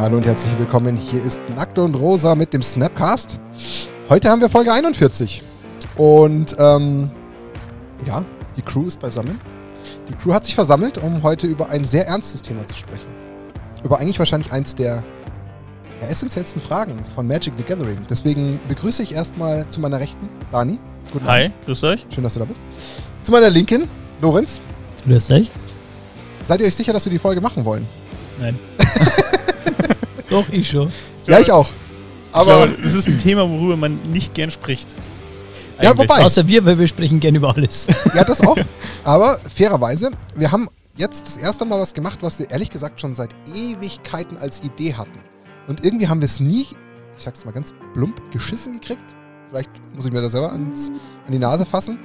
Hallo und herzlich willkommen. Hier ist Nackt und Rosa mit dem Snapcast. Heute haben wir Folge 41. Und ähm, ja, die Crew ist beisammen. Die Crew hat sich versammelt, um heute über ein sehr ernstes Thema zu sprechen. Über eigentlich wahrscheinlich eins der ja, essentiellsten Fragen von Magic the Gathering. Deswegen begrüße ich erstmal zu meiner Rechten Dani. Guten Hi, Abend. grüß euch. Schön, dass du da bist. Zu meiner Linken Lorenz. Grüß euch. Seid ihr euch sicher, dass wir die Folge machen wollen? Nein. Doch, ich schon. Ja, ich auch. Aber es ist ein Thema, worüber man nicht gern spricht. Ja, wobei. Außer wir, weil wir sprechen gern über alles. Ja, das auch. Aber fairerweise, wir haben jetzt das erste Mal was gemacht, was wir ehrlich gesagt schon seit Ewigkeiten als Idee hatten. Und irgendwie haben wir es nie, ich sag's mal ganz plump, geschissen gekriegt. Vielleicht muss ich mir das selber ans, an die Nase fassen.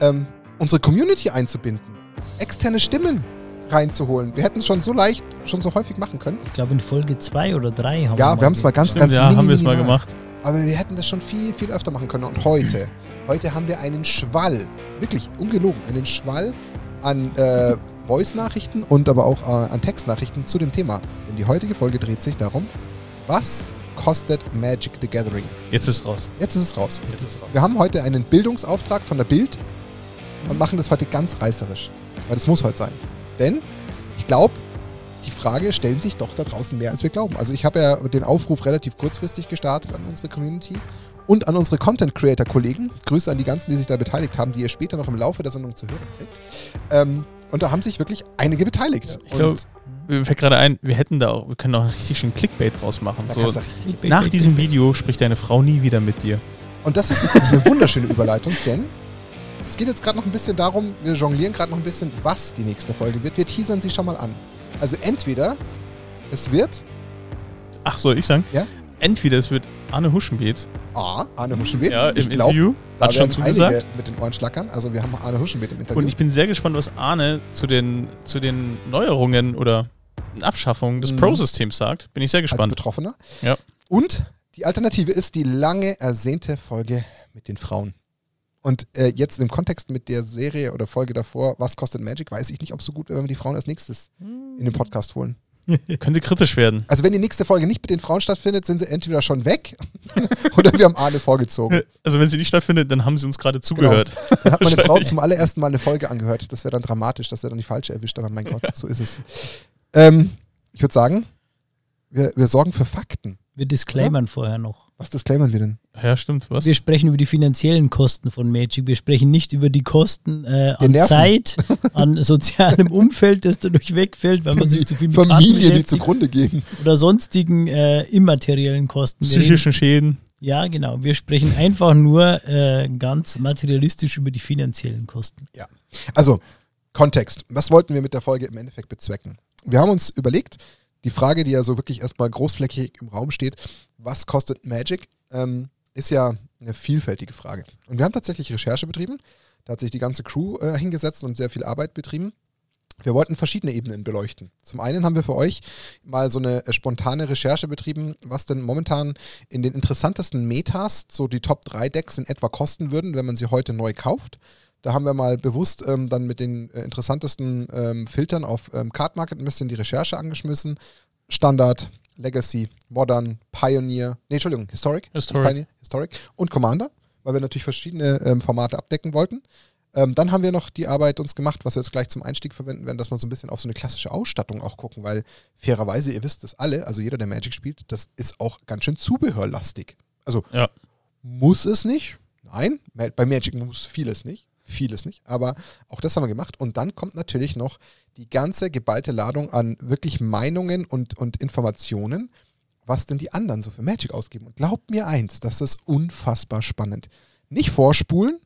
Ähm, unsere Community einzubinden. Externe Stimmen reinzuholen. Wir hätten es schon so leicht, schon so häufig machen können. Ich glaube in Folge 2 oder 3 haben ja, wir. Ja, wir haben es mal ganz, ganz Ja, haben wir es mal gemacht. Aber wir hätten das schon viel, viel öfter machen können. Und heute, heute haben wir einen Schwall, wirklich ungelogen, einen Schwall an äh, Voice-Nachrichten und aber auch äh, an Textnachrichten zu dem Thema. Denn die heutige Folge dreht sich darum, was kostet Magic the Gathering? Jetzt ist es raus. Jetzt ist es raus. Jetzt ist raus. Wir haben heute einen Bildungsauftrag von der Bild und machen das heute ganz reißerisch. Weil das muss heute sein. Denn ich glaube, die Frage stellen sich doch da draußen mehr, als wir glauben. Also ich habe ja den Aufruf relativ kurzfristig gestartet an unsere Community und an unsere Content Creator Kollegen. Grüße an die ganzen, die sich da beteiligt haben, die ihr später noch im Laufe der Sendung zu hören kriegt. Ähm, und da haben sich wirklich einige beteiligt. ich glaube, mir fällt gerade ein, wir hätten da auch, wir können auch richtig schön Clickbait draus machen. So, nach diesem Video spricht deine Frau nie wieder mit dir. Und das ist, das ist eine wunderschöne Überleitung, denn es geht jetzt gerade noch ein bisschen darum, wir jonglieren gerade noch ein bisschen, was die nächste Folge wird. Wir teasern sie schon mal an. Also entweder es wird. Ach, soll ich sagen? Ja. Entweder es wird Arne Huschenbeet. Ah, Arne Huschenbeet. Ja, im glaub, Interview. Hat schon zugesagt. mit den Ohren schlackern. Also wir haben Arne Huschenbeet im Interview. Und ich bin sehr gespannt, was Arne zu den, zu den Neuerungen oder Abschaffungen des mhm. Pro-Systems sagt. Bin ich sehr gespannt. Als Betroffener. Ja. Und die Alternative ist die lange ersehnte Folge mit den Frauen. Und äh, jetzt im Kontext mit der Serie oder Folge davor, was kostet Magic, weiß ich nicht, ob es so gut wäre, wenn wir die Frauen als nächstes in den Podcast holen. Könnte kritisch werden. Also wenn die nächste Folge nicht mit den Frauen stattfindet, sind sie entweder schon weg oder wir haben Arne vorgezogen. Also wenn sie nicht stattfindet, dann haben sie uns gerade zugehört. Genau. Dann hat meine Frau zum allerersten Mal eine Folge angehört. Das wäre dann dramatisch, dass er dann die falsche erwischt, aber mein Gott, so ist es. Ähm, ich würde sagen, wir, wir sorgen für Fakten. Wir disclaimern ja? vorher noch. Was disclaimern wir denn? Ja, stimmt. Was? Wir sprechen über die finanziellen Kosten von Magic. Wir sprechen nicht über die Kosten äh, an Zeit, an sozialem Umfeld, das dadurch wegfällt, weil man sich zu viel mit Familie, die zugrunde gehen. Oder sonstigen äh, immateriellen Kosten. Psychischen Schäden. Ja, genau. Wir sprechen einfach nur äh, ganz materialistisch über die finanziellen Kosten. Ja. Also, Kontext. Was wollten wir mit der Folge im Endeffekt bezwecken? Wir haben uns überlegt, die Frage, die ja so wirklich erstmal großflächig im Raum steht, was kostet Magic, ähm, ist ja eine vielfältige Frage. Und wir haben tatsächlich Recherche betrieben. Da hat sich die ganze Crew äh, hingesetzt und sehr viel Arbeit betrieben. Wir wollten verschiedene Ebenen beleuchten. Zum einen haben wir für euch mal so eine äh, spontane Recherche betrieben, was denn momentan in den interessantesten Metas so die Top 3 Decks in etwa kosten würden, wenn man sie heute neu kauft. Da haben wir mal bewusst ähm, dann mit den äh, interessantesten ähm, Filtern auf ähm, Card Market ein bisschen die Recherche angeschmissen. Standard, Legacy, Modern, Pioneer, nee, Entschuldigung, Historic, Historic. Pioneer, Historic und Commander, weil wir natürlich verschiedene ähm, Formate abdecken wollten. Ähm, dann haben wir noch die Arbeit uns gemacht, was wir jetzt gleich zum Einstieg verwenden werden, dass wir so ein bisschen auf so eine klassische Ausstattung auch gucken, weil fairerweise, ihr wisst das alle, also jeder, der Magic spielt, das ist auch ganz schön zubehörlastig. Also ja. muss es nicht, nein, bei Magic muss vieles nicht vieles nicht, aber auch das haben wir gemacht. Und dann kommt natürlich noch die ganze geballte Ladung an wirklich Meinungen und, und Informationen, was denn die anderen so für Magic ausgeben. Und glaubt mir eins, das ist unfassbar spannend. Nicht vorspulen,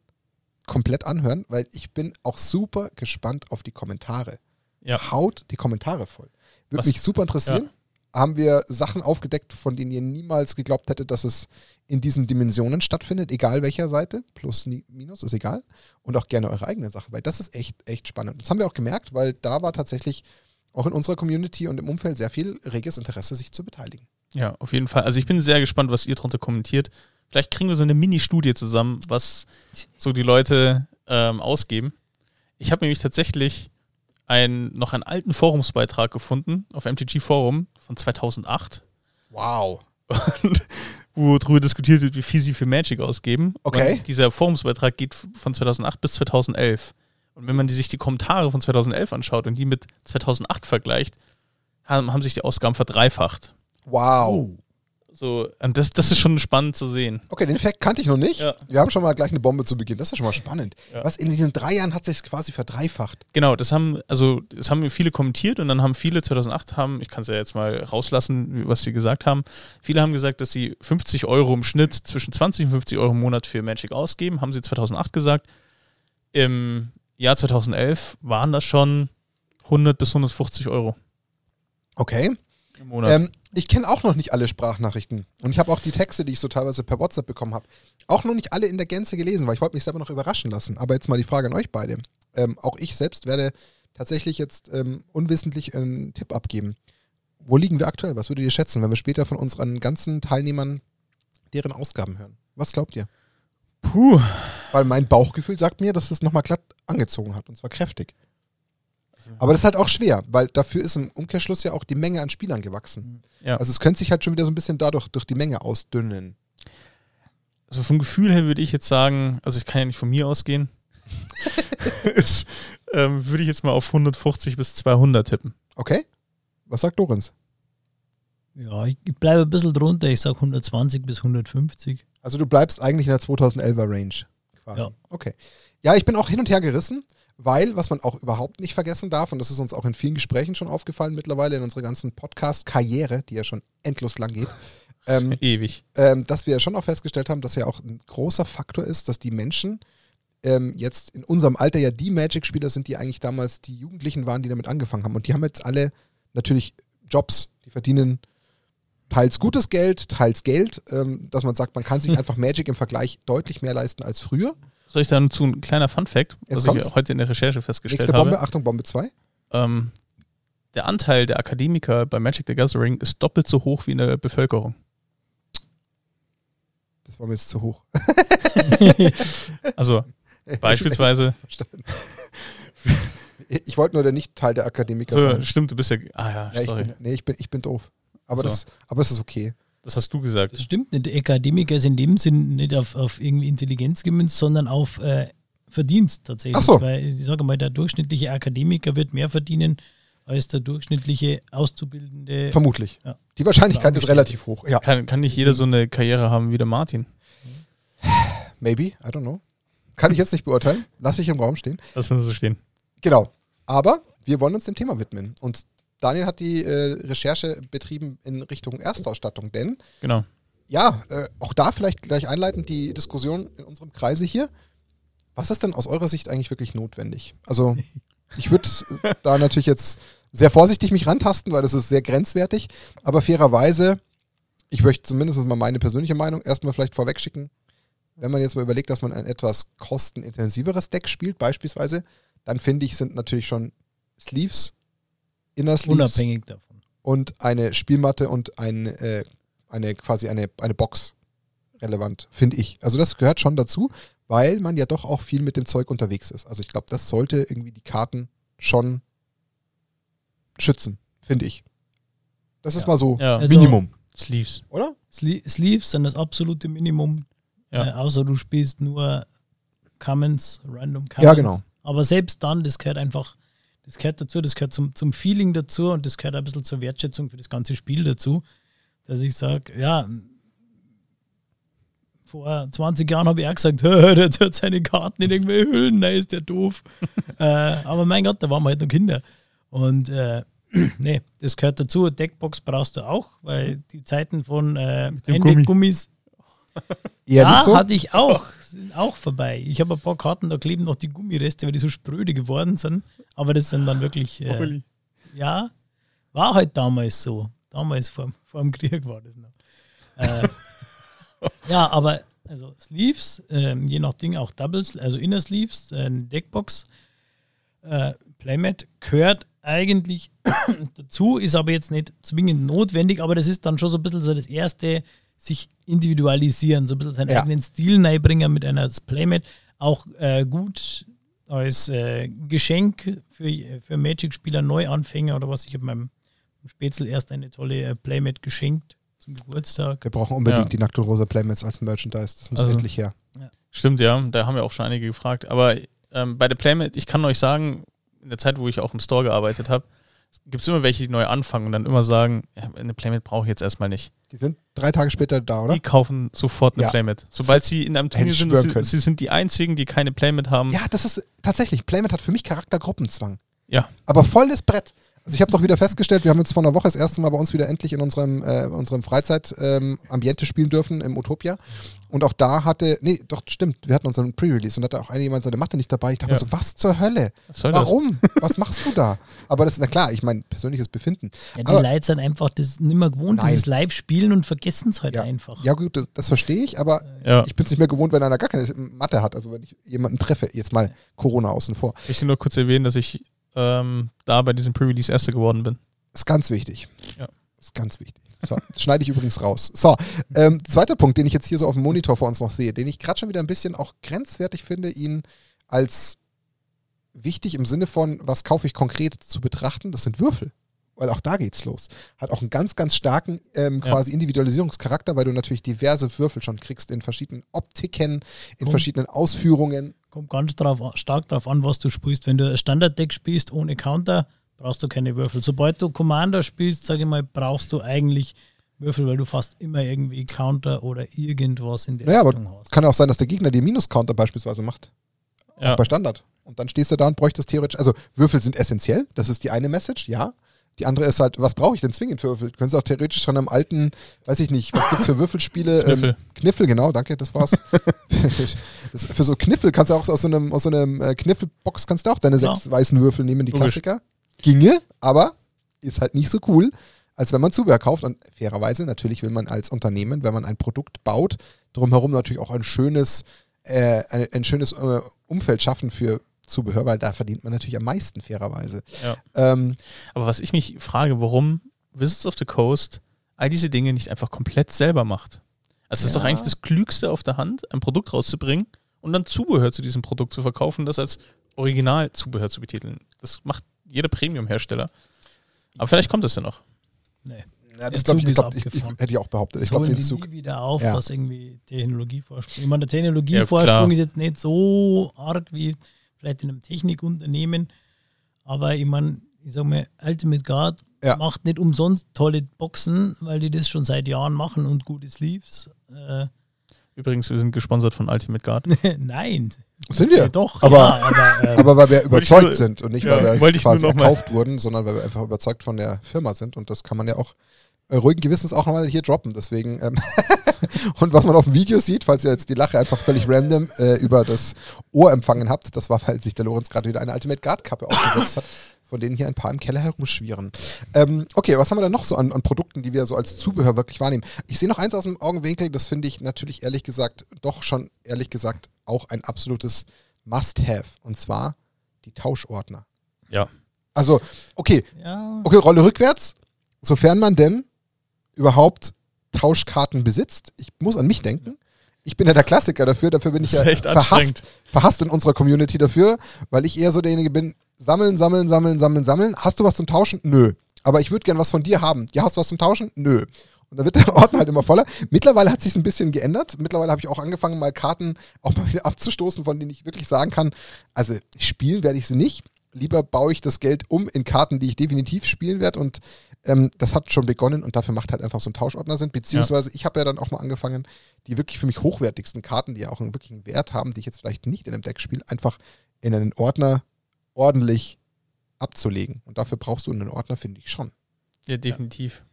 komplett anhören, weil ich bin auch super gespannt auf die Kommentare. Ja. Haut die Kommentare voll. Würde mich super interessieren. Ja haben wir Sachen aufgedeckt, von denen ihr niemals geglaubt hättet, dass es in diesen Dimensionen stattfindet, egal welcher Seite, plus, minus, ist egal. Und auch gerne eure eigenen Sachen, weil das ist echt, echt spannend. Das haben wir auch gemerkt, weil da war tatsächlich auch in unserer Community und im Umfeld sehr viel reges Interesse, sich zu beteiligen. Ja, auf jeden Fall. Also ich bin sehr gespannt, was ihr darunter kommentiert. Vielleicht kriegen wir so eine Mini-Studie zusammen, was so die Leute ähm, ausgeben. Ich habe nämlich tatsächlich ein, noch einen alten Forumsbeitrag gefunden auf MTG Forum von 2008. Wow. Und wo darüber diskutiert wird, wie viel sie für Magic ausgeben. Okay. Und dieser Forumsbeitrag geht von 2008 bis 2011. Und wenn man die, sich die Kommentare von 2011 anschaut und die mit 2008 vergleicht, haben, haben sich die Ausgaben verdreifacht. Wow. So, und das, das ist schon spannend zu sehen. Okay, den Fact kannte ich noch nicht. Ja. Wir haben schon mal gleich eine Bombe zu Beginn. Das ist ja schon mal spannend. Ja. Was in diesen drei Jahren hat sich quasi verdreifacht. Genau, das haben, also das haben viele kommentiert und dann haben viele 2008 haben, ich kann es ja jetzt mal rauslassen, was sie gesagt haben. Viele haben gesagt, dass sie 50 Euro im Schnitt zwischen 20 und 50 Euro im Monat für Magic ausgeben, haben sie 2008 gesagt. Im Jahr 2011 waren das schon 100 bis 150 Euro Okay. Im Monat. Ähm, ich kenne auch noch nicht alle Sprachnachrichten. Und ich habe auch die Texte, die ich so teilweise per WhatsApp bekommen habe, auch noch nicht alle in der Gänze gelesen, weil ich wollte mich selber noch überraschen lassen. Aber jetzt mal die Frage an euch beide. Ähm, auch ich selbst werde tatsächlich jetzt ähm, unwissentlich einen Tipp abgeben. Wo liegen wir aktuell? Was würdet ihr schätzen, wenn wir später von unseren ganzen Teilnehmern deren Ausgaben hören? Was glaubt ihr? Puh. Weil mein Bauchgefühl sagt mir, dass es nochmal glatt angezogen hat und zwar kräftig. Aber das ist halt auch schwer, weil dafür ist im Umkehrschluss ja auch die Menge an Spielern gewachsen. Ja. Also es könnte sich halt schon wieder so ein bisschen dadurch durch die Menge ausdünnen. Also vom Gefühl her würde ich jetzt sagen, also ich kann ja nicht von mir ausgehen, ist, ähm, würde ich jetzt mal auf 150 bis 200 tippen. Okay? Was sagt Lorenz? Ja, ich, bleibe ein bisschen drunter. Ich sage 120 bis 150. Also du bleibst eigentlich in der 2011er Range. Quasi. Ja. Okay. Ja, ich bin auch hin und her gerissen, weil, was man auch überhaupt nicht vergessen darf, und das ist uns auch in vielen Gesprächen schon aufgefallen mittlerweile in unserer ganzen Podcast-Karriere, die ja schon endlos lang geht, ähm, Ewig. ähm, dass wir schon auch festgestellt haben, dass ja auch ein großer Faktor ist, dass die Menschen ähm, jetzt in unserem Alter ja die Magic-Spieler sind, die eigentlich damals die Jugendlichen waren, die damit angefangen haben. Und die haben jetzt alle natürlich Jobs, die verdienen teils gutes Geld, teils Geld, ähm, dass man sagt, man kann sich einfach Magic im Vergleich deutlich mehr leisten als früher. Soll ich dazu ein kleiner Fun-Fact, Jetzt was kommt's. ich heute in der Recherche festgestellt Nächste Bombe, habe? Achtung, Bombe 2. Ähm, der Anteil der Akademiker bei Magic the Gathering ist doppelt so hoch wie in der Bevölkerung. Das war mir jetzt zu hoch. Also beispielsweise. Ich wollte nur der Nicht-Teil der Akademiker so, sein. stimmt, du bist ja, ah ja, Ja, ich sorry, bin, nee, ich bin, ich bin doof. Aber, So. das, aber es ist okay. Das hast du gesagt. Das stimmt nicht. Der Akademiker ist in dem Sinn nicht auf, auf irgendwie Intelligenz gemünzt, sondern auf äh, Verdienst tatsächlich. Ach so. Weil ich sage mal, der durchschnittliche Akademiker wird mehr verdienen als der durchschnittliche Auszubildende. Vermutlich. Ja. Die Wahrscheinlichkeit ist relativ hoch. Ja, Kann, kann nicht jeder so eine Karriere haben wie der Martin? maybe, I don't know. Kann ich jetzt nicht beurteilen. Lass ich im Raum stehen. Lass uns so stehen. Genau. Aber wir wollen uns dem Thema widmen. Und Daniel hat die äh, Recherche betrieben in Richtung Erstausstattung, denn Genau. ja, äh, auch da vielleicht gleich einleitend die Diskussion in unserem Kreise hier. Was ist denn aus eurer Sicht eigentlich wirklich notwendig? Also, ich würde da natürlich jetzt sehr vorsichtig mich rantasten, weil das ist sehr grenzwertig, aber fairerweise, ich möchte zumindest mal meine persönliche Meinung erstmal vielleicht vorweg schicken. Wenn man jetzt mal überlegt, dass man ein etwas kostenintensiveres Deck spielt, beispielsweise, dann finde ich, sind natürlich schon Sleeves, Inner Sleeves unabhängig davon. und eine Spielmatte und ein, äh, eine quasi eine, eine Box relevant, finde ich. Also das gehört schon dazu, weil man ja doch auch viel mit dem Zeug unterwegs ist. Also ich glaube, das sollte irgendwie die Karten schon schützen, finde ich. Das ist Ja. mal so Ja, Also- Minimum, Sleeves. oder? Sle Sleeves sind das absolute Minimum. Ja. Äh, außer du spielst nur Commons, Random Commons. Ja, genau. Aber selbst dann, das gehört einfach, das gehört dazu, das gehört zum, zum Feeling dazu und das gehört ein bisschen zur Wertschätzung für das ganze Spiel dazu, dass ich sage, ja, vor 20 Jahren habe ich auch gesagt, der hat seine Karten in irgendwelche Hüllen, nein, ist der doof. äh, aber mein Gott, da waren wir halt noch Kinder. Und äh, nee, das gehört dazu. Deckbox brauchst du auch, weil die Zeiten von äh. Gummis Eher ja, so? hatte ich auch. Sind auch vorbei. Ich habe ein paar Karten, da kleben noch die Gummireste, weil die so spröde geworden sind. Aber das sind dann wirklich. Äh, ja, war halt damals so. Damals vor, vor dem Krieg war das noch. Äh, ja, aber also Sleeves, ähm, je nach Ding auch Doubles, also Inner Sleeves, äh, Deckbox, äh, Playmat gehört eigentlich dazu, ist aber jetzt nicht zwingend notwendig, aber das ist dann schon so ein bisschen so das erste, sich individualisieren, so ein bisschen seinen Ja. eigenen Stil reinbringen mit einer Playmat. Auch äh, gut als äh, Geschenk für, für Magic-Spieler, Neuanfänger oder was. Ich habe meinem Spätzl erst eine tolle äh, Playmat geschenkt. zum Geburtstag. Wir brauchen unbedingt Ja. die Nackt und Rosa Playmates als Merchandise. Das muss Also- endlich her. Stimmt, ja, da haben ja auch schon einige gefragt. Aber ähm, bei der Playmate, ich kann euch sagen, in der Zeit, wo ich auch im Store gearbeitet habe, gibt es immer welche, die neu anfangen und dann immer sagen, eine Playmate brauche ich jetzt erstmal nicht. Die sind drei Tage später da, oder? Die kaufen sofort eine Ja. Playmate. Sobald sie in einem Turnier sind, sie, sie sind die einzigen, die keine Playmate haben. Ja, das ist tatsächlich. Playmate hat für mich Charaktergruppenzwang. Ja. Aber volles Brett. Also ich habe es auch wieder festgestellt, wir haben jetzt vor einer Woche das erste Mal bei uns wieder endlich in unserem, äh, unserem Freizeit-Ambiente spielen dürfen im Utopia. Und auch da hatte, nee, doch, stimmt, wir hatten unseren Pre-Release und da hatte auch einer jemand seine Matte nicht dabei. Ich dachte Ja. mir so, was zur Hölle? Was soll das? Warum? was machst du da? Aber das ist, na klar, ich meine, persönliches Befinden. Ja, die Aber- Leute sind einfach das nicht mehr gewohnt, Nein. dieses Live-Spielen und vergessen es halt Ja. einfach. Ja gut, das, das verstehe ich, aber Ja. ich bin es nicht mehr gewohnt, wenn einer gar keine Matte hat. Also wenn ich jemanden treffe, jetzt mal Corona außen vor. Ich will nur kurz erwähnen, dass ich ähm, da bei diesem Pre-Release Erster geworden bin. Ist ganz wichtig. Ja. Ist ganz wichtig. So, schneide ich übrigens raus. So, ähm, zweiter Punkt, den ich jetzt hier so auf dem Monitor vor uns noch sehe, den ich gerade schon wieder ein bisschen auch grenzwertig finde, ihn als wichtig im Sinne von, was kaufe ich konkret zu betrachten, das sind Würfel. Weil auch da geht's los. Hat auch einen ganz, ganz starken ähm, Ja. quasi Individualisierungscharakter, weil du natürlich diverse Würfel schon kriegst in verschiedenen Optiken, in Oh. verschiedenen Ausführungen. Kommt ganz drauf, stark darauf an, was du spielst. Wenn du ein Standarddeck spielst ohne Counter, brauchst du keine Würfel. Sobald du Commander spielst, sage ich mal, brauchst du eigentlich Würfel, weil du fast immer irgendwie Counter oder irgendwas in der Naja, aber Richtung hast. kann auch sein, dass der Gegner dir Minus-Counter beispielsweise macht. Ja. Auch bei Standard. Und dann stehst du da und bräuchtest theoretisch, also Würfel sind essentiell, das ist die eine Message, ja. Die andere ist halt, was brauche ich denn zwingend für Würfel? Du könntest auch theoretisch schon am alten, weiß ich nicht, was gibt's für Würfelspiele? Kniffel. Ähm, Kniffel, genau, danke, das war's. das, für so Kniffel kannst du auch aus so einem, aus so einem äh, Kniffelbox kannst du auch deine Ja. sechs weißen Würfel nehmen, die Logisch. Klassiker. Ginge, aber ist halt nicht so cool, als wenn man Zubehör kauft. Und fairerweise, natürlich will man als Unternehmen, wenn man ein Produkt baut, drumherum natürlich auch ein schönes, äh, ein, ein schönes äh, Umfeld schaffen für Zubehör, weil da verdient man natürlich am meisten, fairerweise. Ja. Ähm, Aber was ich mich frage, warum Wizards of the Coast all diese Dinge nicht einfach komplett selber macht. Also es ist Ja. doch eigentlich das Klügste auf der Hand, ein Produkt rauszubringen und dann Zubehör zu diesem Produkt zu verkaufen, das als Originalzubehör zu betiteln. Das macht jeder Premium-Hersteller. Aber vielleicht kommt das ja noch. Nee. ja, das glaub ich, ist glaub, ich, ich, abgefahren. hätte ich auch behauptet. Ich glaube, den die Zug. nie wieder auf, Ja. was irgendwie Technologievorsprung. Ich meine, der Ja, Technologievorsprung klar. ist jetzt nicht so arg wie vielleicht in einem Technikunternehmen, aber ich meine, ich sag mal, Ultimate Guard Ja. macht nicht umsonst tolle Boxen, weil die das schon seit Jahren machen und gute Sleeves. Äh, Übrigens, wir sind gesponsert von Ultimate Guard. nein. Sind wir? Ja, doch, Aber- ja, aber, äh, Aber weil wir überzeugt nur- sind und nicht, Ja, weil wir ich nur quasi mal- erkauft wurden, sondern weil wir einfach überzeugt von der Firma sind. Und das kann man ja auch ruhigen Gewissens auch mal hier droppen. Deswegen, ähm und was man auf dem Video sieht, falls ihr jetzt die Lache einfach völlig random äh, über das Ohr empfangen habt, das war, weil sich der Lorenz gerade wieder eine Ultimate Guard Kappe aufgesetzt hat, von denen hier ein paar im Keller herumschwirren. Ähm, okay, was haben wir denn noch so an, an Produkten, die wir so als Zubehör wirklich wahrnehmen? Ich sehe noch eins aus dem Augenwinkel, das finde ich natürlich ehrlich gesagt, doch schon ehrlich gesagt auch ein absolutes Must-Have. Und zwar die Tauschordner. Ja. Also, okay, ja, okay, Rolle rückwärts, sofern man denn überhaupt Tauschkarten besitzt. Ich muss an mich denken. Ich bin ja der Klassiker dafür, dafür bin ich ja verhasst, verhasst in unserer Community dafür, weil ich eher so derjenige bin, sammeln, sammeln, sammeln, sammeln, sammeln. Hast du was zum Tauschen? Nö. Aber ich würde gern was von dir haben. Ja, hast du was zum Tauschen? Nö. Und dann wird der Ordner halt immer voller. Mittlerweile hat sich ein bisschen geändert. Mittlerweile habe ich auch angefangen, mal Karten auch mal wieder abzustoßen, von denen ich wirklich sagen kann, also spielen werde ich sie nicht. Lieber baue ich das Geld um in Karten, die ich definitiv spielen werde. Und ähm, das hat schon begonnen und dafür macht halt einfach so ein Tauschordner Sinn. Beziehungsweise ich habe ja dann auch mal angefangen, die wirklich für mich hochwertigsten Karten, die ja auch einen wirklichen Wert haben, die ich jetzt vielleicht nicht in einem Deck spiele, einfach in einen Ordner ordentlich abzulegen. Und dafür brauchst du einen Ordner, finde ich schon. Ja, definitiv.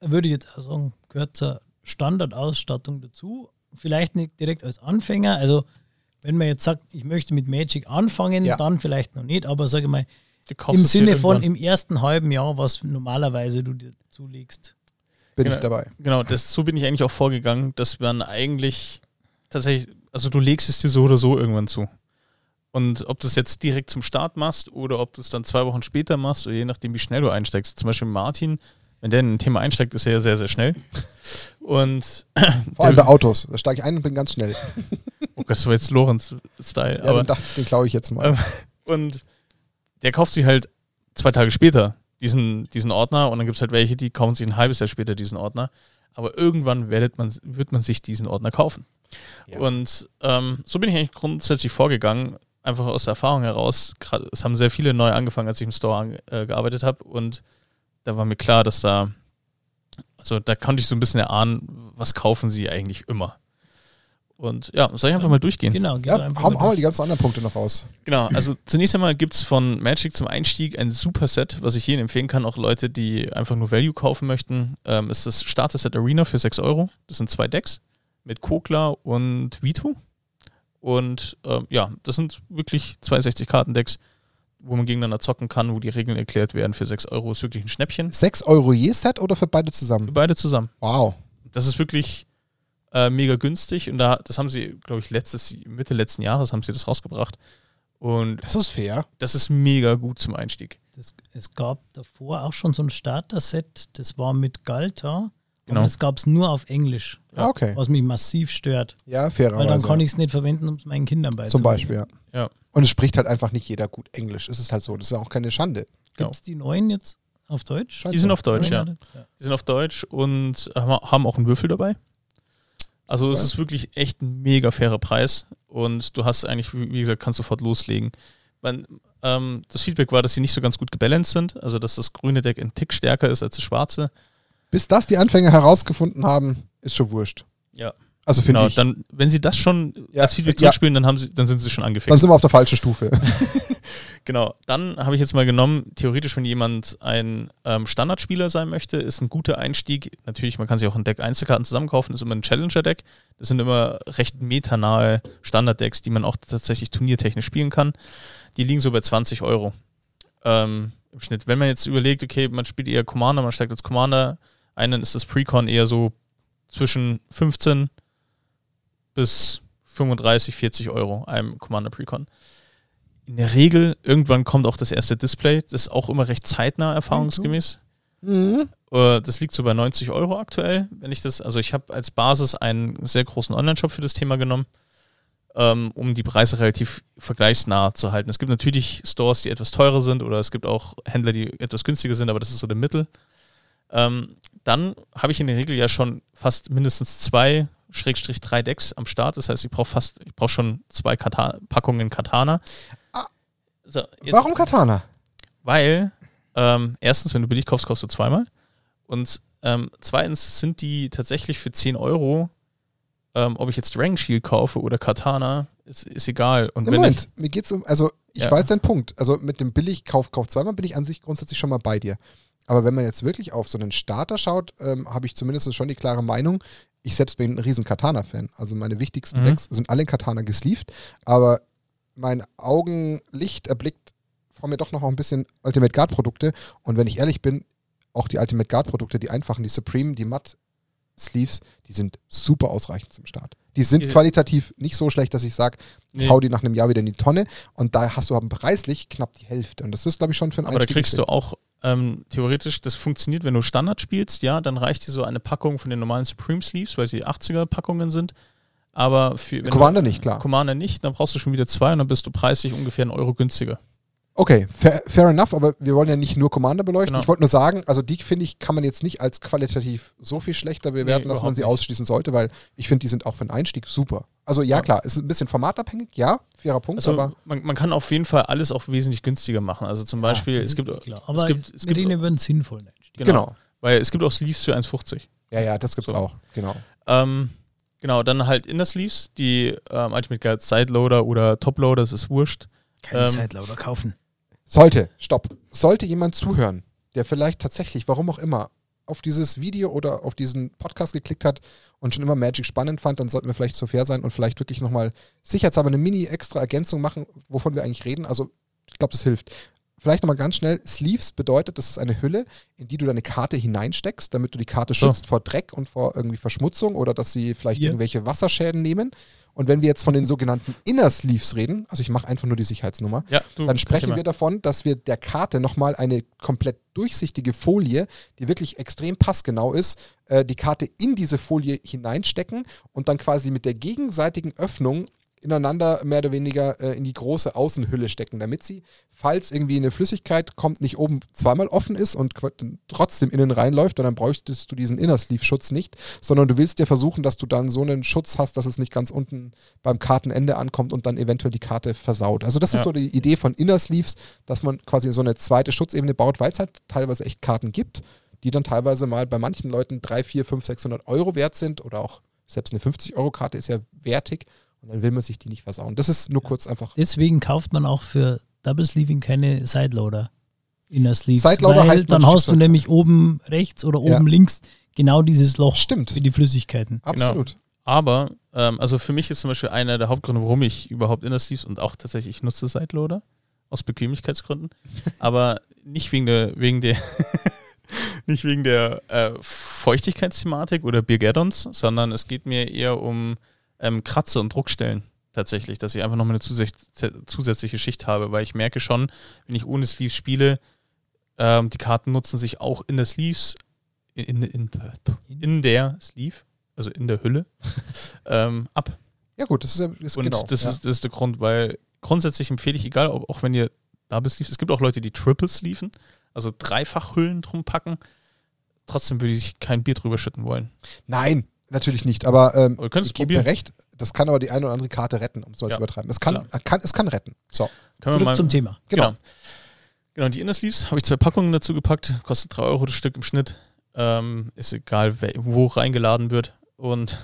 würde ich jetzt auch sagen, gehört zur Standardausstattung dazu. Vielleicht nicht direkt als Anfänger. Also, wenn man jetzt sagt, ich möchte mit Magic anfangen, Ja. dann vielleicht noch nicht, aber sage mal, im Sinne von im ersten halben Jahr, was normalerweise du dir zulegst. Bin Genau. ich dabei. Genau, das, so bin ich eigentlich auch vorgegangen, dass man eigentlich tatsächlich, also du legst es dir so oder so irgendwann zu. Und ob du es jetzt direkt zum Start machst oder ob du es dann zwei Wochen später machst oder je nachdem, wie schnell du einsteigst. Zum Beispiel Martin, wenn der in ein Thema einsteigt, ist er ja sehr, sehr schnell. Und, Vor allem bei Autos. Da steige ich ein und bin ganz schnell. oh Gott, das war jetzt Lorenz-Style. Ja, aber, den, den klaue ich jetzt mal. Ähm, und der kauft sie halt zwei Tage später, diesen, diesen Ordner und dann gibt es halt welche, die kaufen sich ein halbes Jahr später diesen Ordner. Aber irgendwann werdet man, wird man sich diesen Ordner kaufen. Ja. Und ähm, so bin ich eigentlich grundsätzlich vorgegangen, einfach aus der Erfahrung heraus. Es haben sehr viele neu angefangen, als ich im Store an, äh, gearbeitet habe und da war mir klar, dass da, also da konnte ich so ein bisschen erahnen, was kaufen sie eigentlich immer. Und ja, soll ich einfach mal durchgehen? Genau, Ja, mal wir durch. die ganzen anderen Punkte noch raus. Genau, also zunächst einmal gibt es von Magic zum Einstieg ein super Set, was ich jedem empfehlen kann, auch Leute, die einfach nur Value kaufen möchten. Ähm, ist das Starter-Set Arena für 6 Euro. Das sind zwei Decks mit Kokla und Vito. Und ähm, ja, das sind wirklich 62 Kartendecks, wo man gegeneinander zocken kann, wo die Regeln erklärt werden für 6 Euro. Ist wirklich ein Schnäppchen. 6 Euro je Set oder für beide Für zusammen? beide zusammen. Wow. Das ist wirklich äh, mega günstig und da, das haben sie, glaube ich, letztes, Mitte letzten Jahres haben sie das rausgebracht. Und Das ist fair. das ist mega gut zum Einstieg. Das, es gab davor auch schon so ein Starter-Set, das war mit Galta. Genau. Aber das gab es nur auf Englisch, Ah, okay. was mich massiv stört. Ja, Weil fairerweise. dann kann ich es nicht verwenden, um es meinen Kindern beizubringen. Zum Beispiel, ja. Ja. Und es spricht halt einfach nicht jeder gut Englisch. Es ist halt so. Das ist ja auch keine Schande. Genau. Gibt es die neuen jetzt auf Deutsch? Die sind auf Deutsch, ja. Ja. Die sind auf Deutsch und haben haben auch einen Würfel dabei. Also es ist wirklich echt ein mega fairer Preis und du hast eigentlich, wie wie gesagt, kannst sofort loslegen. Man, ähm, das Feedback war, dass sie nicht so ganz gut gebalanced sind, also dass das grüne Deck ein Tick stärker ist als das schwarze. Bis das die Anfänger herausgefunden haben, ist schon wurscht. Ja. Also finde Genau, ich. dann, wenn sie das schon Ja, als Feedback ja. zurückspielen, dann, haben sie, dann sind sie schon Dann angefixt. sind wir auf der falschen Stufe. Genau, dann habe ich jetzt mal genommen, theoretisch, wenn jemand ein ähm, Standardspieler sein möchte, ist ein guter Einstieg. Natürlich, man kann sich auch ein Deck Einzelkarten zusammenkaufen, ist immer ein Challenger-Deck. Das sind immer recht metanahe Standarddecks, die man auch tatsächlich turniertechnisch spielen kann. Die liegen so bei 20 Euro ähm, im Schnitt. Wenn man jetzt überlegt, okay, man spielt eher Commander, man steigt als Commander ein, dann ist das Precon eher so zwischen 15 bis 35, 40 Euro einem Commander Precon. In der Regel, irgendwann kommt auch das erste Display. Das ist auch immer recht zeitnah, erfahrungsgemäß. mhm. Äh, Das liegt so bei 90 Euro aktuell. Wenn ich das, also ich habe als Basis einen sehr großen Online-Shop für das Thema genommen, ähm, um die Preise relativ vergleichsnah zu halten. Es gibt natürlich Stores, die etwas teurer sind oder es gibt auch Händler, die etwas günstiger sind, aber das ist so der Mittel. Ähm, dann habe ich in der Regel ja schon fast mindestens zwei, Schrägstrich drei Decks am Start. Das heißt, ich brauche fast, ich brauche schon zwei Kata Packungen Katana. Ah. So, jetzt- Warum Katana? weil ähm, erstens, wenn du billig kaufst, kaufst du zweimal. Und ähm, zweitens sind die tatsächlich für 10 Euro, ähm, ob ich jetzt Dragon Shield kaufe oder Katana, ist, ist egal. Und wenn Moment, mir geht's um, also ich Ja. weiß deinen Punkt. Also mit dem billig Kauf, Kauf zweimal bin ich an sich grundsätzlich schon mal bei dir. Aber wenn man jetzt wirklich auf so einen Starter schaut, ähm, habe ich zumindest schon die klare Meinung, ich selbst bin ein riesen Katana-Fan. Also meine wichtigsten Mhm. Decks sind alle in Katana gesleeved, aber mein Augenlicht erblickt vor mir doch noch ein bisschen Ultimate Guard-Produkte. Und wenn ich ehrlich bin, auch die Ultimate Guard-Produkte, die einfachen, die Supreme, die Matt Sleeves, die sind super ausreichend zum Start. Die sind Die sind- qualitativ nicht so schlecht, dass ich sage, Nee. hau die nach einem Jahr wieder in die Tonne und da hast du aber preislich knapp die Hälfte. Und das ist, glaube ich, schon für einen aber da Einstieg kriegst du auch ähm, theoretisch, das funktioniert, wenn du Standard spielst, ja, dann reicht dir so eine Packung von den normalen Supreme Sleeves, weil sie 80er-Packungen sind. Aber für Commander du, nicht, klar. Commander nicht, dann brauchst du schon wieder zwei und dann bist du preislich ungefähr einen Euro günstiger. Okay, fair, fair enough, aber wir wollen ja nicht nur Commander beleuchten. Genau. Ich wollte nur sagen, also die finde ich, kann man jetzt nicht als qualitativ so viel schlechter bewerten, Nee, dass man sie nicht. ausschließen sollte, weil ich finde, die sind auch für einen Einstieg super. Also ja, Ja. klar, es ist ein bisschen formatabhängig, ja, fairer Punkt, Also aber man, man kann auf jeden Fall alles auch wesentlich günstiger machen. Also zum Beispiel, Das es gibt, klar. es Aber gibt, es gibt über einen sinnvollen Einstieg. Genau. genau. Weil es gibt auch Sleeves für 1,50. Ja, ja, das gibt's So. auch, genau. Ähm, genau, dann halt Inner Sleeves, die ähm, Ultimate Guide Sideloader oder Toploader, das ist wurscht. Keine Ähm, Sideloader kaufen. Sollte, stopp. Sollte jemand zuhören, der vielleicht tatsächlich, warum auch immer, auf dieses Video oder auf diesen Podcast geklickt hat und schon immer Magic spannend fand, dann sollten wir vielleicht so fair sein und vielleicht wirklich nochmal sicherheitshalber eine mini-extra Ergänzung machen, wovon wir eigentlich reden. Also, ich glaube, das hilft. Vielleicht nochmal ganz schnell. Sleeves bedeutet, das ist eine Hülle, in die du deine Karte hineinsteckst, damit du die Karte So. schützt vor Dreck und vor irgendwie Verschmutzung oder dass sie vielleicht Ja. irgendwelche Wasserschäden nehmen. Und wenn wir jetzt von den sogenannten Inner Sleeves reden, also ich mache einfach nur die Sicherheitsnummer, Ja, dann sprechen wir davon, dass wir der Karte nochmal eine komplett durchsichtige Folie, die wirklich extrem passgenau ist, äh, die Karte in diese Folie hineinstecken und dann quasi mit der gegenseitigen Öffnung ineinander mehr oder weniger äh, in die große Außenhülle stecken, damit sie, falls irgendwie eine Flüssigkeit kommt, nicht oben zweimal offen ist und trotzdem innen reinläuft, und dann bräuchtest du diesen Inner Sleeve Schutz nicht, sondern du willst ja versuchen, dass du dann so einen Schutz hast, dass es nicht ganz unten beim Kartenende ankommt und dann eventuell die Karte versaut. Also das Ja. ist so die Idee von Inner Sleeves, dass man quasi so eine zweite Schutzebene baut, weil es halt teilweise echt Karten gibt, die dann teilweise mal bei manchen Leuten 3, 4, 5, 600 Euro wert sind oder auch selbst eine 50-Euro-Karte ist ja wertig und dann will man sich die nicht versauen. Das ist nur kurz einfach. Deswegen kauft man auch für Double Sleeving keine Sideloader. Inner Sleeves. Sideloader weil heißt dann hast du nämlich oben rechts oder Ja. oben links genau dieses Loch Stimmt. für die Flüssigkeiten. Absolut. Aber, ähm, also für mich ist zum Beispiel einer der Hauptgründe, warum ich überhaupt Inner Sleeves und auch tatsächlich ich nutze Sideloader aus Bequemlichkeitsgründen, aber nicht wegen der, wegen der, nicht wegen der äh, Feuchtigkeitsthematik oder Biergaddons, sondern es geht mir eher um ähm, Kratzer und Druckstellen tatsächlich, dass ich einfach noch mal eine zusätzliche, zusätzliche Schicht habe, weil ich merke schon, wenn ich ohne Sleeves spiele, ähm, die Karten nutzen sich auch in der Sleeves, in, in, in der Sleeve, also in der Hülle, ähm, ab. Ja gut, das ist, ist Und genau. das, ja. ist, das ist der Grund, weil grundsätzlich empfehle ich, egal, ob, auch wenn ihr Double Sleeves, es gibt auch Leute, die Triple Sleeven, also dreifach Hüllen drum packen, trotzdem würde ich kein Bier drüber schütten wollen. Nein, natürlich nicht. Aber ähm, ich gebe mir probieren. recht, das kann aber die eine oder andere Karte retten, um es mal Ja. zu übertreiben. Es kann, kann, es kann retten. So, Können wir Zurück mal, zum Thema. genau. Genau. Genau, die Inner Sleeves habe ich zwei Packungen dazu gepackt, kostet 3 Euro das Stück im Schnitt. Ähm, ist egal, wer, wo reingeladen wird. Und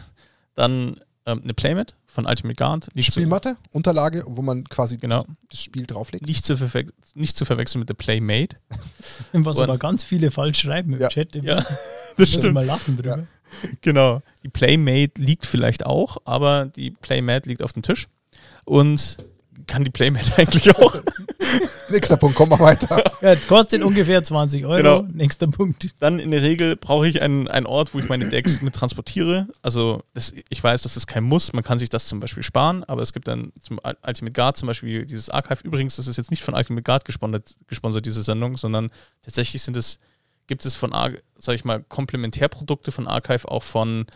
dann ähm, eine Playmat von Ultimate Guard. Nicht zu, Spielmatte, Unterlage, wo man quasi genau. das Spiel drauflegt. Nicht zu, nicht zu verwechseln mit der Playmate. Was Und- aber ganz viele falsch schreiben im Ja. Chat. Immer. Ja, Das stimmt. mal lachen drüber. Genau. Die Playmate liegt vielleicht auch, aber die Playmat liegt auf dem Tisch. Und kann die Playmate eigentlich auch. Nächster Punkt, komm mal weiter. Ja, kostet ungefähr 20 Euro. Genau. Nächster Punkt. Dann in der Regel brauche ich einen, einen Ort, wo ich meine Decks mit transportiere. Also das, ich weiß, das ist kein Muss. Man kann sich das zum Beispiel sparen, aber es gibt dann zum Ul- Ultimate Guard zum Beispiel dieses Archive. Übrigens, das ist jetzt nicht von Ultimate Guard gesponsert, gesponsert diese Sendung, sondern tatsächlich sind es, gibt es von, sag ich mal, Komplementärprodukte von Archive auch von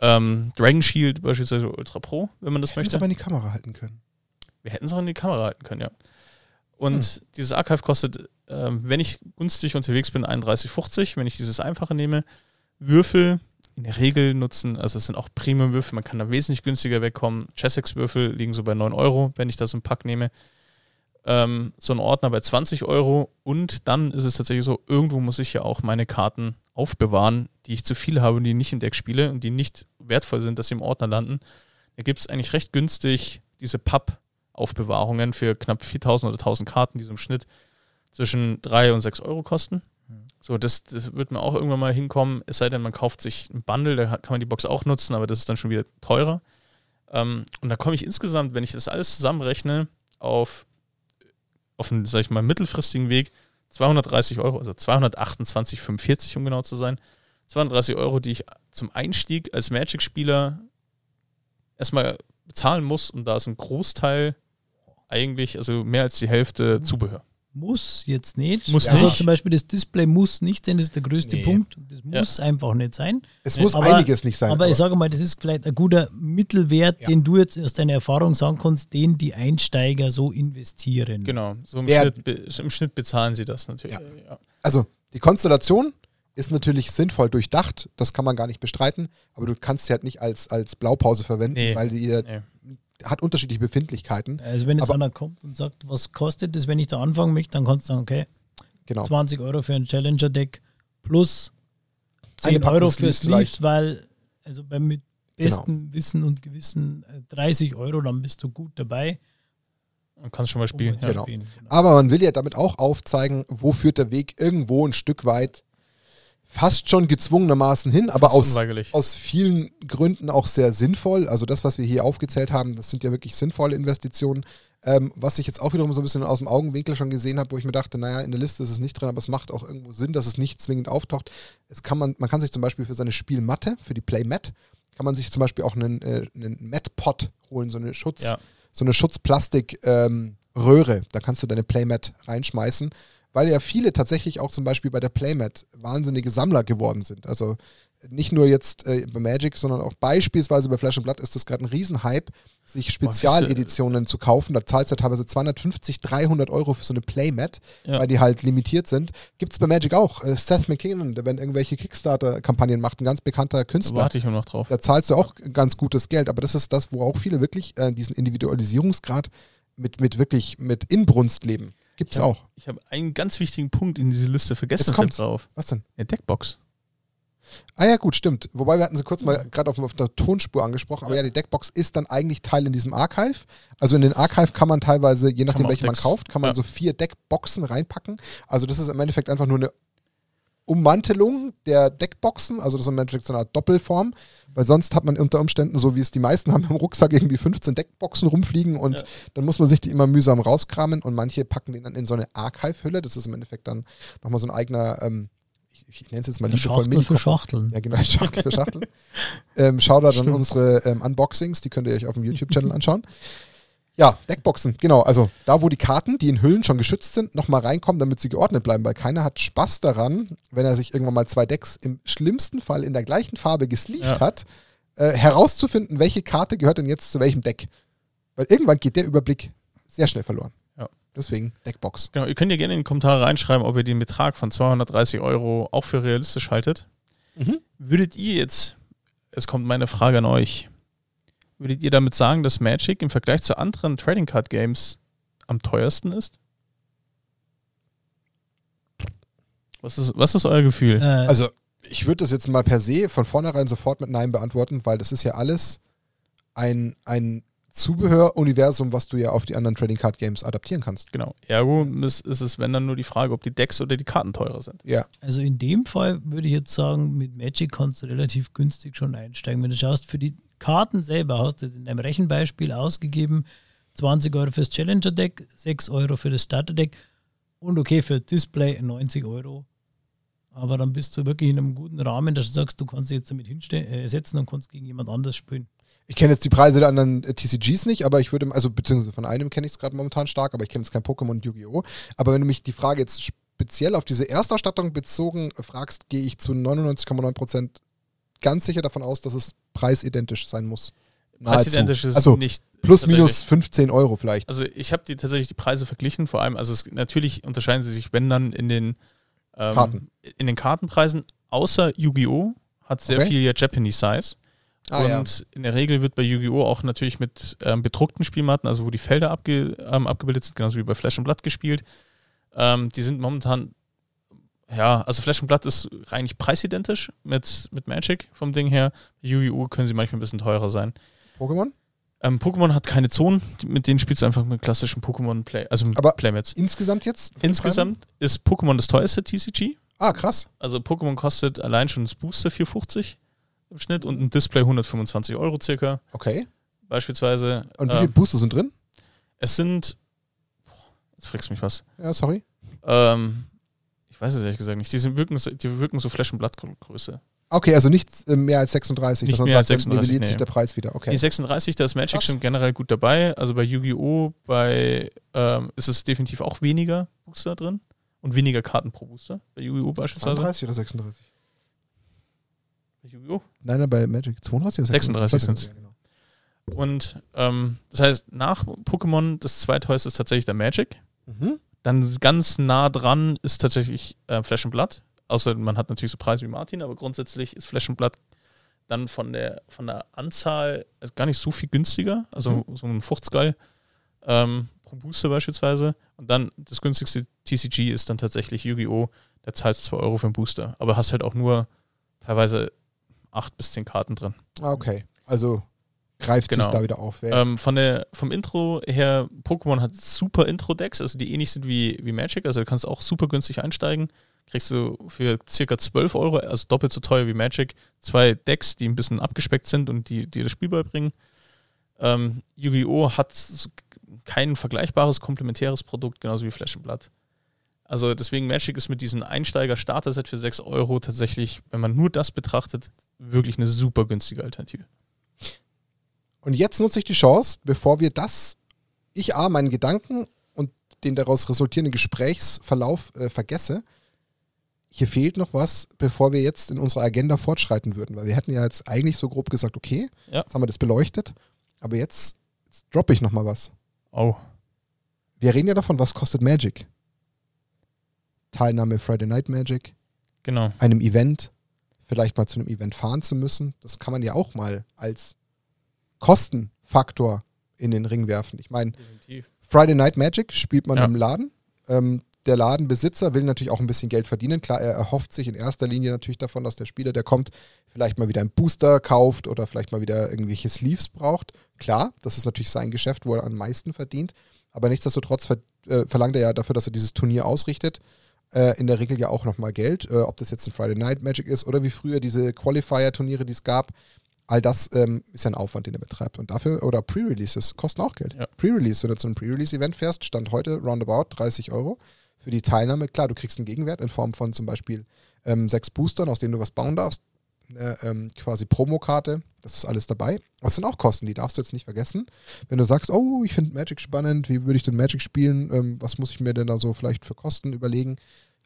ähm, Dragon Shield beispielsweise Ultra Pro, wenn man das Hätten möchte. es aber in die Kamera halten können. Wir hätten es auch in die Kamera halten können, ja. Und dieses Archive kostet, ähm, wenn ich günstig unterwegs bin, 31,50. Wenn ich dieses einfache nehme, Würfel in der Regel nutzen, also es sind auch Premium-Würfel, man kann da wesentlich günstiger wegkommen. Chessex-Würfel liegen so bei 9 Euro, wenn ich da so einen Pack nehme. Ähm, so ein Ordner bei 20 Euro. Und dann ist es tatsächlich so, irgendwo muss ich ja auch meine Karten aufbewahren, die ich zu viel habe und die nicht im Deck spiele und die nicht wertvoll sind, dass sie im Ordner landen. Da gibt es eigentlich recht günstig diese Papp-Aufbewahrungen für knapp 4000 oder 1000 Karten, die so im Schnitt zwischen 3 und 6 Euro kosten. So, das, das wird mir auch irgendwann mal hinkommen, es sei denn, man kauft sich ein Bundle, da kann man die Box auch nutzen, aber das ist dann schon wieder teurer. Ähm, und da komme ich insgesamt, wenn ich das alles zusammenrechne, auf, auf einen, sag ich mal, mittelfristigen Weg 230 Euro, also 228,45 um genau zu sein. 230 Euro, die ich zum Einstieg als Magic-Spieler erstmal bezahlen muss und da ist ein Großteil eigentlich, also mehr als die Hälfte Zubehör. Muss jetzt nicht. Muss also nicht. zum Beispiel das Display muss nicht sein, das ist der größte Nee. Punkt. Das Ja. muss einfach nicht sein. Es muss Aber- einiges nicht sein. Aber ich sage mal, das ist vielleicht ein guter Mittelwert, Ja. den du jetzt aus deiner Erfahrung sagen kannst, den die Einsteiger so investieren. Genau, so im, Schnitt, im Schnitt bezahlen sie das natürlich. Ja. Ja. also die Konstellation ist natürlich sinnvoll durchdacht, das kann man gar nicht bestreiten, aber du kannst sie halt nicht als, als Blaupause verwenden, Nee. weil die Nee. Hat unterschiedliche Befindlichkeiten. Also wenn jetzt Aber- einer kommt und sagt, was kostet das, wenn ich da anfangen möchte, dann kannst du sagen, okay, Genau. 20 Euro für ein Challenger-Deck plus 10 Eine Packung Euro für Sleeves weil, also beim mit Genau. bestem Wissen und Gewissen äh, 30 Euro, dann bist du gut dabei. Man kann schon mal spielen. Ja. Genau. spielen. Aber man will ja damit auch aufzeigen, wo führt der Weg irgendwo ein Stück weit fast schon gezwungenermaßen hin, aber aus, aus vielen Gründen auch sehr sinnvoll. Also das, was wir hier aufgezählt haben, das sind ja wirklich sinnvolle Investitionen. Ähm, was ich jetzt auch wiederum so ein bisschen aus dem Augenwinkel schon gesehen habe, wo ich mir dachte, naja, in der Liste ist es nicht drin, aber es macht auch irgendwo Sinn, dass es nicht zwingend auftaucht. Es kann man, man kann sich zum Beispiel für seine Spielmatte, für die Playmat, kann man sich zum Beispiel auch einen, äh, einen Mat-Pot holen, so eine Schutz, Ja. so eine Schutzplastik-Röhre. da kannst du deine Playmat reinschmeißen, weil ja viele tatsächlich auch zum Beispiel bei der Playmat wahnsinnige Sammler geworden sind. Also nicht nur jetzt äh, bei Magic, sondern auch beispielsweise bei Flash and Blood ist das gerade ein Riesenhype, sich Spezialeditionen zu kaufen. Da zahlst du teilweise 250, 300 Euro für so eine Playmat, Ja. weil die halt limitiert sind. Gibt es bei Magic auch. Äh, Seth MacKinnon, der wenn irgendwelche Kickstarter-Kampagnen macht, ein ganz bekannter Da Künstler. warte ich nur noch drauf. Da zahlst du auch ganz gutes Geld, aber das ist das, wo auch viele wirklich äh, diesen Individualisierungsgrad mit, mit wirklich mit Inbrunst leben. Gibt es auch. Ich habe einen ganz wichtigen Punkt in diese Liste vergessen. Jetzt kommt's. drauf. Was denn? Eine Deckbox. Ah ja, gut, stimmt. Wobei wir hatten sie kurz mal gerade auf, auf der Tonspur angesprochen, aber ja. die Deckbox ist dann eigentlich Teil in diesem Archive. Also in den Archive kann man teilweise, je nachdem welche man kauft, kann man ja. so vier Deckboxen reinpacken. Also das ist im Endeffekt einfach nur eine Ummantelung der Deckboxen, also das ist im Endeffekt so eine Art Doppelform, weil sonst hat man unter Umständen, so wie es die meisten haben, im Rucksack irgendwie 15 Deckboxen rumfliegen und Ja. dann muss man sich die immer mühsam rauskramen und manche packen die dann in so eine Archive-Hülle. Das ist im Endeffekt dann nochmal so ein eigener, ähm, ich, ich nenne es jetzt mal liebevoll Schachtel für. Schachteln. Ja, genau, Schachtel für Schachtel. ähm, Shoutout an Stimmt. unsere ähm, Unboxings, die könnt ihr euch auf dem YouTube-Channel anschauen. Ja, Deckboxen, genau. Also da, wo die Karten, die in Hüllen schon geschützt sind, nochmal reinkommen, damit sie geordnet bleiben, weil keiner hat Spaß daran, wenn er sich irgendwann mal zwei Decks im schlimmsten Fall in der gleichen Farbe gesleeved Ja. hat, äh, herauszufinden, welche Karte gehört denn jetzt zu welchem Deck. Weil irgendwann geht der Überblick sehr schnell verloren. Ja. Deswegen Deckbox. Genau, ihr könnt ja gerne in die Kommentare reinschreiben, ob ihr den Betrag von 230 Euro auch für realistisch haltet. Mhm. Würdet ihr jetzt, es kommt meine Frage an euch, würdet ihr damit sagen, dass Magic im Vergleich zu anderen Trading Card Games am teuersten ist? Was ist, was ist euer Gefühl? Äh, Also, ich würde das jetzt mal per se von vornherein sofort mit Nein beantworten, weil das ist ja alles ein, ein Zubehöruniversum, was du ja auf die anderen Trading Card Games adaptieren kannst. Genau. Ergo ist, ist es, wenn dann nur die Frage, ob die Decks oder die Karten teurer sind. Ja. Also in dem Fall würde ich jetzt sagen, mit Magic kannst du relativ günstig schon einsteigen. Wenn du schaust, für die Karten selber hast du jetzt in deinem Rechenbeispiel ausgegeben 20 Euro fürs Challenger Deck, 6 Euro für das Starter Deck und okay, für Display 90 Euro. Aber dann bist du wirklich in einem guten Rahmen, dass du sagst, du kannst sie jetzt damit hinstellen, äh, setzen und kannst gegen jemand anders spielen. Ich kenne jetzt die Preise der anderen äh, TCGs nicht, aber ich würde, also beziehungsweise von einem kenne ich es gerade momentan stark, aber ich kenne jetzt kein Pokémon und Yu-Gi-Oh! Aber wenn du mich die Frage jetzt speziell auf diese Erstausstattung bezogen fragst, gehe ich zu 99,9% ganz sicher davon aus, dass es preisidentisch sein muss. Preisidentisch ist es also nicht. plus minus 15 Euro vielleicht. Also ich habe die tatsächlich die Preise verglichen, vor allem, also es, natürlich unterscheiden sie sich, wenn dann in den ähm, Karten. in den Kartenpreisen, außer Yu-Gi-Oh! hat sehr Okay. viel ja Japanese Size. Ah, ja. und in der Regel wird bei Yu-Gi-Oh! auch natürlich mit ähm, bedruckten Spielmatten, also wo die Felder abge, ähm, abgebildet sind, genauso wie bei Flash und Blood gespielt. Ähm, die sind momentan, ja, also Flash und Blood ist eigentlich preisidentisch mit, mit Magic vom Ding her. Yu-Gi-Oh! können sie manchmal ein bisschen teurer sein. Pokémon? Ähm, Pokémon hat keine Zonen, mit denen spielst du einfach mit klassischen Pokémon-Play, also mit Aber- Playmats. Insgesamt jetzt? Insgesamt ist Pokémon das teuerste TCG. Ah, krass. Also Pokémon kostet allein schon das Booster 4,50 im Schnitt und ein Display 125 Euro circa. Okay. Beispielsweise. Und wie viele Ähm, Booster sind drin? es sind. Boah, Jetzt fragst du mich was. Ja, sorry. Ähm, ich weiß es ehrlich gesagt nicht. Die, sind, wirken, die wirken so Flash- und Blattgröße. Okay, also nicht äh, mehr als 36. Nicht mehr als sagt, dann 36, nivelliert sich nee. der Preis wieder. Okay. Die 36, da ist Magic Krass. schon generell gut dabei. Also bei Yu-Gi-Oh! bei ähm, ist es definitiv auch weniger Booster drin und weniger Karten pro Booster. Bei Yu-Gi-Oh! beispielsweise. 32 oder 36? Yu-Gi-Oh! Nein, nein, bei Magic 32 oder 36 sind's. Ja, genau. Und ähm, das heißt, nach Pokémon, das zweitheuerste ist tatsächlich der Magic. Mhm. Dann ganz nah dran ist tatsächlich äh, Flash and Blood. Außer man hat natürlich so Preise wie Martin, aber grundsätzlich ist Flash and Blood dann von der, von der Anzahl also gar nicht so viel günstiger. Also so ein 50 Geil ähm, pro Booster beispielsweise. Und dann das günstigste TCG ist dann tatsächlich Yu-Gi-Oh! Da zahlst 2 Euro für einen Booster. Aber hast halt auch nur teilweise 8 bis 10 Karten drin. Ah, okay. Also greift Genau. sich da wieder auf. Ähm, von der, vom Intro her, Pokémon hat super Intro-Decks, also die ähnlich sind wie, wie Magic, also du kannst auch super günstig einsteigen. Kriegst du für circa 12 Euro, also doppelt so teuer wie Magic, zwei Decks, die ein bisschen abgespeckt sind und die, die das Spiel beibringen. Ähm, Yu-Gi-Oh! hat kein vergleichbares komplementäres Produkt, genauso wie Flash Blood. Also deswegen Magic ist mit diesem Einsteiger-Starter-Set für 6 Euro tatsächlich, wenn man nur das betrachtet, wirklich eine super günstige Alternative. Und jetzt nutze ich die Chance, bevor wir das, ich A, meinen Gedanken und den daraus resultierenden Gesprächsverlauf äh, vergesse. hier fehlt noch was, bevor wir jetzt in unserer Agenda fortschreiten würden, weil wir hätten ja jetzt eigentlich so grob gesagt, okay, Ja. jetzt haben wir das beleuchtet, aber jetzt, jetzt droppe ich noch mal was. Oh. Wir reden ja davon, was kostet Magic? Teilnahme Friday Night Magic, Genau. einem Event, vielleicht mal zu einem Event fahren zu müssen. Das kann man ja auch mal als Kostenfaktor in den Ring werfen. Ich meine. Friday Night Magic spielt man Ja. im Laden. Ähm, der Ladenbesitzer will natürlich auch ein bisschen Geld verdienen. Klar, er erhofft sich in erster Linie natürlich davon, dass der Spieler, der kommt, vielleicht mal wieder einen Booster kauft oder vielleicht mal wieder irgendwelche Sleeves braucht. Klar, das ist natürlich sein Geschäft, wo er am meisten verdient. Aber nichtsdestotrotz ver äh, verlangt er ja dafür, dass er dieses Turnier ausrichtet, in der Regel ja auch nochmal Geld. Äh, ob das jetzt ein Friday Night Magic ist oder wie früher diese Qualifier-Turniere, die es gab. All das ähm, ist ja ein Aufwand, den er betreibt. Und dafür, oder Pre-Releases, kosten auch Geld. Ja. Pre-Release, wenn du zu einem Pre-Release-Event fährst, stand heute roundabout 30 Euro für die Teilnahme. Klar, du kriegst einen Gegenwert in Form von zum Beispiel ähm, sechs Boostern, aus denen du was bauen darfst. Ähm, quasi Promokarte, das ist alles dabei. Aber es sind auch Kosten, die darfst du jetzt nicht vergessen. Wenn du sagst, oh, ich finde Magic spannend, wie würde ich denn Magic spielen, ähm, was muss ich mir denn da so vielleicht für Kosten überlegen?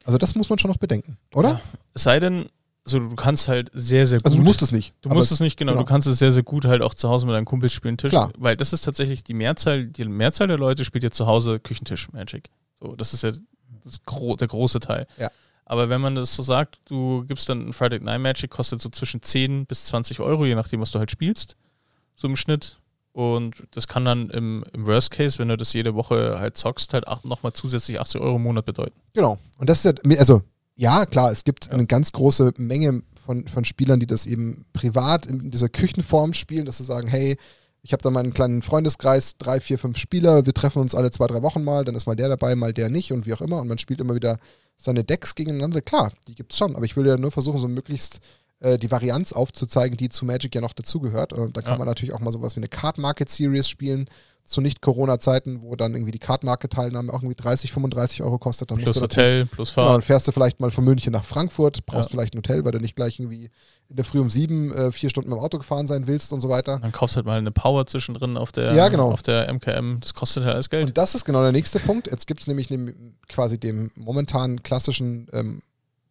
Also das muss man schon noch bedenken, oder? Ja. Es sei denn, so, du kannst halt sehr, sehr gut. Also du musst es nicht. Du musst es nicht, genau, genau. Du kannst es sehr, sehr gut halt auch zu Hause mit deinen Kumpels spielen, Tisch. Klar. Weil das ist tatsächlich die Mehrzahl, die Mehrzahl der Leute spielt ja zu Hause Küchentisch Magic. So, das ist ja das der große Teil. Ja. Aber wenn man das so sagt, du gibst dann ein Friday Night Magic, kostet so zwischen 10 bis 20 Euro, je nachdem, was du halt spielst, so im Schnitt. Und das kann dann im, im Worst Case, wenn du das jede Woche halt zockst, halt nochmal zusätzlich 80 Euro im Monat bedeuten. Genau. Und das ist ja, also ja, klar, es gibt eine ganz große Menge von, von Spielern, die das eben privat in dieser Küchenform spielen, dass sie sagen, hey, ich habe da meinen kleinen Freundeskreis, drei, vier, fünf Spieler, wir treffen uns alle zwei, drei Wochen mal, dann ist mal der dabei, mal der nicht und wie auch immer. Und man spielt immer wieder seine Decks gegeneinander. Klar, die gibt's schon, aber ich will ja nur versuchen, so möglichst äh, die Varianz aufzuzeigen, die zu Magic ja noch dazugehört. Und da kann Ja. man natürlich auch mal sowas wie eine Card Market Series spielen, zu Nicht-Corona-Zeiten, wo dann irgendwie die Card Market-Teilnahme auch irgendwie 30, 35 Euro kostet. Dann Plus du Hotel, plus Genau, Fahrt. dann fährst du vielleicht mal von München nach Frankfurt, brauchst Ja. vielleicht ein Hotel, weil du nicht gleich irgendwie in der Früh um sieben äh, vier Stunden mit dem Auto gefahren sein willst und so weiter. Dann kaufst halt mal eine Power zwischendrin auf der, Ja, genau. auf der MKM. Das kostet halt alles Geld. Und das ist genau der nächste Punkt. Jetzt gibt es nämlich quasi dem momentanen klassischen ähm,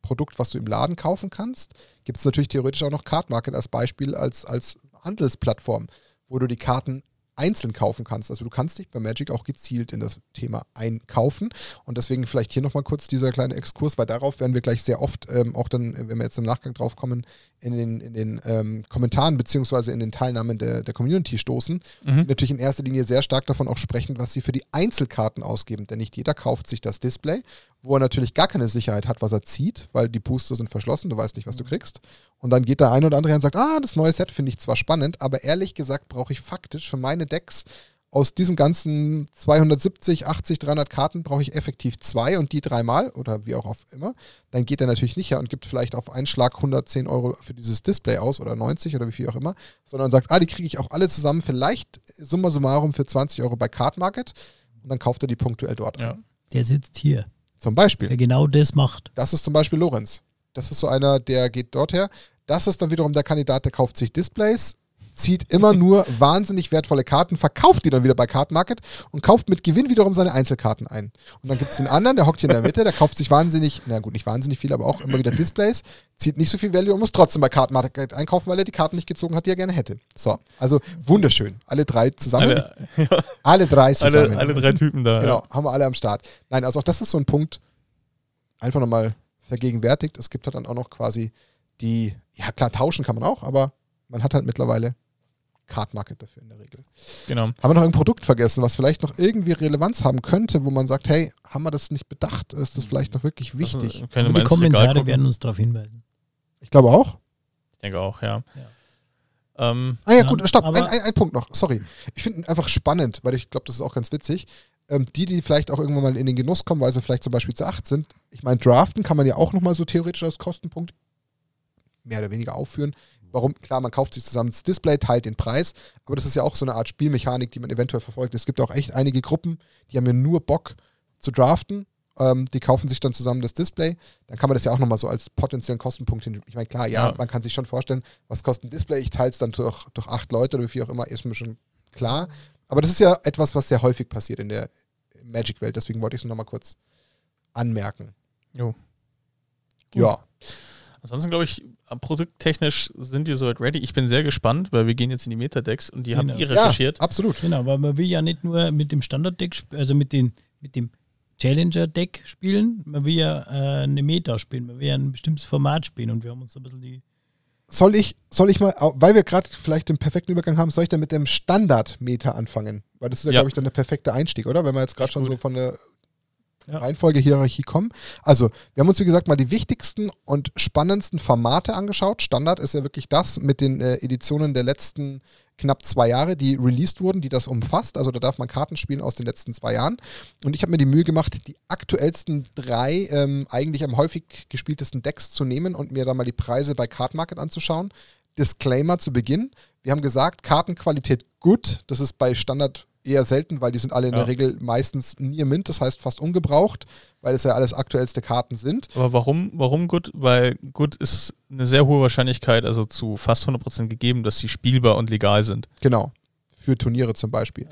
Produkt, was du im Laden kaufen kannst, gibt es natürlich theoretisch auch noch Card Market als Beispiel, als, als Handelsplattform, wo du die Karten einzeln kaufen kannst. Also du kannst dich bei Magic auch gezielt in das Thema einkaufen. Und deswegen vielleicht hier nochmal kurz dieser kleine Exkurs, weil darauf werden wir gleich sehr oft, ähm, auch dann, wenn wir jetzt im Nachgang drauf kommen, in den, in den ähm, Kommentaren beziehungsweise in den Teilnahmen der, der Community stoßen, die Mhm. natürlich in erster Linie sehr stark davon auch sprechen, was sie für die Einzelkarten ausgeben. Denn nicht jeder kauft sich das Display, wo er natürlich gar keine Sicherheit hat, was er zieht, weil die Booster sind verschlossen, du weißt nicht, was du kriegst. Und dann geht der eine oder andere hin und sagt, ah, das neue Set finde ich zwar spannend, aber ehrlich gesagt brauche ich faktisch für meine Decks aus diesen ganzen 270, 80, 300 Karten brauche ich effektiv zwei und die dreimal oder wie auch immer. Dann geht er natürlich nicht her und gibt vielleicht auf einen Schlag 110 Euro für dieses Display aus oder 90 oder wie viel auch immer, sondern sagt, ah, die kriege ich auch alle zusammen vielleicht summa summarum für 20 Euro bei Card Market und dann kauft er die punktuell dort Ja. Der sitzt hier, Zum Beispiel. der genau das macht. Das ist zum Beispiel Lorenz. Das ist so einer, der geht dort her. Das ist dann wiederum der Kandidat, der kauft sich Displays, zieht immer nur wahnsinnig wertvolle Karten, verkauft die dann wieder bei Card Market und kauft mit Gewinn wiederum seine Einzelkarten ein. Und dann gibt es den anderen, der hockt hier in der Mitte, der kauft sich wahnsinnig, na gut, nicht wahnsinnig viel, aber auch immer wieder Displays, zieht nicht so viel Value und muss trotzdem bei Card Market einkaufen, weil er die Karten nicht gezogen hat, die er gerne hätte. So, also wunderschön. Alle drei zusammen. Alle, Alle, drei zusammen. alle, alle drei Typen da. Genau, haben wir alle am Start. Nein, also auch das ist so ein Punkt, einfach nochmal vergegenwärtigt. Es gibt halt dann auch noch quasi die, ja klar, tauschen kann man auch, aber man hat halt mittlerweile Card Market dafür in der Regel. Genau. Haben wir noch ein Produkt vergessen, was vielleicht noch irgendwie Relevanz haben könnte, wo man sagt, hey, haben wir das nicht bedacht? Ist das vielleicht noch wirklich wichtig? Also, können wir Aber mal die Kommentare werden uns darauf hinweisen. Ich glaube auch. Ich denke auch, ja. Ja. Ähm, Ah ja, gut, stopp. Ein, ein, ein Punkt noch. Sorry. Ich finde ihn einfach spannend, weil ich glaube, das ist auch ganz witzig. Ähm, die, die vielleicht auch irgendwann mal in den Genuss kommen, weil sie vielleicht zum Beispiel zu acht sind. Ich meine, draften kann man ja auch nochmal so theoretisch als Kostenpunkt mehr oder weniger aufführen. Warum? Klar, man kauft sich zusammen das Display, teilt den Preis, aber das ist ja auch so eine Art Spielmechanik, die man eventuell verfolgt. Es gibt auch echt einige Gruppen, die haben ja nur Bock zu draften. Ähm, die kaufen sich dann zusammen das Display. Dann kann man das ja auch nochmal so als potenziellen Kostenpunkt hin. Ich meine, klar, ja, Ja. man kann sich schon vorstellen, was kostet ein Display? Ich teile es dann durch, durch acht Leute oder wie auch immer, ist mir schon klar. Aber das ist ja etwas, was sehr häufig passiert in der Magic-Welt. Deswegen wollte ich es nochmal kurz anmerken. jo. Ja. Ansonsten glaube ich, produkttechnisch sind wir soweit ready. Ich bin sehr gespannt, weil wir gehen jetzt in die Metadecks und die Genau. habt ihr ja, recherchiert. absolut. Genau, weil man will ja nicht nur mit dem Standard-Deck, also mit, den, mit dem Challenger-Deck spielen, man will ja äh, eine Meta spielen, man will ja ein bestimmtes Format spielen und wir haben uns ein bisschen die. Soll ich, soll ich mal, weil wir gerade vielleicht den perfekten Übergang haben, soll ich dann mit dem Standard-Meter anfangen? Weil das ist ja, Ja. glaube ich, dann der perfekte Einstieg, oder? Wenn wir jetzt gerade schon gut. so von der Ja. Reihenfolge, Hierarchie kommen. Also, wir haben uns, wie gesagt, mal die wichtigsten und spannendsten Formate angeschaut. Standard ist ja wirklich das mit den äh, Editionen der letzten knapp zwei Jahre, die released wurden, die das umfasst. Also da darf man Karten spielen aus den letzten zwei Jahren. Und ich habe mir die Mühe gemacht, die aktuellsten drei ähm, eigentlich am häufig gespieltesten Decks zu nehmen und mir da mal die Preise bei Card Market anzuschauen. Disclaimer zu Beginn. Wir haben gesagt, Kartenqualität gut. Das ist bei Standard eher selten, weil die sind alle in Ja. der Regel meistens Near Mint, das heißt fast ungebraucht, weil es ja alles aktuellste Karten sind. Aber warum, warum gut? Weil gut ist eine sehr hohe Wahrscheinlichkeit, also zu fast 100% gegeben, dass sie spielbar und legal sind. Genau. Für Turniere zum Beispiel.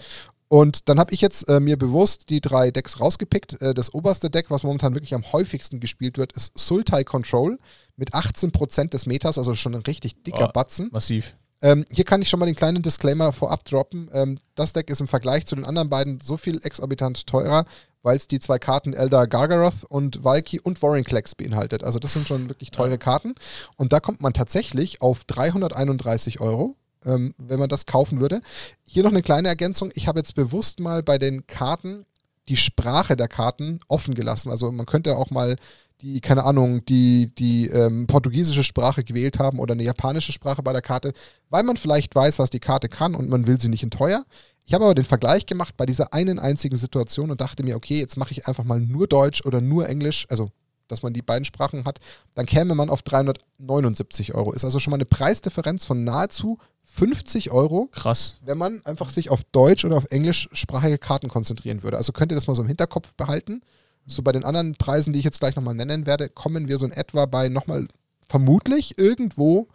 Und dann habe ich jetzt äh, mir bewusst die drei Decks rausgepickt. Äh, das oberste Deck, was momentan wirklich am häufigsten gespielt wird, ist Sultai Control mit 18% des Metas, also schon ein richtig dicker Oh. Batzen. Massiv. Ähm, hier kann ich schon mal den kleinen Disclaimer vorab droppen. Ähm, das Deck ist im Vergleich zu den anderen beiden so viel exorbitant teurer, weil es die zwei Karten Eldar Gargaroth und Valky und Warrenklex beinhaltet. Also das sind schon wirklich teure. Karten. Und da kommt man tatsächlich auf 331 Euro, ähm, wenn man das kaufen würde. Hier noch eine kleine Ergänzung. Ich habe jetzt bewusst mal bei den Karten die Sprache der Karten offen gelassen. Also man könnte auch mal die, keine Ahnung, die, die ähm, portugiesische Sprache gewählt haben oder eine japanische Sprache bei der Karte, weil man vielleicht weiß, was die Karte kann und man will sie nicht in teuer. Ich habe aber den Vergleich gemacht bei dieser einen einzigen Situation und dachte mir, okay, jetzt mache ich einfach mal nur Deutsch oder nur Englisch, also dass man die beiden Sprachen hat, dann käme man auf 379 Euro. Ist also schon mal eine Preisdifferenz von nahezu 50 Euro Krass. wenn man einfach sich auf Deutsch oder auf englischsprachige Karten konzentrieren würde. Also könnt ihr das mal so im Hinterkopf behalten. So bei den anderen Preisen, die ich jetzt gleich nochmal nennen werde, kommen wir so in etwa bei nochmal vermutlich irgendwo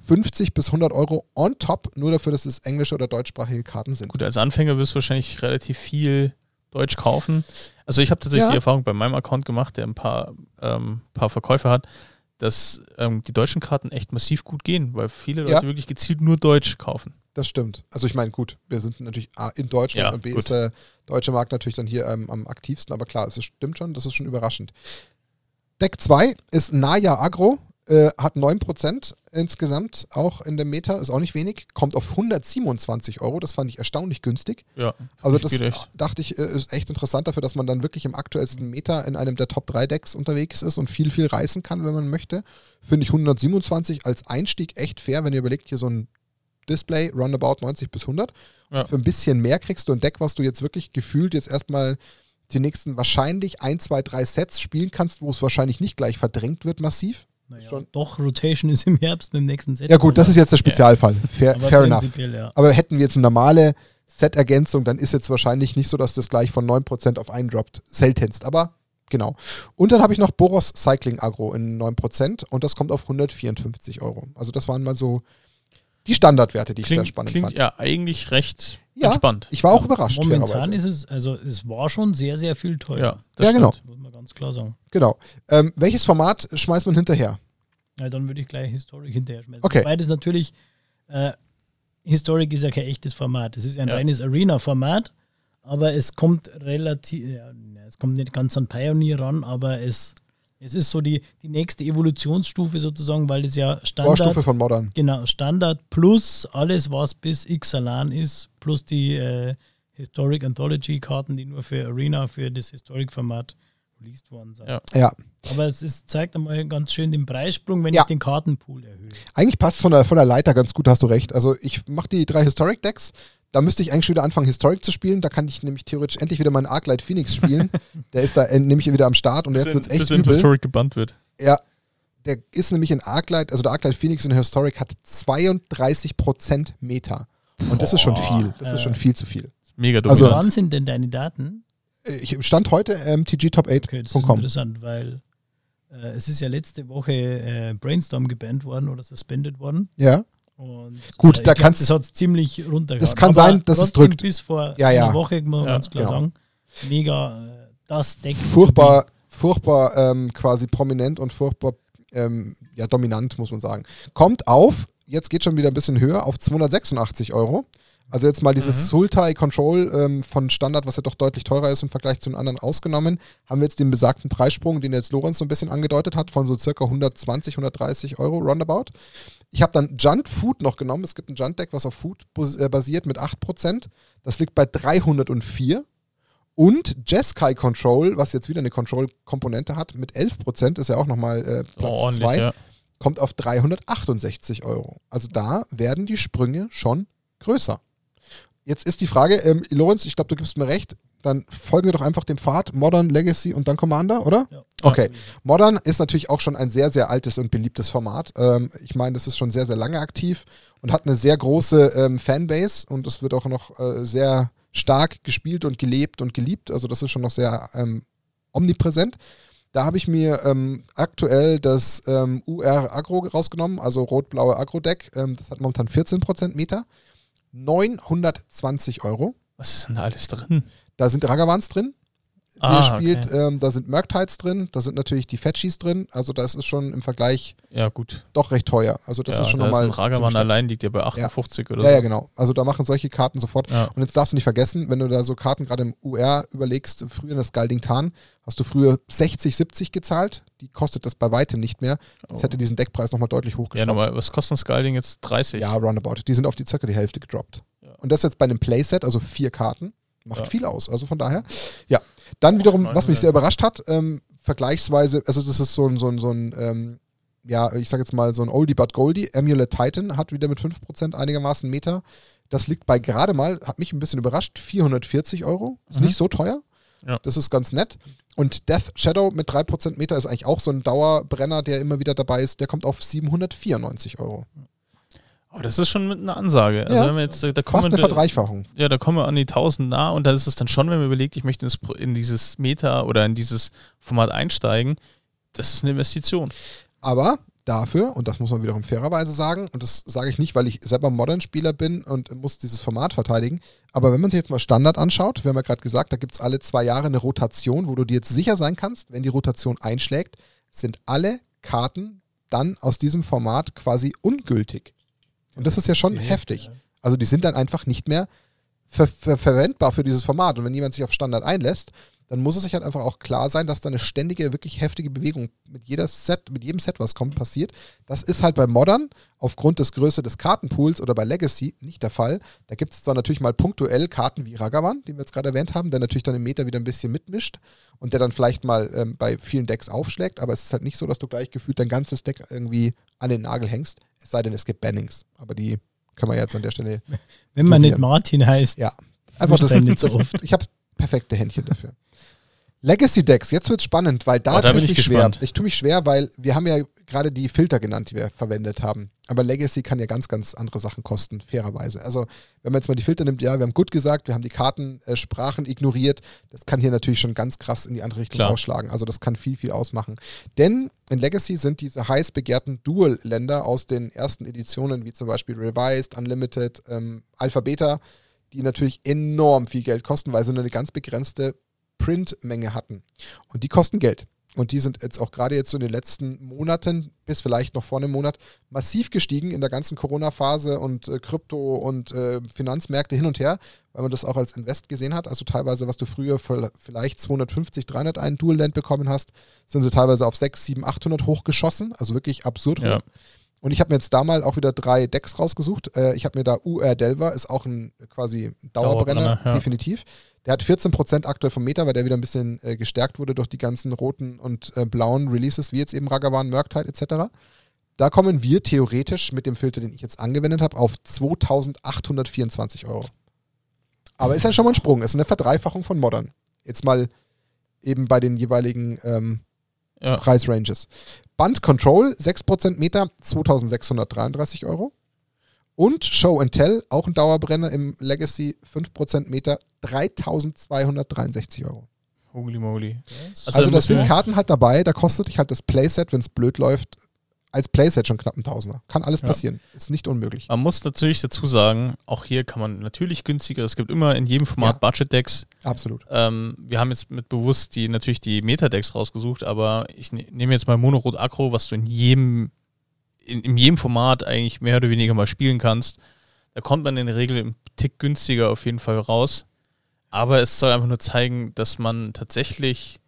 50 bis 100 Euro on top, nur dafür, dass es englische oder deutschsprachige Karten sind. Gut, als Anfänger wirst du wahrscheinlich relativ viel Deutsch kaufen. Also ich habe tatsächlich Ja. die Erfahrung bei meinem Account gemacht, der ein paar, ähm, paar Verkäufe hat, dass ähm, die deutschen Karten echt massiv gut gehen, weil viele Leute Ja. wirklich gezielt nur Deutsch kaufen. Das stimmt. Also ich meine, gut, wir sind natürlich A in Deutschland Ja, und B gut. ist der deutsche Markt natürlich dann hier ähm, am aktivsten, aber klar, es stimmt schon, das ist schon überraschend. Deck 2 ist Naya Agro, äh, hat 9% insgesamt auch in dem Meta, ist auch nicht wenig, kommt auf 127 Euro, das fand ich erstaunlich günstig. Ja. Also das dachte ich, äh, ist echt interessant dafür, dass man dann wirklich im aktuellsten Meta in einem der Top 3 Decks unterwegs ist und viel, viel reißen kann, wenn man möchte. Finde ich 127 als Einstieg echt fair, wenn ihr überlegt, hier so ein Display, roundabout 90 bis 100. Ja. Für ein bisschen mehr kriegst du ein Deck, was du jetzt wirklich gefühlt jetzt erstmal die nächsten wahrscheinlich ein, zwei, drei Sets spielen kannst, wo es wahrscheinlich nicht gleich verdrängt wird massiv. Naja, Schon. Doch, Rotation ist im Herbst mit dem nächsten Set. Ja gut, das ist jetzt der Spezialfall. Fair, aber fair enough. Ja. Aber hätten wir jetzt eine normale Set-Ergänzung, dann ist jetzt wahrscheinlich nicht so, dass das gleich von 9% auf einen droppt. Seltenst, aber genau. Und dann habe ich noch Boros Cycling Agro in 9% und das kommt auf 154 Euro. Also das waren mal so die Standardwerte, die ich sehr Klingt, spannend klingt fand. ja eigentlich recht Ja, entspannt. Ich war auch überrascht. Momentan ist es, also es war schon sehr, sehr viel teuer. Ja, das Ja, genau. Muss man ganz klar sagen. Genau. Ähm, welches Format schmeißt man hinterher? Ja, dann würde ich gleich Historik hinterher schmeißen. Okay. Wobei das natürlich, äh, Historik ist ja kein echtes Format. Es ist ja ein Ja. reines Arena-Format, aber es kommt relativ, ja, es kommt nicht ganz an Pioneer ran, aber es, es ist so die, die nächste Evolutionsstufe sozusagen, weil es ja Standard, Vorstufe von Modern. genau, Standard plus alles, was bis Xalan ist, plus die äh, Historic Anthology Karten, die nur für Arena, für das Historic-Format released worden sind. Ja. Ja. Aber es ist, zeigt einmal ganz schön den Preissprung, wenn Ja. ich den Kartenpool erhöhe. Eigentlich passt es von der, von der Leiter ganz gut, hast du recht. Also ich mache die drei Historic Decks. Da müsste ich eigentlich schon wieder anfangen, Historic zu spielen. Da kann ich nämlich theoretisch endlich wieder meinen Arclight Phoenix spielen. der ist da äh, nämlich wieder am Start und jetzt wird es echt bis in übel. Historic gebannt wird. Ja, der ist nämlich in Arclight, also der Arclight Phoenix in Historic hat 32% Meta. Und das ist schon viel. Das ist Äh. schon viel zu viel. Mega Also- dominant. Wann sind denn deine Daten? Ich stand heute ähm, Okay, das ist tgtop8.com. interessant, weil äh, es ist ja letzte Woche äh, Brainstorm gebannt worden oder suspended worden. ja, Und, Gut, äh, da kannst- Das hat ziemlich runtergehauen. Das kann Aber sein, dass es drückt. Bis vor Ja, ja. einer Woche, muss man Ja, ganz klar genau. sagen, mega äh, das Deck. furchtbar, furchtbar ähm, quasi prominent und furchtbar ähm, ja, dominant, muss man sagen. Kommt auf, jetzt geht schon wieder ein bisschen höher, auf 286 Euro. Also jetzt mal dieses Mhm. Sultai Control ähm, von Standard, was ja doch deutlich teurer ist im Vergleich zu den anderen ausgenommen, haben wir jetzt den besagten Preissprung, den jetzt Lorenz so ein bisschen angedeutet hat, von so circa 120, 130 Euro roundabout. Ich habe dann Junt Food noch genommen. Es gibt ein Junt Deck, was auf Food äh, basiert mit 8%. Das liegt bei 304. Und Jeskai Control, was jetzt wieder eine Control-Komponente hat, mit 11%, ist ja auch nochmal äh, Oh, Platz ordentlich, 2 ja. kommt auf 368 Euro. Also da werden die Sprünge schon größer. Jetzt ist die Frage, ähm, Lorenz, ich glaube, du gibst mir recht, dann folgen wir doch einfach dem Pfad Modern, Legacy und dann Commander, oder? Ja. Okay. Modern ist natürlich auch schon ein sehr, sehr altes und beliebtes Format. Ähm, ich meine, das ist schon sehr, sehr lange aktiv und hat eine sehr große ähm, Fanbase und es wird auch noch äh, sehr stark gespielt und gelebt und geliebt. Also das ist schon noch sehr ähm, omnipräsent. Da habe ich mir ähm, aktuell das ähm, UR Agro rausgenommen, also rot-blaue Agro-Deck. Ähm, das hat momentan 14% Meter. 920 Euro. Was ist denn da alles drin? Da sind Ragavans drin. Ah, spielt, ähm, da sind Murktides drin, da sind natürlich die Fetchies drin. Also das ist schon im Vergleich Ja, gut. doch recht teuer. Also das ja, ist schon da nochmal. ein Ragavan ziemlich- allein liegt ja bei 58 oder Ja, so. ja, genau. Also da machen solche Karten sofort. Ja. Und jetzt darfst du nicht vergessen, wenn du da so Karten gerade im UR überlegst, früher in das Galding Tarn, hast du früher 60, 70 gezahlt. Die kostet das bei weitem nicht mehr. Das Oh. hätte diesen Deckpreis nochmal deutlich Ja, hochgeschraubt. nochmal, was kostet ein Scalding jetzt? 30? Ja, roundabout. Die sind auf die circa die Hälfte gedroppt. Ja. Und das jetzt bei einem Playset, also vier Karten, macht Ja. viel aus. Also von daher, ja. Dann wiederum, Nein, was mich sehr überrascht hat, ähm, vergleichsweise, also das ist so ein, so ein, so ein ähm, ja, ich sag jetzt mal so ein Oldie but Goldie. Amulet Titan hat wieder mit 5% einigermaßen Meter. Das liegt bei gerade mal, hat mich ein bisschen überrascht, 440 Euro. Ist Mhm. nicht so teuer. Ja. Das ist ganz nett. Und Death Shadow mit 3% Meter ist eigentlich auch so ein Dauerbrenner, der immer wieder dabei ist. Der kommt auf 794 Euro. Aber das ist schon mit einer Ansage. Also Ja. wenn wir jetzt, da Fast kommen eine wir, Verdreifachung. ja, da kommen wir an die 1000 nah und da ist es dann schon, wenn man überlegt, ich möchte in dieses Meta oder in dieses Format einsteigen, das ist eine Investition. Aber dafür, und das muss man wiederum fairerweise sagen, und das sage ich nicht, weil ich selber Modern-Spieler bin und muss dieses Format verteidigen, aber wenn man sich jetzt mal Standard anschaut, wir haben ja gerade gesagt, da gibt es alle zwei Jahre eine Rotation, wo du dir jetzt sicher sein kannst, wenn die Rotation einschlägt, sind alle Karten dann aus diesem Format quasi ungültig. Und das ist ja schon heftig. Also die sind dann einfach nicht mehr ver ver verwendbar für dieses Format. Und wenn jemand sich auf Standard einlässt, dann muss es sich halt einfach auch klar sein, dass da eine ständige, wirklich heftige Bewegung mit jeder Set, mit jedem Set, was kommt, passiert. Das ist halt bei Modern aufgrund des Größe des Kartenpools oder bei Legacy nicht der Fall. Da gibt es zwar natürlich mal punktuell Karten wie Ragavan, den wir jetzt gerade erwähnt haben, der natürlich dann im Meter wieder ein bisschen mitmischt und der dann vielleicht mal ähm, bei vielen Decks aufschlägt, aber es ist halt nicht so, dass du gleich gefühlt dein ganzes Deck irgendwie an den Nagel hängst, es sei denn, es gibt Bannings. Aber die können wir jetzt an der Stelle Wenn man nicht. Martin heißt. ja. Einfach das, nicht so das oft. Ich habe perfekte Händchen dafür. Legacy Decks, jetzt wird's spannend, weil da, Oh, da tue ich ich mich schwer. Ich tue mich schwer, weil wir haben ja gerade die Filter genannt, die wir verwendet haben. Aber Legacy kann ja ganz, ganz andere Sachen kosten, fairerweise. Also, wenn man jetzt mal die Filter nimmt, ja, wir haben gut gesagt, wir haben die Kartensprachen äh, ignoriert. Das kann hier natürlich schon ganz krass in die andere Richtung Klar. ausschlagen. Also, das kann viel, viel ausmachen. Denn in Legacy sind diese heiß begehrten Dual-Länder aus den ersten Editionen, wie zum Beispiel Revised, Unlimited, ähm, Alpha Beta, die natürlich enorm viel Geld kosten, weil sie nur eine ganz begrenzte Printmenge hatten. Und die kosten Geld. Und die sind jetzt auch gerade jetzt so in den letzten Monaten, bis vielleicht noch vor einem Monat, massiv gestiegen in der ganzen Corona-Phase und äh, Krypto und äh, Finanzmärkte hin und her, weil man das auch als Invest gesehen hat. Also teilweise, was du früher vielleicht 250, 300 einen Dual-Land bekommen hast, sind sie teilweise auf 6, 7, 800 hochgeschossen. Also wirklich absurd Ja. Und ich habe mir jetzt da mal auch wieder drei Decks rausgesucht. Äh, ich habe mir da UR Delver, ist auch ein quasi Dauerbrenner, Dauerbrenner, ja. definitiv. Der hat 14% aktuell vom Meter, weil der wieder ein bisschen äh, gestärkt wurde durch die ganzen roten und äh, blauen Releases, wie jetzt eben Ragavan, Murktide etc. Da kommen wir theoretisch mit dem Filter, den ich jetzt angewendet habe, auf 2824 Euro. Aber ist ja schon mal ein Sprung. Ist eine Verdreifachung von Modern. Jetzt mal eben bei den jeweiligen ähm, Ja. Preisranges. Band Control 6% Meter 2633 Euro. Und Show and Tell, auch ein Dauerbrenner im Legacy 5% Meter 3263 Euro. Holy moly. Also, da das sind Karten halt dabei, da kostet dich halt das Playset, wenn es blöd läuft, als Playset schon knapp ein Tausender. Kann alles Ja. passieren. Ist nicht unmöglich. Man muss natürlich dazu sagen, auch hier kann man natürlich günstiger, es gibt immer in jedem Format Ja. Budget-Decks. Absolut. Ähm, wir haben jetzt mit bewusst die natürlich die Meta-Decks rausgesucht, aber ich ne nehme jetzt mal Monorot Akro, was du in jedem, in, in jedem Format eigentlich mehr oder weniger mal spielen kannst. Da kommt man in der Regel einen Tick günstiger auf jeden Fall raus. Aber es soll einfach nur zeigen, dass man tatsächlich,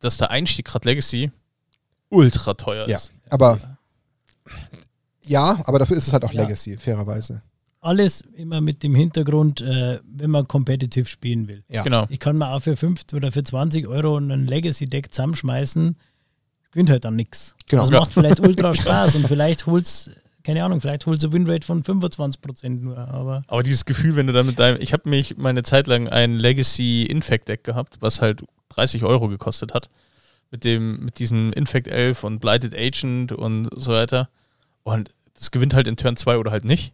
dass der Einstieg gerade Legacy ultra teuer Ja. Aber ja, aber dafür ist es halt auch Ja. Legacy, fairerweise. Alles immer mit dem Hintergrund, äh, wenn man competitive spielen will. Ja. Genau. Ich kann mir auch für 5 oder für 20 Euro ein Legacy-Deck zusammenschmeißen, gewinnt halt dann nichts. Genau. Das Ja. macht vielleicht ultra Spaß und vielleicht holst, keine Ahnung, vielleicht holst du Winrate von 25% nur, aber Aber dieses Gefühl, wenn du dann mit deinem, ich habe mich meine Zeit lang ein Legacy Infect Deck gehabt, was halt 30 Euro gekostet hat. Mit dem, mit diesem Infect 11 und Blighted Agent und so weiter. Und das gewinnt halt in Turn 2 oder halt nicht.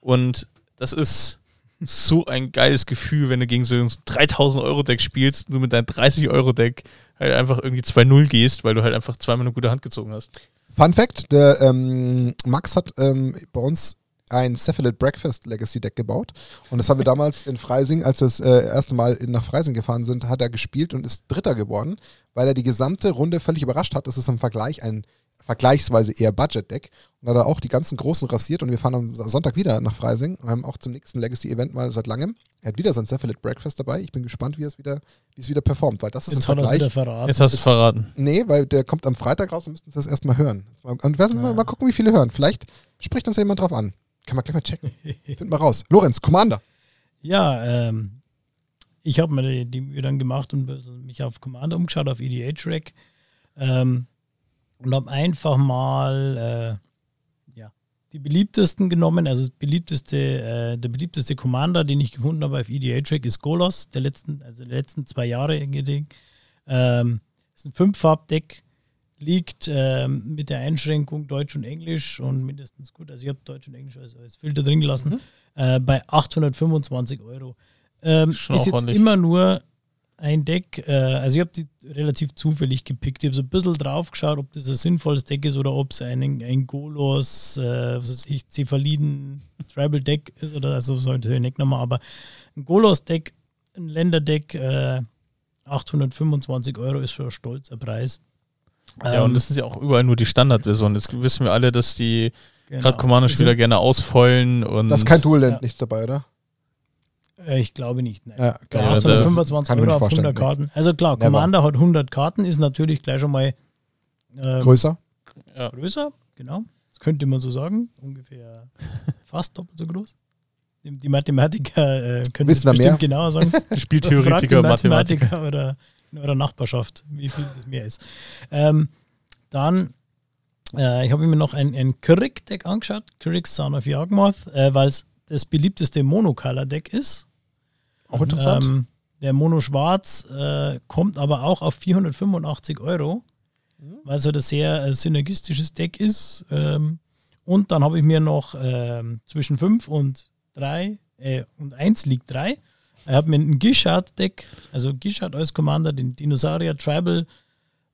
Und das ist so ein geiles Gefühl, wenn du gegen so ein 3000 Euro Deck spielst, du mit deinem 30 Euro Deck halt einfach irgendwie 2-0 gehst, weil du halt einfach zweimal eine gute Hand gezogen hast. Fun Fact: der, ähm, Max hat ähm, bei uns ein Cephalid Breakfast Legacy Deck gebaut. Und das haben wir damals in Freising, als wir das äh, erste Mal in- nach Freising gefahren sind, hat er gespielt und ist Dritter geworden, weil er die gesamte Runde völlig überrascht hat. Das ist im Vergleich ein vergleichsweise eher Budget-Deck. Und hat er auch die ganzen Großen rasiert und wir fahren am Sonntag wieder nach Freising und haben auch zum nächsten Legacy-Event mal seit langem. Er hat wieder sein Cephalid Breakfast dabei. Ich bin gespannt, wie es wieder, wie es wieder performt, weil das ist jetzt er Vergleich. Jetzt hast du es verraten. Nee, weil der kommt am Freitag raus und müssten das erstmal hören. Und werden wir mal, mal gucken, wie viele hören. Vielleicht spricht uns ja jemand drauf an. Kann man gleich mal checken. Finden wir raus. Lorenz, Commander. Ja, ähm, ich habe mir die, Mühe dann gemacht und mich auf Commander umgeschaut, auf EDH-Rack. Ähm, und habe einfach mal äh, ja, die beliebtesten genommen. Also beliebteste, äh, der beliebteste Commander, den ich gefunden habe auf EDH-Rack, ist Golos, der letzten, also der letzten zwei Jahre. Ähm, ist ein Fünf-Farb-Deck, liegt ähm, mit der Einschränkung Deutsch und Englisch und mindestens gut, also ich habe Deutsch und Englisch als, als Filter drin gelassen, äh, bei 825 Euro. Ähm, ist jetzt ordentlich. immer nur ein Deck, äh, also ich habe die relativ zufällig gepickt. Ich habe so ein bisschen drauf geschaut, ob das ein sinnvolles Deck ist oder ob es ein, ein Golos, äh, was weiß ich, Cephaliden Tribal Deck ist oder also sollte ich nicht nochmal, aber ein Golos-Deck, ein Länderdeck, äh, 825 Euro ist schon ein stolzer Preis. Ja, und Ähm, das ist ja auch überall nur die Standardversion. Das wissen wir alle, dass die genau. gerade Commander-Spieler gerne ausfeulen und. Das ist kein Dual Land, Ja. nichts dabei, oder? Äh, ich glaube nicht. Nein. Ja, Bei Ja, da- 825 kann ich mir Euro auf 100 vorstellen, Karten. Also klar, Never. Commander hat 100 Karten, ist natürlich gleich schon mal ähm, Größer. Ja. größer, genau. Das könnte man so sagen. Ungefähr fast doppelt so groß. Die, Mathematiker äh, können Wissen das da bestimmt mehr? genauer sagen. Spieltheoretiker, Mathematiker. Mathematiker oder in eurer Nachbarschaft, wie viel das mehr ist. Ähm, dann, äh, ich habe mir noch ein, ein Krieg-Deck angeschaut, Krieg Son of Yawgmoth, äh, weil es das beliebteste Monocolor-Deck ist. Auch interessant. Ähm, der Mono Schwarz äh, kommt aber auch auf 485 Euro, weil es halt ein sehr äh, synergistisches Deck ist. Ähm, und dann habe ich mir noch ähm, zwischen 5 und 3 äh, und 1 liegt 3. Ich habe mir ein Gishard-Deck, also Gishard als Commander, den Dinosaurier Tribal,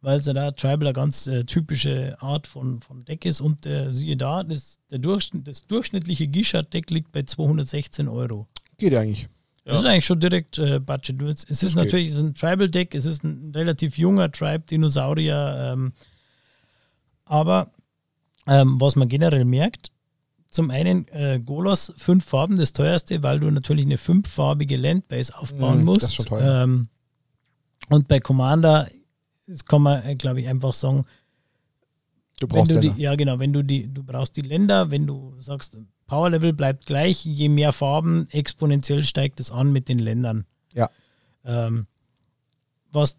weil es ja da Tribal eine ganz äh, typische Art von, von Deck ist. Und äh, siehe da, das, der Durchschnitt, das durchschnittliche Gishard-Deck liegt bei 216 Euro. Geht ja eigentlich. Das ist eigentlich schon direkt äh, Budget. Es ist geht. natürlich es ist ein Tribal-Deck, es ist ein relativ junger Tribe-Dinosaurier. Ähm, aber ähm, was man generell merkt, zum einen äh, Golos, fünf Farben, das teuerste, weil du natürlich eine fünffarbige Landbase aufbauen Mm, musst. das ist schon teuer. Ähm, und bei Commander, das kann man, äh, glaube ich, einfach sagen, Du wenn brauchst du die, Länder. ja genau, wenn du die, du brauchst die Länder, wenn du sagst, Power Level bleibt gleich, je mehr Farben, exponentiell steigt es an mit den Ländern. Ja. Ähm, was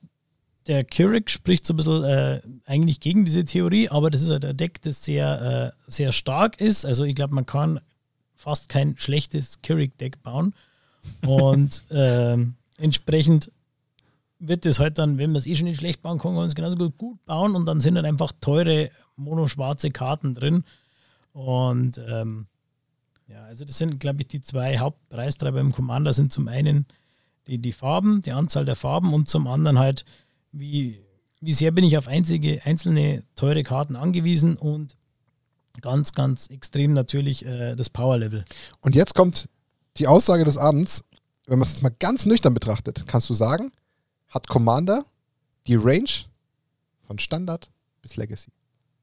der Keurig spricht so ein bisschen äh, eigentlich gegen diese Theorie, aber das ist halt ein Deck, das sehr, äh, sehr stark ist. Also ich glaube, man kann fast kein schlechtes Keurig-Deck bauen. Und ähm, entsprechend wird es halt dann, wenn man es eh schon nicht schlecht bauen kann, kann man es genauso gut, gut bauen und dann sind dann einfach teure monoschwarze Karten drin. Und ähm, ja, also das sind, glaube ich, die zwei Hauptpreistreiber im Commander sind zum einen die, die Farben, die Anzahl der Farben und zum anderen halt, wie, wie sehr bin ich auf einzige, einzelne teure Karten angewiesen und ganz, ganz extrem natürlich äh, das Power-Level. Und jetzt kommt die Aussage des Abends. Wenn man es jetzt mal ganz nüchtern betrachtet, kannst du sagen, hat Commander die Range von Standard bis Legacy.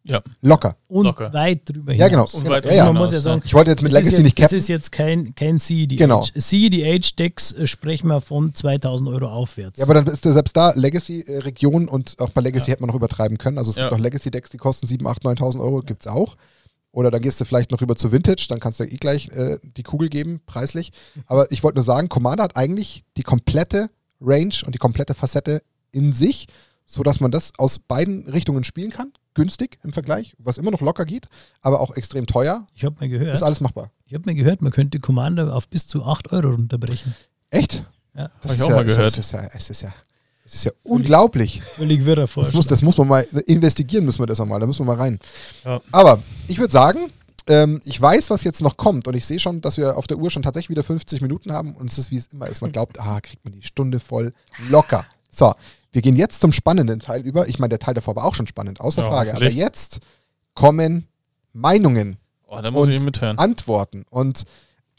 Ja. Locker. Und Locker. weit drüber Ja, genau. hinaus. Und Ja, weiter ja, ja. Man muss ja hinaus, sagen, Ich wollte jetzt mit das Legacy ja, nicht Das cappen. ist jetzt kein, kein CEDH. Genau. CEDH-Decks äh, sprechen wir von 2000 Euro aufwärts. Ja, aber dann ist ja selbst da Legacy-Region und auch bei Legacy Ja. hätte man noch übertreiben können. Also es Ja. gibt auch Legacy-Decks, die kosten 7.000, 8.000, 9.000 Euro, gibt es auch. Oder dann gehst du vielleicht noch rüber zu Vintage, dann kannst du eh gleich äh, die Kugel geben, preislich. Aber ich wollte nur sagen, Commander hat eigentlich die komplette Range und die komplette Facette in sich, sodass man das aus beiden Richtungen spielen kann. Günstig im Vergleich, was immer noch locker geht, aber auch extrem teuer. ich habe mal gehört, Ist alles machbar. ich habe mal gehört, man könnte Commander auf bis zu 8 Euro runterbrechen. Echt? Ja. Das Hab ich ist auch ja, mal gehört. Es ist ja, es ist ja, es ist ja unglaublich. Völlig wirrer Das muss, Vorschlag. das muss man mal investigieren, müssen wir das einmal. Da müssen wir mal rein. Ja. Aber ich würde sagen, ähm, ich weiß, was jetzt noch kommt und ich sehe schon, dass wir auf der Uhr schon tatsächlich wieder 50 Minuten haben und es ist wie es immer ist. Man glaubt, ah, kriegt man die Stunde voll locker. So, wir gehen jetzt zum spannenden Teil über. Ich meine, der Teil davor war auch schon spannend, außer Ja, Frage. Aber jetzt kommen Meinungen, Oh, da muss Und. Antworten und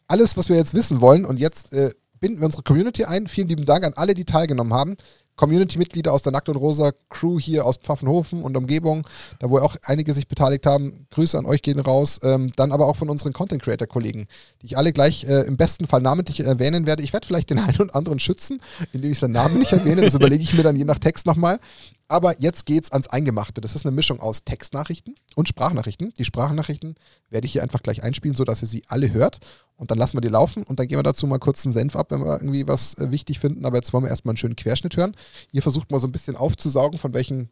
alles, was wir jetzt wissen wollen. Und jetzt äh, binden wir unsere Community ein. Vielen lieben Dank an alle, die teilgenommen haben. Community-Mitglieder aus der Nackt und Rosa Crew hier aus Pfaffenhofen und Umgebung, da wo auch einige sich beteiligt haben. Grüße an euch gehen raus. Ähm, dann aber auch von unseren Content-Creator-Kollegen, die ich alle gleich äh, im besten Fall namentlich erwähnen werde. Ich werde vielleicht den einen und anderen schützen, indem ich seinen Namen nicht erwähne. Das überlege ich mir dann je nach Text nochmal. Aber jetzt geht's ans Eingemachte. Das ist eine Mischung aus Textnachrichten und Sprachnachrichten. Die Sprachnachrichten werde ich hier einfach gleich einspielen, sodass ihr sie alle hört. Und dann lassen wir die laufen und dann gehen wir dazu mal kurz einen Senf ab, wenn wir irgendwie was äh, wichtig finden. Aber jetzt wollen wir erstmal einen schönen Querschnitt hören. Ihr versucht mal so ein bisschen aufzusaugen, von welchen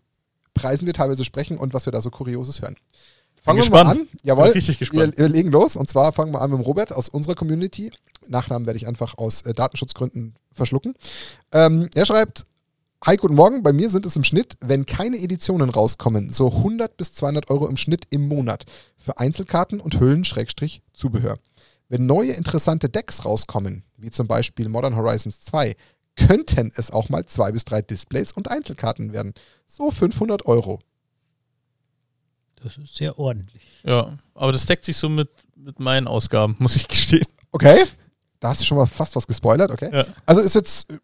Preisen wir teilweise sprechen und was wir da so Kurioses hören. Fangen wir mal an. Jawohl. Bin richtig gespannt. Wir, wir legen los. Und zwar fangen wir an mit Robert aus unserer Community. Nachnamen werde ich einfach aus äh, Datenschutzgründen verschlucken. Ähm, er schreibt, Hi, guten Morgen. Bei mir sind es im Schnitt, wenn keine Editionen rauskommen, so 100 bis 200 Euro im Schnitt im Monat für Einzelkarten und Hüllen-Zubehör. Wenn neue interessante Decks rauskommen, wie zum Beispiel Modern Horizons 2, könnten es auch mal zwei bis drei Displays und Einzelkarten werden. So 500 Euro. Das ist sehr ordentlich. Ja, aber das deckt sich so mit, mit meinen Ausgaben, muss ich gestehen. Okay, da hast du schon mal fast was gespoilert, okay? Ja. Also ist jetzt äh,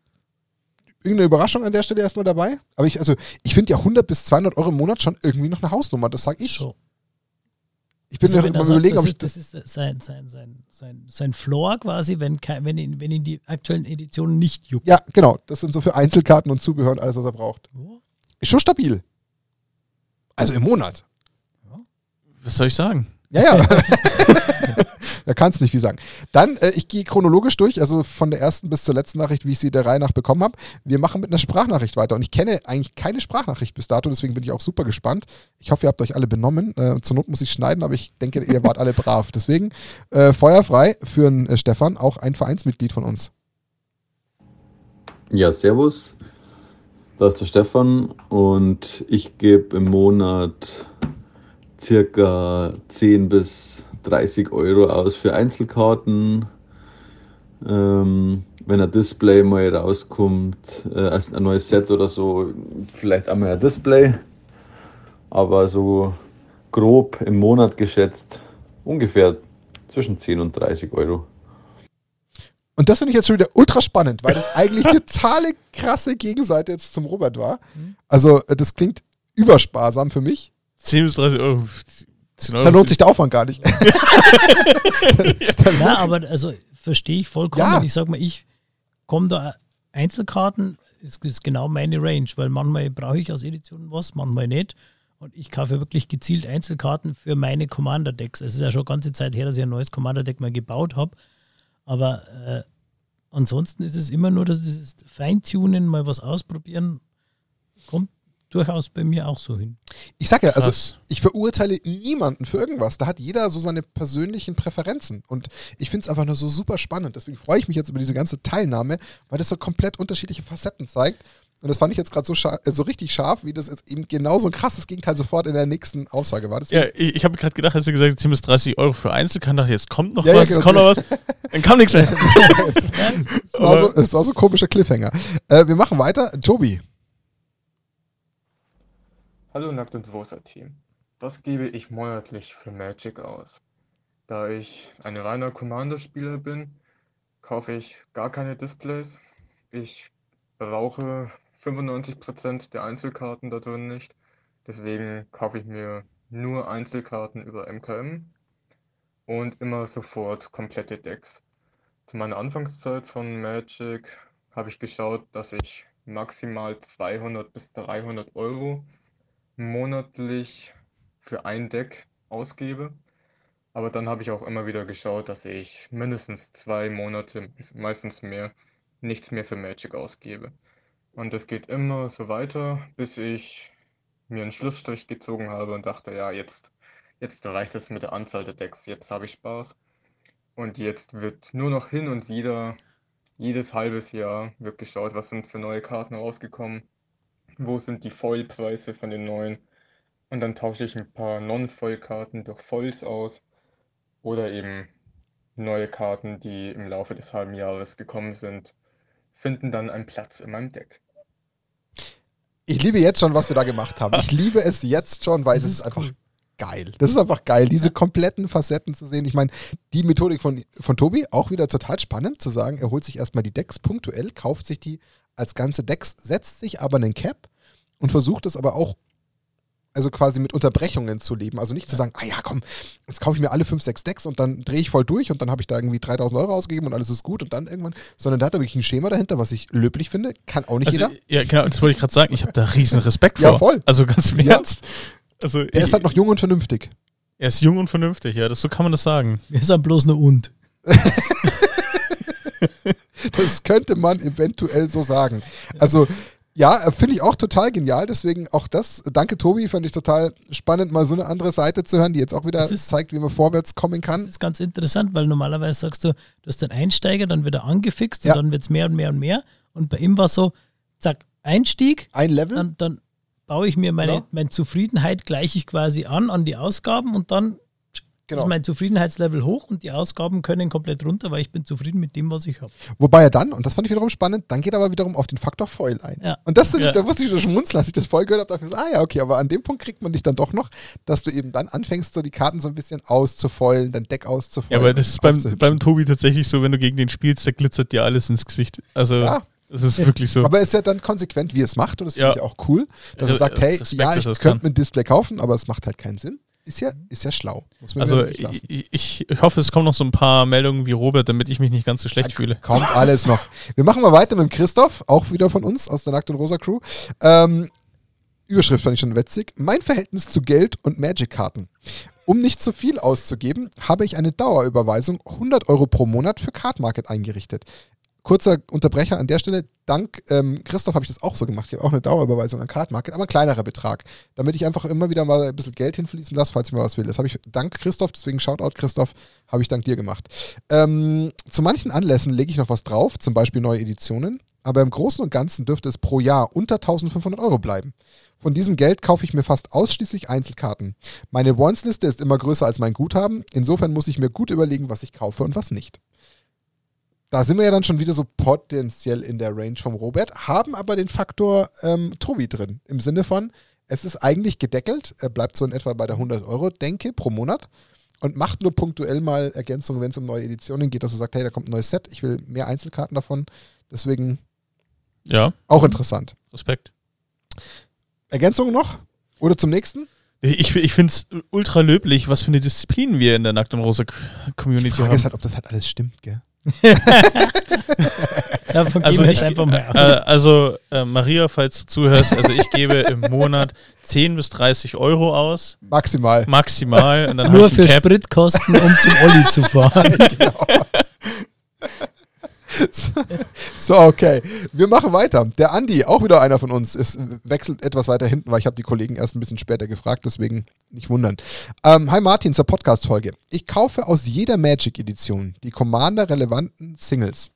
irgendeine Überraschung an der Stelle erstmal dabei. Aber ich, also, ich finde ja 100 bis 200 Euro im Monat schon irgendwie noch eine Hausnummer, das sage ich. So. Ich bin Also mir sagt, überlegen, das ob ich ist, das ist sein, sein, sein, sein, sein Floor quasi, wenn, kein, wenn, ihn, wenn ihn die aktuellen Editionen nicht juckt. Ja, genau. Das sind so für Einzelkarten und Zubehör und alles, was er braucht. Oh, Ist schon stabil. Also im Monat. Was soll ich sagen? Ja, ja. da kannst du nicht viel sagen. Dann, äh, ich gehe chronologisch durch, also von der ersten bis zur letzten Nachricht, wie ich sie der Reihe nach bekommen habe. Wir machen mit einer Sprachnachricht weiter und ich kenne eigentlich keine Sprachnachricht bis dato, deswegen bin ich auch super gespannt. Ich hoffe, ihr habt euch alle benommen. Äh, zur Not muss ich schneiden, aber ich denke, ihr wart alle brav. Deswegen äh, feuerfrei für einen äh, Stefan, auch ein Vereinsmitglied von uns. Ja, servus. Da ist der Stefan und ich gebe im Monat circa 10 bis 30 Euro aus für Einzelkarten. Ähm, wenn ein Display mal rauskommt, äh, also ein neues Set oder so, vielleicht einmal ein Display. Aber so grob im Monat geschätzt ungefähr zwischen 10 und 30 Euro. Und das finde ich jetzt schon wieder ultra spannend, weil das eigentlich totale krasse Gegenseite jetzt zum Robert war. Also, äh, das klingt übersparsam für mich. 10 bis 30 Euro. 10 Euro Dann lohnt sich der Aufwand gar nicht. Ja, aber also verstehe ich vollkommen. Ja. Ich sag mal, ich komme da Einzelkarten, ist, ist genau meine Range, weil manchmal brauche ich aus Editionen was, manchmal nicht. Und ich kaufe wirklich gezielt Einzelkarten für meine Commander-Decks. Es ist ja schon ganze Zeit her, dass ich ein neues Commander-Deck mal gebaut habe. Aber äh, ansonsten ist es immer nur das, dieses Feintunen, mal was ausprobieren, kommt durchaus bei mir auch so hin. Ich sag ja, also Krass. ich verurteile niemanden für irgendwas. Da hat jeder so seine persönlichen Präferenzen. Und ich finde es einfach nur so super spannend. Deswegen freue ich mich jetzt über diese ganze Teilnahme, weil das so komplett unterschiedliche Facetten zeigt. Und das fand ich jetzt gerade so, äh, so richtig scharf, wie das jetzt eben genau so ein krasses Gegenteil sofort in der nächsten Aussage war. Deswegen, Ja, ich, ich habe gerade gedacht, als du gesagt hast, 10 bis 30 Euro für ich, jetzt kommt noch Ja, ja, was, genau. jetzt kommt noch was. Dann kam nichts mehr. es, war so, es war so ein komischer Cliffhanger. Äh, wir machen weiter. Tobi. Hallo Nackt und Rosa Team. Was gebe ich monatlich für Magic aus? Da ich ein reiner Commander-Spieler bin, kaufe ich gar keine Displays. Ich brauche 95% der Einzelkarten da drin nicht. Deswegen kaufe ich mir nur Einzelkarten über MKM und immer sofort komplette Decks. Zu meiner Anfangszeit von Magic habe ich geschaut, dass ich maximal 200 bis 300 Euro monatlich für ein Deck ausgebe. Aber dann habe ich auch immer wieder geschaut, dass ich mindestens zwei Monate, meistens mehr, nichts mehr für Magic ausgebe. Und das geht immer so weiter, bis ich mir einen Schlussstrich gezogen habe und dachte, ja, jetzt, jetzt reicht es mit der Anzahl der Decks, jetzt habe ich Spaß. Und jetzt wird nur noch hin und wieder, jedes halbes Jahr, wird geschaut, was sind für neue Karten rausgekommen, wo sind die Foil-Preise von den neuen. Und dann tausche ich ein paar Non-Foil-Karten durch Foils aus oder eben neue Karten, die im Laufe des halben Jahres gekommen sind, finden dann einen Platz in meinem Deck. Ich liebe jetzt schon, was wir da gemacht haben. Ich liebe es jetzt schon, weil es ist einfach geil. Das ist einfach geil, diese kompletten Facetten zu sehen. Ich meine, die Methodik von, von Tobi auch wieder total spannend zu sagen, er holt sich erstmal die Decks punktuell, kauft sich die als ganze Decks, setzt sich aber einen Cap und versucht es aber auch also quasi mit Unterbrechungen zu leben. Also nicht zu sagen, ah ja, komm, jetzt kaufe ich mir alle fünf, sechs Decks und dann drehe ich voll durch und dann habe ich da irgendwie 3000 Euro ausgegeben und alles ist gut und dann irgendwann, sondern da hat er wirklich ein Schema dahinter, was ich löblich finde. Kann auch nicht Also, jeder. ja, genau, das wollte ich gerade sagen. Ich habe da riesen Respekt Ja, vor. voll. Also ganz im Ja. Ernst. Also, Er ist halt noch jung und vernünftig. er ist jung und vernünftig, ja, das, so kann man das sagen. Wir sind bloß nur und. Das könnte man eventuell so sagen. Also, ja, finde ich auch total genial. Deswegen auch das. Danke, Tobi. Fand ich total spannend, mal so eine andere Seite zu hören, die jetzt auch wieder Das ist- zeigt, wie man vorwärts kommen Das kann. ist ganz interessant, weil normalerweise sagst du, du hast den Einsteiger, dann wird er angefixt Ja. und dann wird es mehr und mehr und mehr. Und bei ihm war so, zack, Einstieg, Ein Level. dann, dann baue ich mir meine, Genau. meine Zufriedenheit gleiche ich quasi an, an die Ausgaben und dann genau. ist mein Zufriedenheitslevel hoch und die Ausgaben können komplett runter, weil ich bin zufrieden mit dem, was ich habe. Wobei er dann, und das fand ich wiederum spannend, dann geht er aber wiederum auf den Faktor Foil ein. Ja. Und das, Ja. da musste ich wieder schmunzeln, als ich das Foil gehört habe, dachte ich mir so, ah ja, okay, aber an dem Punkt kriegt man dich dann doch noch, dass du eben dann anfängst, so die Karten so ein bisschen auszufoilen, dein Deck Ja, auszufoilen. aber das ist beim, beim Tobi tatsächlich so, wenn du gegen den spielst, da glitzert dir alles ins Gesicht. Also, Ja. das ist wirklich so. Aber er ist ja dann konsequent, wie er es macht und das finde Ja. ich auch cool, dass er sagt, hey, Respekt, ja, ich könnte mir ein Display kaufen, aber es macht halt keinen Sinn. Ist ja, ist ja schlau. Also ich, ich, hoffe, es kommen noch so ein paar Meldungen wie Robert, damit ich mich nicht ganz so schlecht fühle. Kommt alles noch. Wir machen mal weiter mit Christoph, auch wieder von uns aus der Nackt und Rosa Crew. Ähm, Überschrift fand ich schon witzig. Mein Verhältnis zu Geld und Magic-Karten. Um nicht zu viel auszugeben, habe ich eine Dauerüberweisung 100 Euro pro Monat für Card Market eingerichtet. Kurzer Unterbrecher an der Stelle. Dank ähm, Christoph habe ich das auch so gemacht. Ich habe auch eine Dauerüberweisung an Card Market, aber ein kleinerer Betrag. Damit ich einfach immer wieder mal ein bisschen Geld hinfließen lasse, falls ich mal was will. Das habe ich dank Christoph, deswegen Shoutout Christoph, habe ich dank dir gemacht. Ähm, zu manchen Anlässen lege ich noch was drauf, zum Beispiel neue Editionen. Aber im Großen und Ganzen dürfte es pro Jahr unter 1500 Euro bleiben. Von diesem Geld kaufe ich mir fast ausschließlich Einzelkarten. Meine Wants-Liste ist immer größer als mein Guthaben. Insofern muss ich mir gut überlegen, was ich kaufe und was nicht. Da sind wir ja dann schon wieder so potenziell in der Range vom Robert, haben aber den Faktor ähm, Tobi drin. Im Sinne von, es ist eigentlich gedeckelt, er bleibt so in etwa bei der 100 Euro, denke, pro Monat und macht nur punktuell mal Ergänzungen, wenn es um neue Editionen geht, dass er sagt, hey, da kommt ein neues Set, ich will mehr Einzelkarten davon. Deswegen Ja, auch interessant. Respekt. Ergänzungen noch? Oder zum nächsten? Ich, ich finde es ultra löblich, was für eine Disziplin wir in der Nackt und Rosa Die Community Frage haben. ist halt, ob das halt alles stimmt, gell? Davon Also ich- einfach mal Äh, also, äh, Maria, falls du zuhörst, also ich gebe im Monat 10 bis 30 Euro aus, Maximal. maximal. Und dann Nur für. Spritkosten, um zum Olli zu fahren. So, okay. Wir machen weiter. Der Andi, auch wieder einer von uns, ist, wechselt etwas weiter hinten, weil ich habe die Kollegen erst ein bisschen später gefragt, deswegen nicht wundern. Ähm, hi Martin zur Podcast-Folge. Ich kaufe aus jeder Magic-Edition die Commander-relevanten Singles.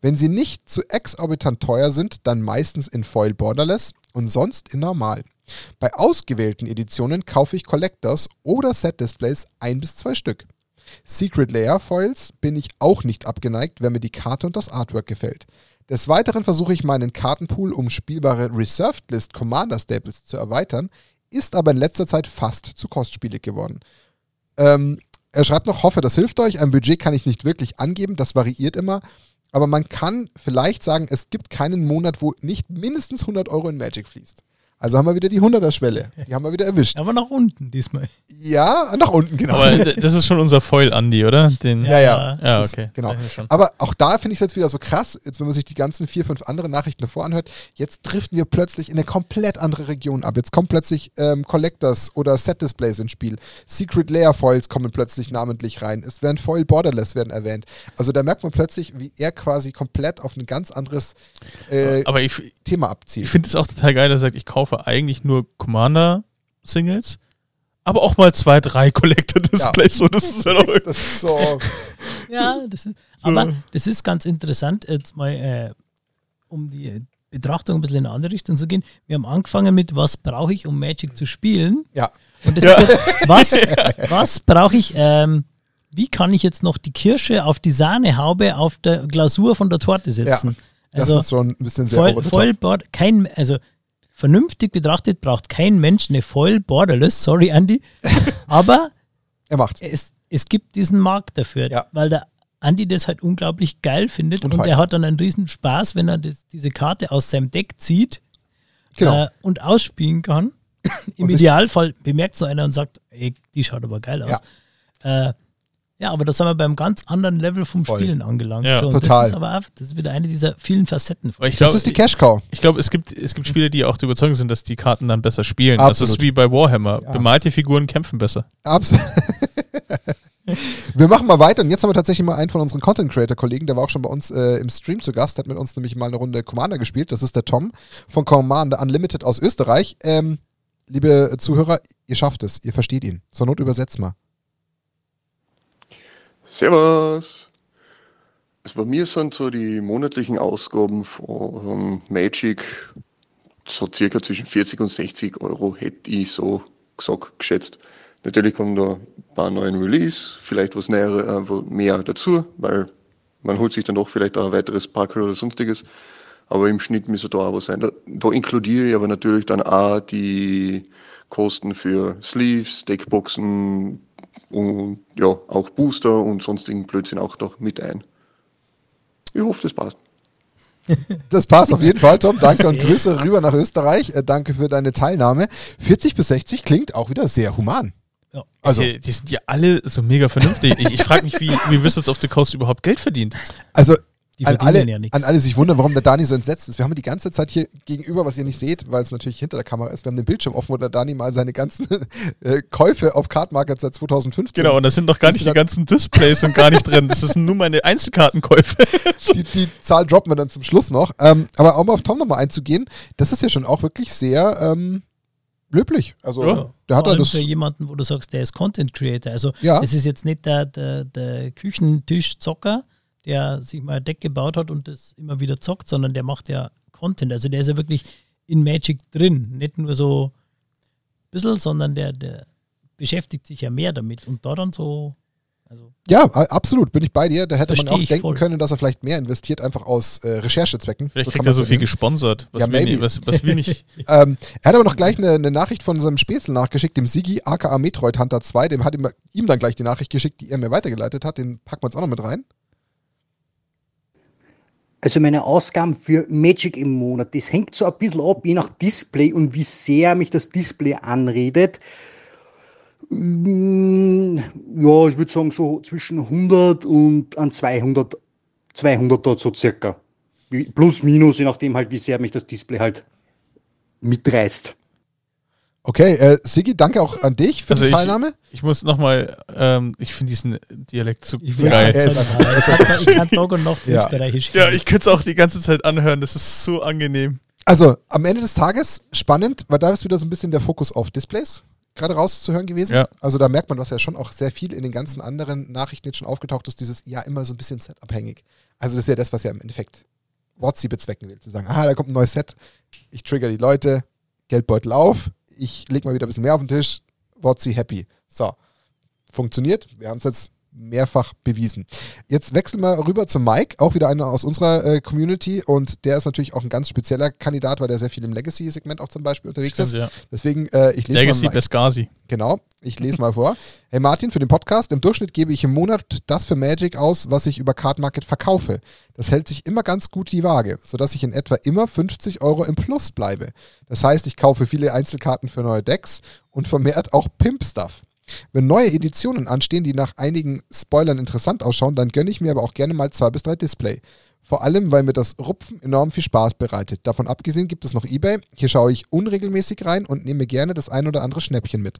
Wenn sie nicht zu exorbitant teuer sind, dann meistens in Foil Borderless und sonst in Normal. Bei ausgewählten Editionen kaufe ich Collectors oder Set-Displays ein bis zwei Stück. Secret Layer Foils bin ich auch nicht abgeneigt, wenn mir die Karte und das Artwork gefällt. Des Weiteren versuche ich meinen Kartenpool um spielbare Reserved List Commander Staples zu erweitern, ist aber in letzter Zeit fast zu kostspielig geworden. Ähm, er schreibt noch, hoffe, das hilft euch. Ein Budget kann ich nicht wirklich angeben, das variiert immer. Aber man kann vielleicht sagen, es gibt keinen Monat, wo nicht mindestens 100 Euro in Magic fließt. Also haben wir wieder die 100er-Schwelle. Die haben wir wieder erwischt. Aber nach unten diesmal. Ja, nach unten, genau. Aber das ist schon unser Foil, Andy, oder? Den, Ja, ja. Ja, ist- okay. Genau. Aber auch da finde ich es jetzt wieder so krass, jetzt wenn man sich die ganzen vier, fünf anderen Nachrichten davor anhört, jetzt driften wir plötzlich in eine komplett andere Region ab. Jetzt kommen plötzlich ähm, Collectors oder Set-Displays ins Spiel. Secret Layer Foils kommen plötzlich namentlich rein. Es werden Foil Borderless werden erwähnt. Also da merkt man plötzlich, wie er quasi komplett auf ein ganz anderes äh, Aber ich, Thema ich abzielt. finde es auch total geil, dass er sagt, ich kaufe eigentlich nur Commander-Singles, aber auch mal zwei, drei Collector-Displays. So, das ist halt auch das ist so. Ja, das ist, aber das ist ganz interessant, jetzt mal, äh, um die Betrachtung ein bisschen in eine andere Richtung zu gehen. Wir haben angefangen mit, was brauche ich, um Magic zu spielen? Ja. Und das ist jetzt, was, was brauche ich, ähm, wie kann ich jetzt noch die Kirsche auf die Sahnehaube auf der Glasur von der Torte setzen? Das also ist schon ein bisschen sehr voll, voll kein, also vernünftig betrachtet braucht kein Mensch eine voll borderless, sorry Andy, aber Er macht's. es, es gibt diesen Markt dafür, Ja. weil der Andi das halt unglaublich geil findet Und und, er hat dann einen riesen Spaß, wenn er das, diese Karte aus seinem Deck zieht Genau. äh, und ausspielen kann. Im Idealfall bemerkt so einer und sagt, ey, die schaut aber geil aus. Ja, äh, ja aber da sind wir beim ganz anderen Level vom Voll. Spielen angelangt. Ja, so, und total. Das ist aber auch, das ist wieder eine dieser vielen Facetten. Ich Das ist die Cash Cow. ich glaube, es gibt, es gibt Spieler, die auch der Überzeugung sind, dass die Karten dann besser spielen. Das Absolut. ist wie bei Warhammer. Ja. Bemalte Figuren kämpfen besser. Absolut. Wir machen mal weiter und jetzt haben wir tatsächlich mal einen von unseren Content Creator Kollegen, der war auch schon bei uns äh, im Stream zu Gast, hat mit uns nämlich mal eine Runde Commander gespielt. Das ist der Tom von Commander Unlimited aus Österreich. Ähm, liebe Zuhörer, ihr schafft es, ihr versteht ihn. Zur Not übersetzt mal. Servus! Also bei mir sind so die monatlichen Ausgaben von Magic so circa zwischen 40 und 60 Euro, hätte ich so gesagt, geschätzt. Natürlich kommen da ein paar neuen Release, vielleicht was nähere, äh, mehr dazu, weil man holt sich dann doch vielleicht auch ein weiteres Pack oder sonstiges. Aber im Schnitt müsste da auch was sein. Da, da inkludiere ich aber natürlich dann auch die Kosten für Sleeves, Deckboxen und ja, auch Booster und sonstigen Blödsinn auch noch mit ein. Ich hoffe, das passt. Das passt auf jeden Fall, Tom. Danke und Grüße rüber nach Österreich. Äh, danke für deine Teilnahme. 40 bis 60 klingt auch wieder sehr human. Ja. Also, die, die sind ja alle so mega vernünftig. ich ich frage mich, wie, wie Wizards of the Coast überhaupt Geld verdient. also Die an alle, ja an alle sich wundern, warum der Dani so entsetzt ist. Wir haben die ganze Zeit hier gegenüber, was ihr nicht seht, weil es natürlich hinter der Kamera ist. Wir haben den Bildschirm offen, wo der Dani mal seine ganzen äh, Käufe auf Cardmarket seit 2015 Genau, und da sind noch gar nicht die ganzen Displays und gar nicht drin. Das sind nur meine Einzelkartenkäufe. die, die Zahl droppen wir dann zum Schluss noch. Ähm, aber um auf Tom nochmal einzugehen, das ist ja schon auch wirklich sehr ähm, löblich. Also, Ja. der hat das. für jemanden, wo du sagst, der ist Content Creator. Also Ja. es ist jetzt nicht der, der, der Küchentischzocker, der sich mal ein Deck gebaut hat und das immer wieder zockt, sondern der macht ja Content. Also der ist ja wirklich in Magic drin. Nicht nur so ein bisschen, sondern der, der beschäftigt sich ja mehr damit. Und da dann so, also Ja, absolut, bin ich bei dir. Da hätte man auch denken voll. können, dass er vielleicht mehr investiert, einfach aus äh, Recherchezwecken. Vielleicht So kriegt er so viel gesponsert, was, Ja, wir, maybe. nicht, was, was wir nicht. Ähm, er hat aber noch gleich eine, eine Nachricht von seinem Spätzle nachgeschickt, dem Sigi, aka Metroid Hunter 2. Dem hat ihm, ihm dann gleich die Nachricht geschickt, die er mir weitergeleitet hat. Den packen wir uns auch noch mit rein. Also meine Ausgaben für Magic im Monat, das hängt so ein bisschen ab, je nach Display und wie sehr mich das Display anredet. Mm, Ja, ich würde sagen so zwischen 100 und an 200, 200 dort so circa. Plus, minus, je nachdem halt, wie sehr mich das Display halt mitreißt. Okay, äh, Sigi, danke auch an dich für Also die ich- Teilnahme. Ich muss nochmal, ähm, ich finde diesen Dialekt so ich Ja, geil. ist sagen, einfach- ich, kann, Tag und Nacht Ja. Österreichisch. Ja, ich könnte es auch die ganze Zeit anhören, das ist so angenehm. Also, am Ende des Tages spannend, weil da ist wieder so ein bisschen der Fokus auf Displays gerade rauszuhören gewesen. Ja. Also da merkt man, was ja schon auch sehr viel in den ganzen anderen Nachrichten jetzt schon aufgetaucht ist, dieses ja immer so ein bisschen setabhängig. Also das ist ja das, was ja im Endeffekt WotC bezwecken will. Zu sagen, ah, da kommt ein neues Set, ich trigger die Leute, Geldbeutel auf, ich leg mal wieder ein bisschen mehr auf den Tisch, WotC happy. So, funktioniert. Wir haben es jetzt mehrfach bewiesen. Jetzt wechseln wir rüber zu Mike, auch wieder einer aus unserer äh, Community und der ist natürlich auch ein ganz spezieller Kandidat, weil der sehr viel im Legacy-Segment auch zum Beispiel unterwegs Stimmt, ist. ja. Deswegen, äh, ich lese Legacy mal. Beskasi. Genau, ich lese mal vor. Hey Martin, für den Podcast, im Durchschnitt gebe ich im Monat das für Magic aus, was ich über Card Market verkaufe. Das hält sich immer ganz gut die Waage, sodass ich in etwa immer 50 Euro im Plus bleibe. Das heißt, ich kaufe viele Einzelkarten für neue Decks und vermehrt auch Pimp-Stuff. Wenn neue Editionen anstehen, die nach einigen Spoilern interessant ausschauen, dann gönne ich mir aber auch gerne mal zwei bis drei Display. Vor allem, weil mir das Rupfen enorm viel Spaß bereitet. Davon abgesehen gibt es noch eBay. Hier schaue ich unregelmäßig rein und nehme gerne das ein oder andere Schnäppchen mit.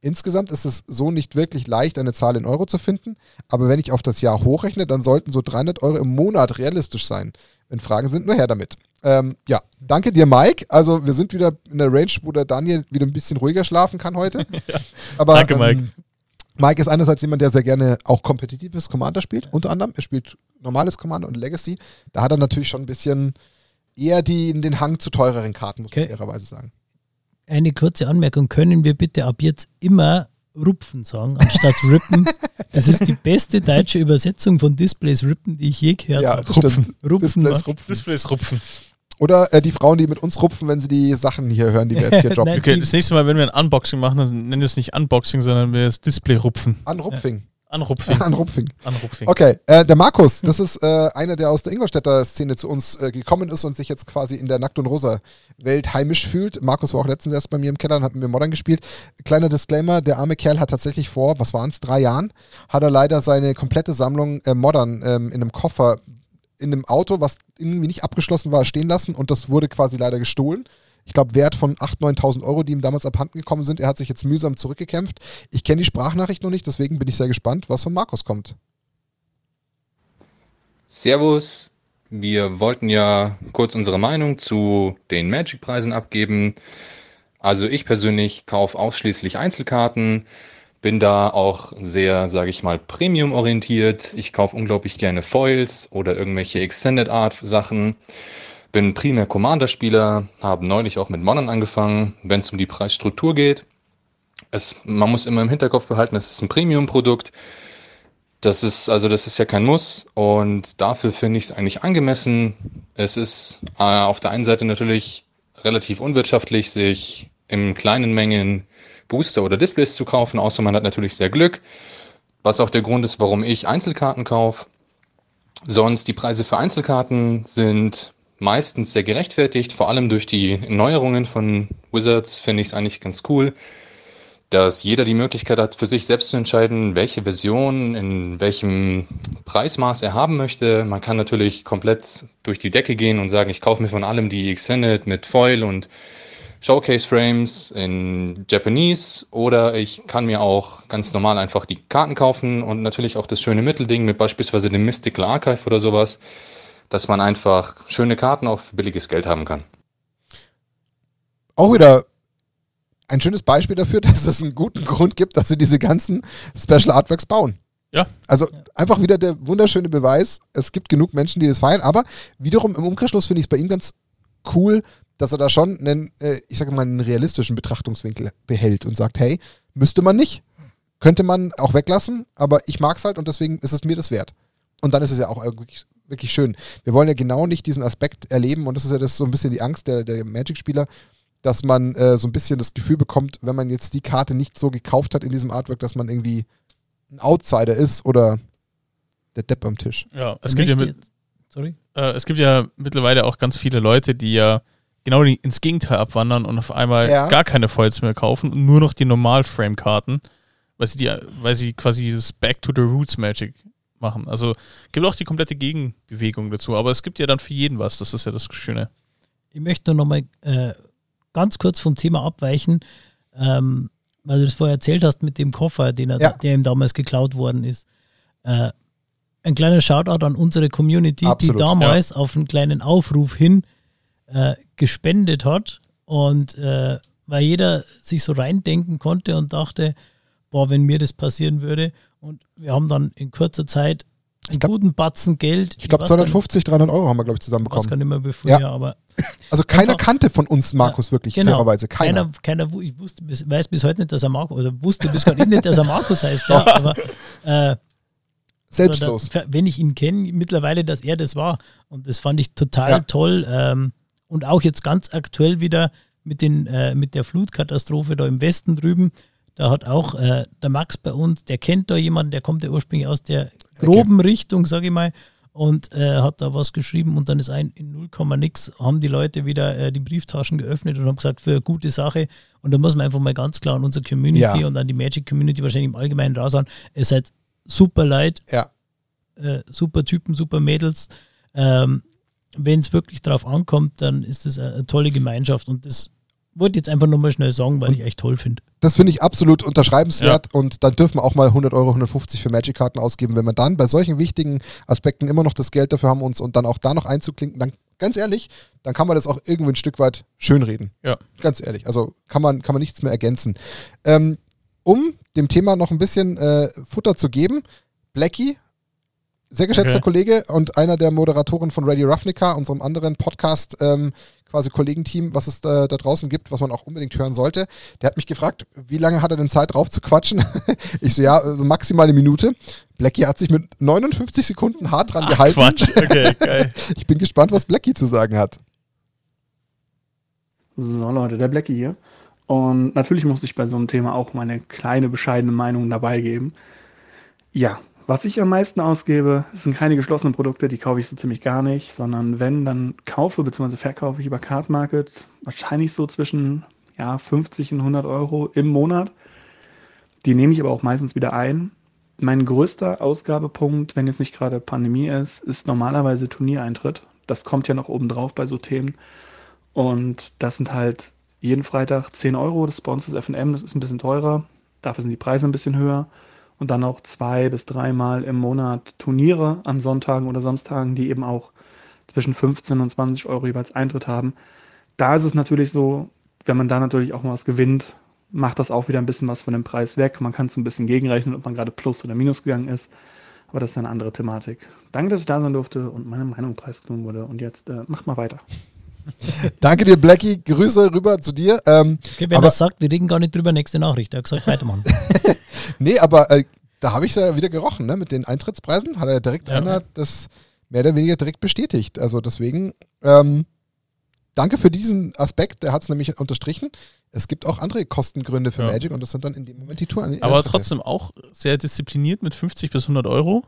Insgesamt ist es so nicht wirklich leicht, eine Zahl in Euro zu finden, aber wenn ich auf das Jahr hochrechne, dann sollten so 300 Euro im Monat realistisch sein. Wenn Fragen sind, nur her damit. Ähm, ja, danke dir, Mike. Also wir sind wieder in der Range, wo der Daniel wieder ein bisschen ruhiger schlafen kann heute. Aber, Danke, Mike. Ähm, Mike ist einerseits jemand, der sehr gerne auch kompetitives Commander spielt, unter anderem. Er spielt normales Commander und Legacy. Da hat er natürlich schon ein bisschen eher die, den Hang zu teureren Karten, muss man Okay. fairerweise sagen. Eine kurze Anmerkung, können wir bitte ab jetzt immer Rupfen sagen, anstatt Rippen? Das ist die beste deutsche Übersetzung von Displays Rippen, die ich je gehört Ja, habe. stimmt. Rupfen. Displays rupfen. Displays rupfen. Oder äh, die Frauen, die mit uns rupfen, wenn sie die Sachen hier hören, die wir jetzt hier droppen. Okay, das nächste Mal, wenn wir ein Unboxing machen, dann nennen wir es nicht Unboxing, sondern wir es Display rupfen. Anrupfing. Anrupfing. Anrupfing. Anrupfing. Okay, äh, der Markus, das ist äh, einer, der aus der Ingolstädter Szene zu uns äh, gekommen ist und sich jetzt quasi in der Nackt- und Rosa-Welt heimisch fühlt. Markus war auch letztens erst bei mir im Keller und hat mit mir Modern gespielt. Kleiner Disclaimer, der arme Kerl hat tatsächlich vor, was waren es, drei Jahren, hat er leider seine komplette Sammlung äh, Modern ähm, in einem Koffer in einem Auto, was irgendwie nicht abgeschlossen war, stehen lassen und das wurde quasi leider gestohlen. Ich glaube, Wert von 8.000, 9.000 Euro, die ihm damals abhanden gekommen sind. Er hat sich jetzt mühsam zurückgekämpft. Ich kenne die Sprachnachricht noch nicht, deswegen bin ich sehr gespannt, was von Markus kommt. Servus, wir wollten ja kurz unsere Meinung zu den Magic-Preisen abgeben. Also ich persönlich kaufe ausschließlich Einzelkarten, bin da auch sehr, sage ich mal, Premium-orientiert. Ich kaufe unglaublich gerne Foils oder irgendwelche Extended Art-Sachen. Bin primär Commander-Spieler, habe neulich auch mit Modern angefangen, wenn es um die Preisstruktur geht. Es, man muss immer im Hinterkopf behalten, es ist ein Premium-Produkt. Das ist, also das ist ja kein Muss und dafür finde ich es eigentlich angemessen. Es ist äh, auf der einen Seite natürlich relativ unwirtschaftlich, sich in kleinen Mengen Booster oder Displays zu kaufen, außer man hat natürlich sehr Glück. Was auch der Grund ist, warum ich Einzelkarten kaufe. Sonst die Preise für Einzelkarten sind meistens sehr gerechtfertigt, vor allem durch die Neuerungen von Wizards finde ich es eigentlich ganz cool dass jeder die Möglichkeit hat, für sich selbst zu entscheiden, welche Version, in welchem Preismaß er haben möchte. Man kann natürlich komplett durch die Decke gehen und sagen, ich kaufe mir von allem die Extended mit Foil und Showcase Frames in Japanese oder ich kann mir auch ganz normal einfach die Karten kaufen und natürlich auch das schöne Mittelding mit beispielsweise dem Mystical Archive oder sowas, dass man einfach schöne Karten auch für billiges Geld haben kann. Auch wieder ein schönes Beispiel dafür, dass es einen guten Grund gibt, dass sie diese ganzen Special Artworks bauen. Ja. Also einfach wieder der wunderschöne Beweis, es gibt genug Menschen, die das feiern, aber wiederum im Umkehrschluss finde ich es bei ihm ganz cool, dass er da schon einen, äh, ich sage mal, einen realistischen Betrachtungswinkel behält und sagt, hey, müsste man nicht, könnte man auch weglassen, aber ich mag es halt und deswegen ist es mir das wert. Und dann ist es ja auch wirklich, wirklich schön. Wir wollen ja genau nicht diesen Aspekt erleben und das ist ja das so ein bisschen die Angst der, der Magic-Spieler, dass man äh, so ein bisschen das Gefühl bekommt, wenn man jetzt die Karte nicht so gekauft hat in diesem Artwork, dass man irgendwie ein Outsider ist oder der Depp am Tisch. Ja, es gibt ja, mit, Sorry. äh, es gibt ja mittlerweile auch ganz viele Leute, die ja genau ins Gegenteil abwandern und auf einmal Ja. gar keine Foils mehr kaufen und nur noch die Normal-Frame-Karten, weil sie, die, weil sie quasi dieses Back to the Roots Magic machen. Also gibt auch die komplette Gegenbewegung dazu, aber es gibt ja dann für jeden was, das ist ja das Schöne. Ich möchte nur noch mal äh, ganz kurz vom Thema abweichen, ähm, weil du das vorher erzählt hast mit dem Koffer, den er, Ja. der ihm damals geklaut worden ist. Äh, ein kleiner Shoutout an unsere Community, Absolut, die damals auf einen kleinen Aufruf hin äh, gespendet hat und äh, weil jeder sich so reindenken konnte und dachte, boah, wenn mir das passieren würde und wir haben dann in kurzer Zeit einen glaub- guten Batzen Geld. Ich glaube weiß gar nicht- 250, 300 Euro haben wir, glaube ich, zusammenbekommen. gar nicht mehr bevor, Ja. ja, aber Also keiner Einfach- kannte von uns Markus wirklich, genau. fairerweise. Keiner. Keiner, keiner ich wusste bis, weiß bis heute nicht, dass er Markus, oder wusste bis heute nicht, dass er Markus heißt, ja, aber äh, Selbstlos. Da, wenn ich ihn kenne, mittlerweile, dass er das war. Und das fand ich total Ja. toll. Ähm, und auch jetzt ganz aktuell wieder mit, den, äh, mit der Flutkatastrophe da im Westen drüben. Da hat auch äh, der Max bei uns, der kennt da jemanden, der kommt ja ursprünglich aus der groben Richtung, sage ich mal, und äh, hat da was geschrieben und dann ist ein in 0, nix, haben die Leute wieder äh, die Brieftaschen geöffnet und haben gesagt, für eine gute Sache. Und da muss man einfach mal ganz klar an unsere Community Ja. und an die Magic Community wahrscheinlich im Allgemeinen raushauen. Ihr seid super leid, Ja. äh, super Typen, super Mädels. Ähm, Wenn es wirklich drauf ankommt, dann ist es eine, tolle Gemeinschaft und das wollte ich jetzt einfach nochmal schnell sagen, weil ich echt toll finde. Das finde ich absolut unterschreibenswert und dann dürfen wir auch mal 100 Euro, 150 für Magic-Karten ausgeben. Wenn wir dann bei solchen wichtigen Aspekten immer noch das Geld dafür haben, uns und dann auch da noch einzuklinken, dann ganz ehrlich, dann kann man das auch irgendwie ein Stück weit schönreden. Ja. Ganz ehrlich. Also kann man, kann man nichts mehr ergänzen. Ähm, um dem Thema noch ein bisschen äh, Futter zu geben, Blackie, sehr geschätzter Okay. Kollege und einer der Moderatoren von Radio Ravnica, unserem anderen Podcast, ähm, quasi Kollegenteam, was es da, da draußen gibt, was man auch unbedingt hören sollte. Der hat mich gefragt, wie lange hat er denn Zeit drauf zu quatschen? ich so, ja, so maximal eine Minute. Blackie hat sich mit 59 Sekunden hart dran Ach, gehalten. Quatsch. Okay, geil. Ich bin gespannt, was Blackie zu sagen hat. So Leute, der Blackie hier. Und natürlich musste ich bei so einem Thema auch meine kleine bescheidene Meinung dabei geben. Ja, was ich am meisten ausgebe, sind keine geschlossenen Produkte, die kaufe ich so ziemlich gar nicht, sondern wenn, dann kaufe bzw. verkaufe ich über Card Market wahrscheinlich so zwischen ja, 50 und 100 Euro im Monat. Die nehme ich aber auch meistens wieder ein. Mein größter Ausgabepunkt, wenn jetzt nicht gerade Pandemie ist, ist normalerweise Turniereintritt. Das kommt ja noch oben drauf bei so Themen. Und das sind halt jeden Freitag 10 Euro. Das bei FNM, das ist ein bisschen teurer. Dafür sind die Preise ein bisschen höher. Und dann auch zwei bis dreimal im Monat Turniere an Sonntagen oder Samstagen, die eben auch zwischen 15 und 20 Euro jeweils Eintritt haben. Da ist es natürlich so, wenn man da natürlich auch mal was gewinnt, macht das auch wieder ein bisschen was von dem Preis weg. Man kann es ein bisschen gegenrechnen, ob man gerade plus oder minus gegangen ist. Aber das ist eine andere Thematik. Danke, dass ich da sein durfte und meine Meinung preisgenommen wurde. Und jetzt äh, macht mal weiter. Danke dir, Blackie. Grüße rüber zu dir. Ähm, Okay, wenn aber, er sagt, wir reden gar nicht drüber, nächste Nachricht. Er hat gesagt, weitermachen. nee, aber äh, da habe ich ja wieder gerochen, ne? Mit den Eintrittspreisen hat er direkt Ja. einer das mehr oder weniger direkt bestätigt. Also deswegen, ähm, danke für diesen Aspekt. Der hat es nämlich unterstrichen. Es gibt auch andere Kostengründe für Ja. Magic und das sind dann in dem Moment die Touren. Aber trotzdem auch sehr diszipliniert mit 50 bis 100 Euro.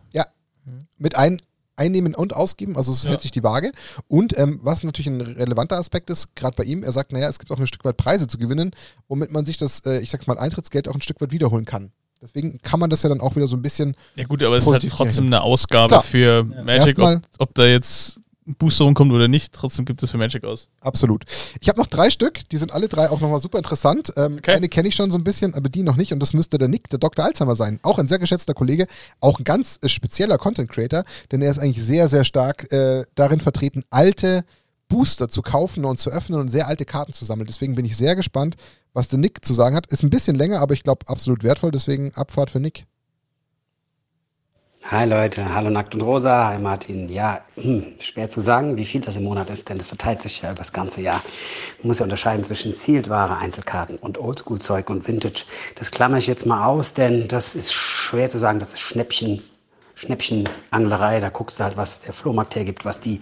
mit ein, einnehmen und ausgeben, also es Ja. hält sich die Waage. Und ähm, was natürlich ein relevanter Aspekt ist, gerade bei ihm, er sagt, naja, es gibt auch ein Stück weit Preise zu gewinnen, womit man sich das, äh, ich sag's mal, Eintrittsgeld auch ein Stück weit wiederholen kann. Deswegen kann man das ja dann auch wieder so ein bisschen. Ja gut, aber es ist halt trotzdem eine Ausgabe Klar. für Magic, ob, ob da jetzt ein Booster rumkommt oder nicht, trotzdem gibt es für Magic aus. Absolut. Ich habe noch drei Stück, die sind alle drei auch nochmal super interessant. Ähm, Okay. Eine kenne ich schon so ein bisschen, aber die noch nicht. Und das müsste der Nick, der Dr. Alzheimer sein. Auch ein sehr geschätzter Kollege, auch ein ganz äh, spezieller Content Creator, denn er ist eigentlich sehr, sehr stark äh, darin vertreten, alte Booster zu kaufen und zu öffnen und sehr alte Karten zu sammeln. Deswegen bin ich sehr gespannt, was der Nick zu sagen hat. Ist ein bisschen länger, aber ich glaube absolut wertvoll. Deswegen Abfahrt für Nick. Hi Leute, hallo Nackt und Rosa, hi Martin. Ja, hm, schwer zu sagen, wie viel das im Monat ist, denn das verteilt sich ja über das ganze Jahr. Man muss ja unterscheiden zwischen Sealed-Ware, Einzelkarten und Oldschool-Zeug und Vintage. Das klammer ich jetzt mal aus, denn das ist schwer zu sagen, das ist Schnäppchen, Schnäppchenanglerei. Da guckst du halt, was der Flohmarkt hergibt, was die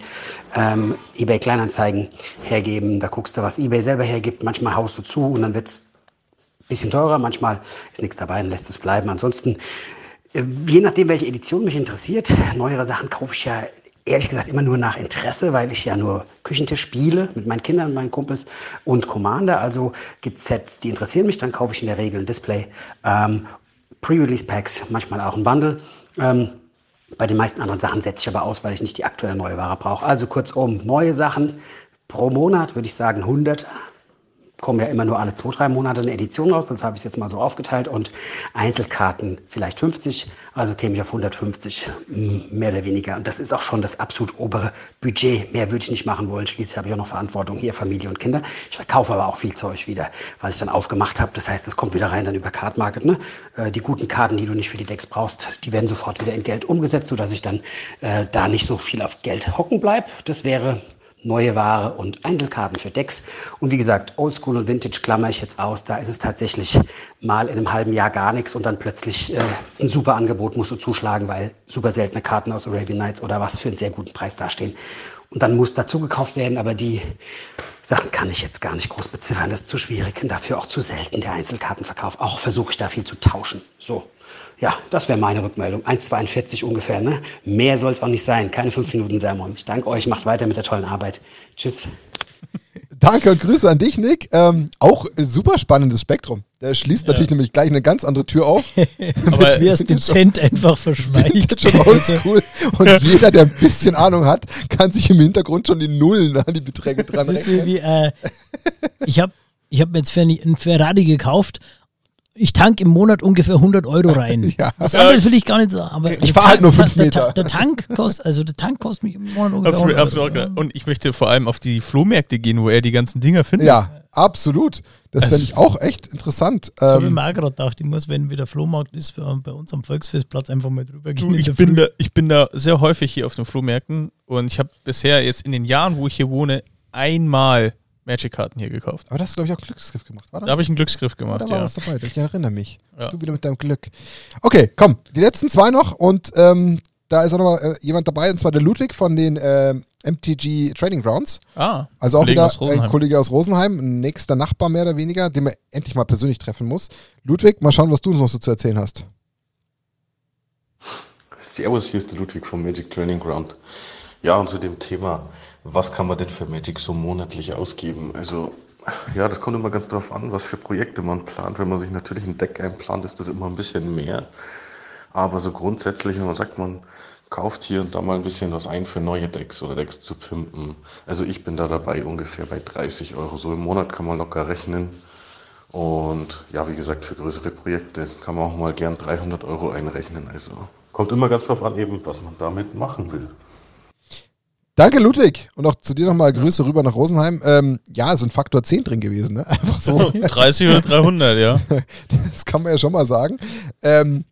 ähm, eBay Kleinanzeigen hergeben. Da guckst du, was eBay selber hergibt. Manchmal haust du zu und dann wird's bisschen teurer, manchmal ist nichts dabei, dann lässt es bleiben. Ansonsten, je nachdem, welche Edition mich interessiert, neuere Sachen kaufe ich ja ehrlich gesagt immer nur nach Interesse, weil ich ja nur Küchentisch spiele mit meinen Kindern, meinen Kumpels und Commander. Also gibt es Sets, die interessieren mich, dann kaufe ich in der Regel ein Display. Ähm, Pre-Release-Packs, manchmal auch ein Bundle. Ähm, bei den meisten anderen Sachen setze ich aber aus, weil ich nicht die aktuelle neue Ware brauche. Also kurzum, neue Sachen pro Monat würde ich sagen 100 kommen ja immer nur alle zwei, drei Monate eine Edition raus, sonst habe ich es jetzt mal so aufgeteilt und Einzelkarten vielleicht 50, also käme ich auf 150, mm, mehr oder weniger. Und das ist auch schon das absolut obere Budget. Mehr würde ich nicht machen wollen. Schließlich habe ich auch noch Verantwortung hier, Familie und Kinder. Ich verkaufe aber auch viel Zeug wieder, was ich dann aufgemacht habe. Das heißt, es kommt wieder rein dann über Card Market. Ne? Äh, Die guten Karten, die du nicht für die Decks brauchst, die werden sofort wieder in Geld umgesetzt, sodass ich dann äh, da nicht so viel auf Geld hocken bleibe. Das wäre neue Ware und Einzelkarten für Decks. Und wie gesagt, Oldschool und Vintage klammer ich jetzt aus. Da ist es tatsächlich mal in einem halben Jahr gar nichts und dann plötzlich äh, ist ein super Angebot, musst du zuschlagen, weil super seltene Karten aus Arabian Nights oder was für einen sehr guten Preis dastehen. Und dann muss dazu gekauft werden, aber die Sachen kann ich jetzt gar nicht groß beziffern. Das ist zu schwierig und dafür auch zu selten, der Einzelkartenverkauf. Auch versuche ich da viel zu tauschen. So. Ja, das wäre meine Rückmeldung. 1,42 ungefähr, ne? Mehr soll es auch nicht sein. Keine fünf Minuten Sermon. Ich danke euch, macht weiter mit der tollen Arbeit. Tschüss. Danke und Grüße an dich, Nick. Ähm, auch ein super spannendes Spektrum. Der schließt natürlich nämlich gleich eine ganz andere Tür auf. Aber wie es dem Cent einfach verschweigt. schon oldschool. Und jeder, der ein bisschen Ahnung hat, kann sich im Hintergrund schon die Nullen an die Beträge dran Das ist rechnen. wie, äh, ich habe ich hab mir jetzt für ein Ferrari gekauft. Ich tank im Monat ungefähr 100 Euro rein. Ja. Das andere will ich gar nicht sagen. Aber Ich der fahr halt nur fünf der, Meter. Der, der Tank kostet, also der Tank kostet mich im Monat ungefähr Absolut, 100 absolut. Euro. Und ich möchte vor allem auf die Flohmärkte gehen, wo er die ganzen Dinger findet. Ja, absolut. Das Also- fände ich auch echt interessant. Das habe ich Ähm, mir auch gerade gedacht. Ich muss, wenn wieder Flohmarkt ist, bei uns am Volksfestplatz einfach mal drüber gehen. Du, ich, bin da, ich bin da sehr häufig hier auf den Flohmärkten und ich habe bisher jetzt in den Jahren, wo ich hier wohne, einmal Magic-Karten hier gekauft. aber das hast du, glaube ich, auch Glücksgriff gemacht. War Da habe ich einen Glücksgriff gemacht, Da war ja. was dabei. Ich erinnere mich. Ja. Du wieder mit deinem Glück. Okay, komm. Die letzten zwei noch. Und ähm, da ist auch noch mal äh, jemand dabei, und zwar der Ludwig von den ähm, MTG Training Grounds. Ah, Also auch wieder ein Kollege aus Rosenheim, ein nächster Nachbar mehr oder weniger, den man endlich mal persönlich treffen muss. Ludwig, mal schauen, was du uns noch so zu erzählen hast. Servus, hier ist der Ludwig vom Magic Training Ground. Ja, und zu dem Thema, was kann man denn für Magic so monatlich ausgeben? Also, ja, das kommt immer ganz drauf an, was für Projekte man plant. Wenn man sich natürlich ein Deck einplant, ist das immer ein bisschen mehr. Aber so grundsätzlich, wenn man sagt, man kauft hier und da mal ein bisschen was ein für neue Decks oder Decks zu pimpen. Also ich bin da dabei ungefähr bei 30 Euro. So im Monat kann man locker rechnen. Und ja, wie gesagt, für größere Projekte kann man auch mal gern 300 Euro einrechnen. Also kommt immer ganz drauf an, eben, was man damit machen will. Danke, Ludwig. Und auch zu dir nochmal Grüße rüber nach Rosenheim. Ähm, ja, es sind Faktor 10 drin gewesen, ne? Einfach so. 30 oder 300, ja. Das kann man ja schon mal sagen. Ähm,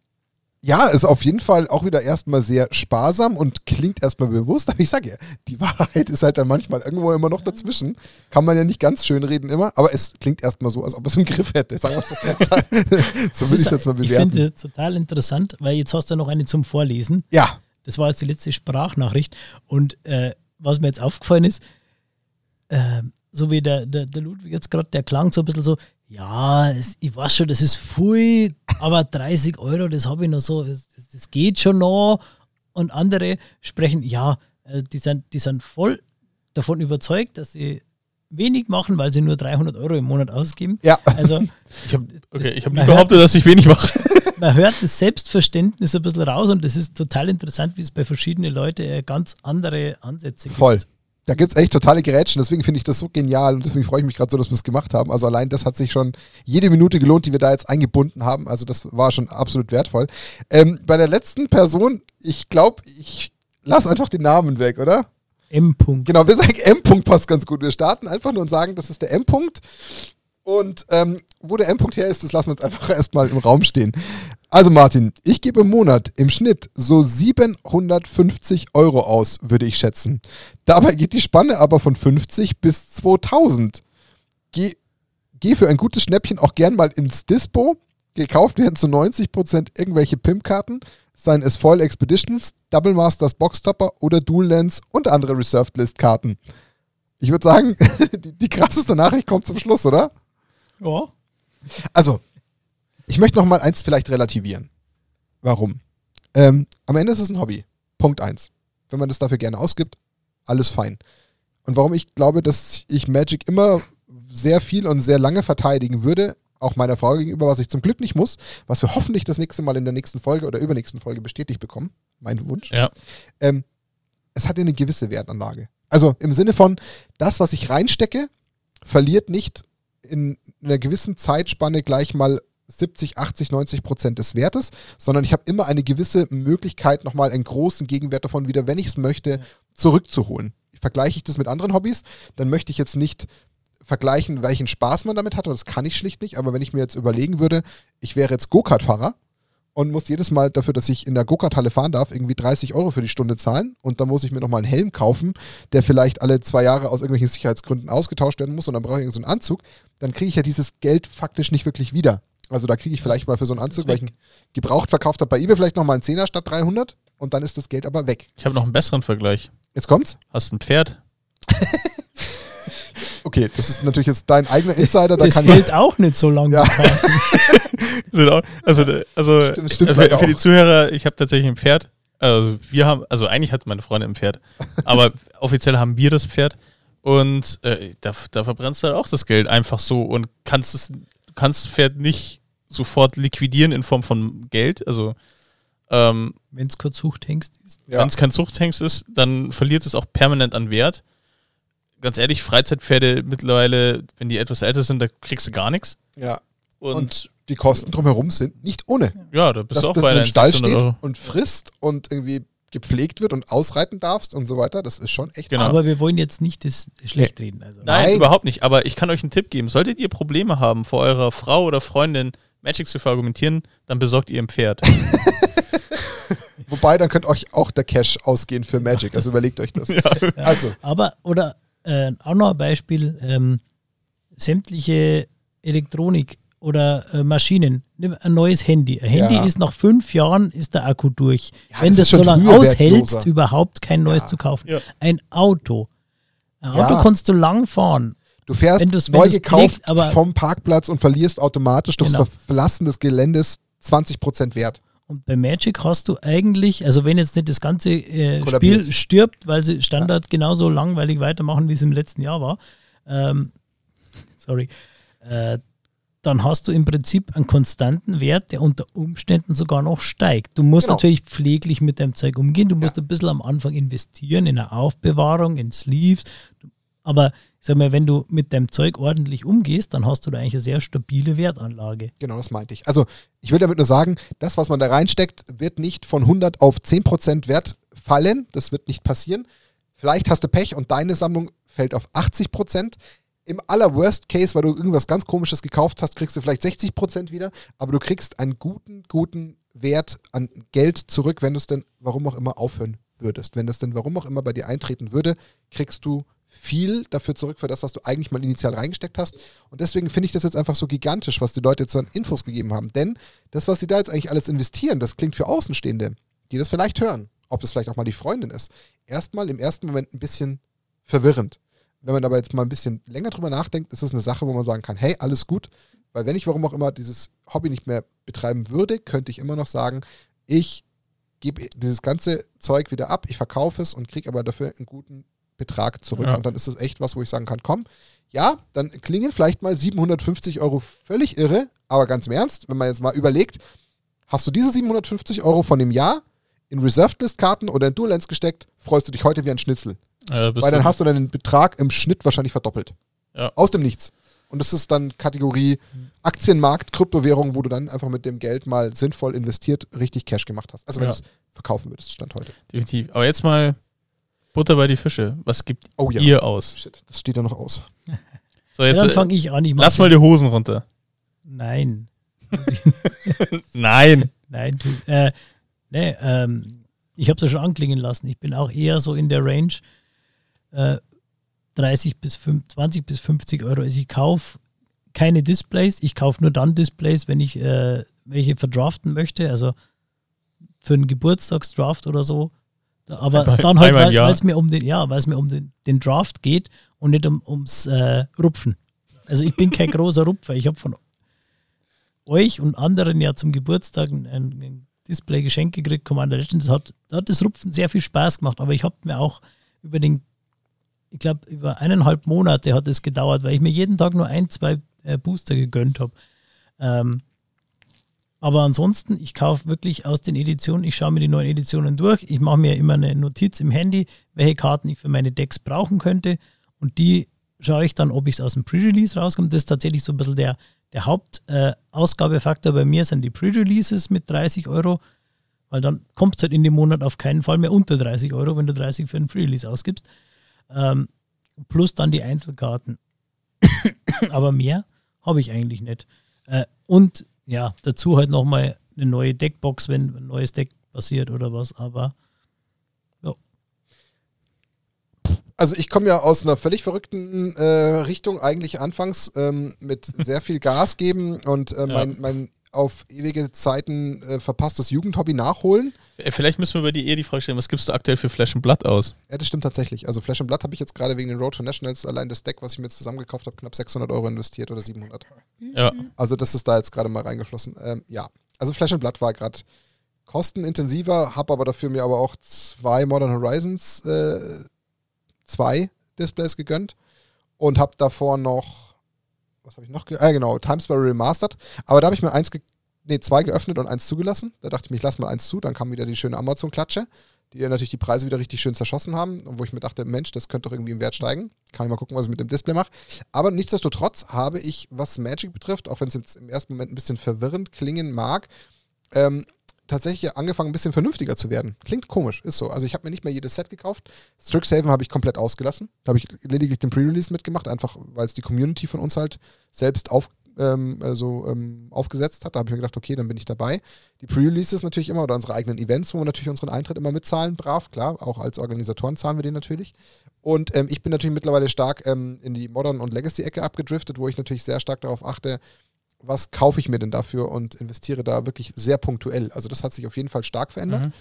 ja, ist auf jeden Fall auch wieder erstmal sehr sparsam und klingt erstmal bewusst, aber ich sage ja, die Wahrheit ist halt dann manchmal irgendwo immer noch dazwischen. Kann man ja nicht ganz schön reden immer, aber es klingt erstmal so, als ob es im Griff hätte. Sagen so. so will ich es jetzt mal Ich bewerten. finde es total interessant, weil jetzt hast du noch eine zum Vorlesen. Ja. Das war jetzt die letzte Sprachnachricht. Und äh, was mir jetzt aufgefallen ist, äh, so wie der, der, der Ludwig jetzt gerade, der klang so ein bisschen so, ja, es, ich weiß schon, das ist viel, aber 30 Euro, das habe ich noch so, das, das- geht schon noch. Und andere sprechen, ja, äh, die sind, die sind voll davon überzeugt, dass sie wenig machen, weil sie nur 300 Euro im Monat ausgeben. Ja. Also, Ich habe okay, ich hab nie behauptet, dass ich wenig mache. man hört das Selbstverständnis ein bisschen raus und das ist total interessant, wie es bei verschiedenen Leuten äh, ganz andere Ansätze gibt. Voll. Da gibt es echt totale Gerätschen, deswegen finde ich das so genial und deswegen freue ich mich gerade so, dass wir es gemacht haben. Also allein das hat sich schon jede Minute gelohnt, die wir da jetzt eingebunden haben. Also das war schon absolut wertvoll. Ähm, bei der letzten Person, ich glaube, ich lasse einfach den Namen weg, oder? M. -Punkt. Genau, wir sagen M. -Punkt passt ganz gut. Wir starten einfach nur und sagen, das ist der M. -Punkt. Und ähm, wo der M. -Punkt her ist, das lassen wir uns einfach erstmal im Raum stehen. Also Martin, ich gebe im Monat im Schnitt so 750 Euro aus, würde ich schätzen. Dabei geht die Spanne aber von 50 bis 2000. Geh, geh für ein gutes Schnäppchen auch gern mal ins Dispo. Gekauft werden zu 90% irgendwelche Pimp-Karten, seien es Foil Expeditions, Double Masters Boxtopper oder Dual Lands und andere Reserved List Karten. Ich würde sagen, die, die krasseste Nachricht kommt zum Schluss, oder? Ja. Also, ich möchte noch mal eins vielleicht relativieren. Warum? Ähm, am Ende ist es ein Hobby. Punkt eins. Wenn man das dafür gerne ausgibt, alles fein. Und warum ich glaube, dass ich Magic immer sehr viel und sehr lange verteidigen würde, auch meiner Frau gegenüber, was ich zum Glück nicht muss, was wir hoffentlich das nächste Mal in der nächsten Folge oder übernächsten Folge bestätigt bekommen, mein Wunsch. Ja. Ähm, es hat ja eine gewisse Wertanlage. Also im Sinne von, das, was ich reinstecke, verliert nicht in einer gewissen Zeitspanne gleich mal 70, 80, 90 Prozent des Wertes, sondern ich habe immer eine gewisse Möglichkeit, nochmal einen großen Gegenwert davon wieder, wenn ich es möchte, zurückzuholen. Vergleiche ich das mit anderen Hobbys, dann möchte ich jetzt nicht vergleichen, welchen Spaß man damit hat, und das kann ich schlicht nicht, aber wenn ich mir jetzt überlegen würde, ich wäre jetzt Go-Kart-Fahrer und muss jedes Mal dafür, dass ich in der Go-Kart-Halle fahren darf, irgendwie 30 Euro für die Stunde zahlen und dann muss ich mir nochmal einen Helm kaufen, der vielleicht alle zwei Jahre aus irgendwelchen Sicherheitsgründen ausgetauscht werden muss und dann brauche ich so einen Anzug, dann kriege ich ja dieses Geld faktisch nicht wirklich wieder. Also da kriege ich vielleicht mal für so einen Anzug, weil ich ihn gebraucht verkauft habe, bei eBay vielleicht nochmal einen Zehner statt 300 und dann ist das Geld aber weg. Ich habe noch einen besseren Vergleich. Jetzt kommt's? Hast du ein Pferd? Okay, das ist natürlich jetzt dein eigener Insider. Da das kann hält auch nicht so lange. Ja. Also, also Stimmt, stimmt für, leider für die. Zuhörer, ich habe tatsächlich ein Pferd. Also wir haben, also eigentlich hat meine Freundin ein Pferd, aber offiziell haben wir das Pferd. Und äh, da, da verbrennst du halt auch das Geld einfach so und kannst es, du kannst das Pferd nicht sofort liquidieren in Form von Geld. Also ähm, Wenn es kurz Zuchthengst ist. Ja. wenn es kein Zuchthengst ist, dann verliert es auch permanent an Wert. Ganz ehrlich, Freizeitpferde mittlerweile, wenn die etwas älter sind, da kriegst du gar nichts. ja. Und, Und die Kosten drumherum sind nicht ohne. ja, da bist Dass du auch das bei den Stall 600 steht Euro. und frisst und irgendwie gepflegt wird und ausreiten darfst und so weiter, das ist schon echt Genau. Aber wir wollen jetzt nicht das schlecht reden. Also. Nein, Nein. überhaupt nicht. Aber ich kann euch einen Tipp geben. Solltet ihr Probleme haben, vor eurer Frau oder Freundin Magic zu verargumentieren, dann besorgt ihr ein Pferd. Wobei, dann könnte euch auch der Cash ausgehen für Magic. Also überlegt euch das. Also, Aber, oder äh, auch noch ein Beispiel, ähm, sämtliche Elektronik oder äh, Maschinen, nimm ein neues Handy. Ein Handy Ja. ist nach fünf Jahren ist der Akku durch. Ja, Wenn das das so lange aushältst, wertloser. überhaupt kein neues Ja. zu kaufen. Ja. Ein Auto. Ein Ja. Auto kannst du lang fahren. du fährst Wenn du's- wenn neu du's gekauft aber- vom Parkplatz und verlierst automatisch durchs Genau. Verlassen des Geländes 20% Wert. Und bei Magic hast du eigentlich, also wenn jetzt nicht das ganze äh. Spiel stirbt, weil sie Standard genauso langweilig weitermachen, wie es im letzten Jahr war, ähm, sorry, äh, dann hast du im Prinzip einen konstanten Wert, der unter Umständen sogar noch steigt. Du musst Genau. natürlich pfleglich mit deinem Zeug umgehen, du musst ein bisschen am Anfang investieren in eine Aufbewahrung, in Sleeves, aber ich sag mal, wenn du mit deinem Zeug ordentlich umgehst, dann hast du da eigentlich eine sehr stabile Wertanlage. Genau, das meinte ich. Also, ich will damit nur sagen, das, was man da reinsteckt, wird nicht von 100 auf 10% Wert fallen. Das wird nicht passieren. Vielleicht hast du Pech und deine Sammlung fällt auf 80%. Im aller Worst Case, weil du irgendwas ganz Komisches gekauft hast, kriegst du vielleicht 60% wieder, aber du kriegst einen guten, guten Wert an Geld zurück, wenn du es denn, warum auch immer, aufhören würdest. Wenn das denn, warum auch immer, bei dir eintreten würde, kriegst du viel dafür zurück für das, was du eigentlich mal initial reingesteckt hast. Und deswegen finde ich das jetzt einfach so gigantisch, was die Leute jetzt an Infos gegeben haben. Denn das, was sie da jetzt eigentlich alles investieren, das klingt für Außenstehende, die das vielleicht hören, ob das vielleicht auch mal die Freundin ist, erstmal im ersten Moment ein bisschen verwirrend. Wenn man aber jetzt mal ein bisschen länger drüber nachdenkt, ist das eine Sache, wo man sagen kann, hey, alles gut, weil wenn ich warum auch immer dieses Hobby nicht mehr betreiben würde, könnte ich immer noch sagen, ich gebe dieses ganze Zeug wieder ab, ich verkaufe es und kriege aber dafür einen guten Betrag zurück. Ja. Und dann ist das echt was, wo ich sagen kann, komm, ja, dann klingen vielleicht mal 750 Euro völlig irre, aber ganz im Ernst, wenn man jetzt mal überlegt, hast du diese 750 Euro von dem Jahr in Reserved List Karten oder in Dual Lens gesteckt, freust du dich heute wie ein Schnitzel. Ja, Weil dann hast du deinen Betrag im Schnitt wahrscheinlich verdoppelt. Ja. Aus dem Nichts. Und das ist dann Kategorie Aktienmarkt, Kryptowährung, wo du dann einfach mit dem Geld mal sinnvoll investiert richtig Cash gemacht hast. Also wenn Ja. du es verkaufen würdest, Stand heute. Definitiv. Aber jetzt mal Butter bei die Fische. Was gibt Oh ja. ihr aus? Shit, das steht ja noch aus. So, Ja, jetzt dann äh, fange ich an. Ich lass mal die Hosen runter. Nein. Nein. Nein, tu, äh, nee, ähm, ich habe es ja schon anklingen lassen. Ich bin auch eher so in der Range äh, 30 bis 5, 20 bis 50 Euro. Also ich kaufe keine Displays. Ich kaufe nur dann Displays, wenn ich äh, welche verdraften möchte. Also für einen Geburtstagsdraft oder so. Aber Einmal- dann halt, weil es mir um den, ja, weil es mir um den, den Draft geht und nicht um, ums äh, Rupfen. Also ich bin kein großer Rupfer. Ich habe von euch und anderen ja zum Geburtstag ein, ein Display geschenkt gekriegt, Commander Legends. Das hat, da hat das Rupfen sehr viel Spaß gemacht, aber ich habe mir auch über den, ich glaube, über eineinhalb Monate hat es gedauert, weil ich mir jeden Tag nur ein, zwei äh, Booster gegönnt habe. Ähm, aber ansonsten, ich kaufe wirklich aus den Editionen, ich schaue mir die neuen Editionen durch, ich mache mir immer eine Notiz im Handy, welche Karten ich für meine Decks brauchen könnte und die schaue ich dann, ob ich es aus dem Pre-Release rauskomme. Das ist tatsächlich so ein bisschen der, der Hauptausgabefaktor bei mir sind die Pre-Releases mit 30 Euro, weil dann kommst du halt in dem Monat auf keinen Fall mehr unter 30 Euro, wenn du 30 für einen Pre-Release ausgibst. Ähm, plus dann die Einzelkarten. Aber mehr habe ich eigentlich nicht. Äh, und ja, dazu halt nochmal eine neue Deckbox, wenn ein neues Deck passiert oder was, aber ja. Also ich komme ja aus einer völlig verrückten äh, Richtung, eigentlich anfangs ähm, mit sehr viel Gas geben und äh, mein, mein auf ewige Zeiten äh, verpasstes Jugendhobby nachholen. Äh, Vielleicht müssen wir bei dir eher die Frage stellen, was gibst du aktuell für Flash and Blood aus? Ja, das stimmt tatsächlich. Also Flash and Blood habe ich jetzt gerade wegen den Road to Nationals allein das Deck, was ich mir jetzt zusammengekauft habe, knapp 600 Euro investiert oder 700. Ja. Also das ist da jetzt gerade mal reingeflossen. Ähm, ja, also Flash and Blood war gerade kostenintensiver, habe aber dafür mir aber auch zwei Modern Horizons äh, zwei Displays gegönnt und habe davor noch, was habe ich noch? Äh, genau, Timesparrow Remastered. Aber da habe ich mir eins, nee, zwei geöffnet und eins zugelassen. Da dachte ich mir, ich lasse mal eins zu. Dann kam wieder die schöne Amazon-Klatsche, die ja natürlich die Preise wieder richtig schön zerschossen haben. Und wo ich mir dachte, Mensch, das könnte doch irgendwie im Wert steigen. Kann ich mal gucken, was ich mit dem Display mache. Aber nichtsdestotrotz habe ich, was Magic betrifft, auch wenn es jetzt im ersten Moment ein bisschen verwirrend klingen mag, ähm, tatsächlich angefangen, ein bisschen vernünftiger zu werden. Klingt komisch, ist so. Also ich habe mir nicht mehr jedes Set gekauft. Strixhaven habe ich komplett ausgelassen. Da habe ich lediglich den Pre-Release mitgemacht, einfach weil es die Community von uns halt selbst auf, ähm, also, ähm, aufgesetzt hat. Da habe ich mir gedacht, okay, dann bin ich dabei. Die Pre-Releases natürlich immer oder unsere eigenen Events, wo wir natürlich unseren Eintritt immer mitzahlen, brav, klar. Auch als Organisatoren zahlen wir den natürlich. Und ähm, ich bin natürlich mittlerweile stark ähm, in die Modern- und Legacy-Ecke abgedriftet, wo ich natürlich sehr stark darauf achte, was kaufe ich mir denn dafür und investiere da wirklich sehr punktuell. Also das hat sich auf jeden Fall stark verändert. Mhm.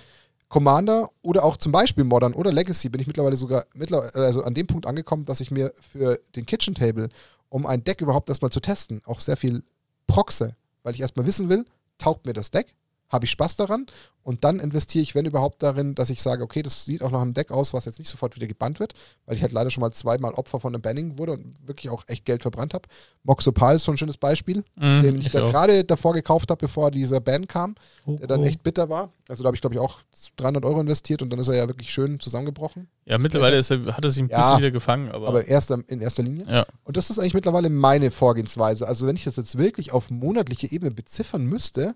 Commander oder auch zum Beispiel Modern oder Legacy bin ich mittlerweile sogar mittlerweile, also an dem Punkt angekommen, dass ich mir für den Kitchen Table, um ein Deck überhaupt erstmal zu testen, auch sehr viel proxe, weil ich erstmal wissen will, taugt mir das Deck, habe ich Spaß daran und dann investiere ich, wenn überhaupt, darin, dass ich sage, okay, das sieht auch nach einem Deck aus, was jetzt nicht sofort wieder gebannt wird, weil ich halt leider schon mal zweimal Opfer von einem Banning wurde und wirklich auch echt Geld verbrannt habe. Moxopal ist so ein schönes Beispiel, Mhm, den ich, ich da gerade davor gekauft habe, bevor dieser Ban kam, Oh, der dann oh. echt bitter war. Also da habe ich, glaube ich, auch 300 Euro investiert und dann ist er ja wirklich schön zusammengebrochen. Ja, mittlerweile ist er, hat er sich ein Ja, bisschen wieder gefangen, aber, Aber erst in erster Linie. ja. Und das ist eigentlich mittlerweile meine Vorgehensweise. Also wenn ich das jetzt wirklich auf monatliche Ebene beziffern müsste,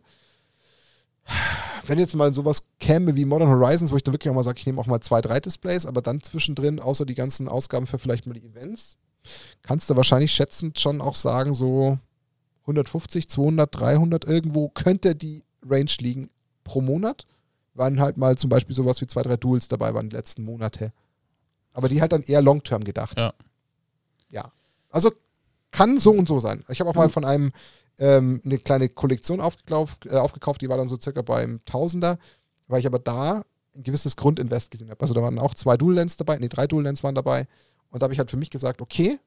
wenn jetzt mal sowas käme wie Modern Horizons, wo ich dann wirklich auch mal sage, ich nehme auch mal zwei, drei Displays, aber dann zwischendrin, außer die ganzen Ausgaben für vielleicht mal die Events, kannst du wahrscheinlich schätzend schon auch sagen, so 150, 200, 300 irgendwo könnte die Range liegen pro Monat. Waren halt mal zum Beispiel sowas wie zwei, drei Duels dabei waren die letzten Monate. Aber die halt dann eher long-term gedacht. Ja. Ja. Also kann so und so sein. Ich habe auch mal von einem ähm, eine kleine Kollektion aufgekauft, äh, aufgekauft, die war dann so circa beim Tausender, weil ich aber da ein gewisses Grundinvest gesehen habe. Also da waren auch zwei Dual Lens dabei, nee, drei Dual Lens waren dabei. Und da habe ich halt für mich gesagt, okay,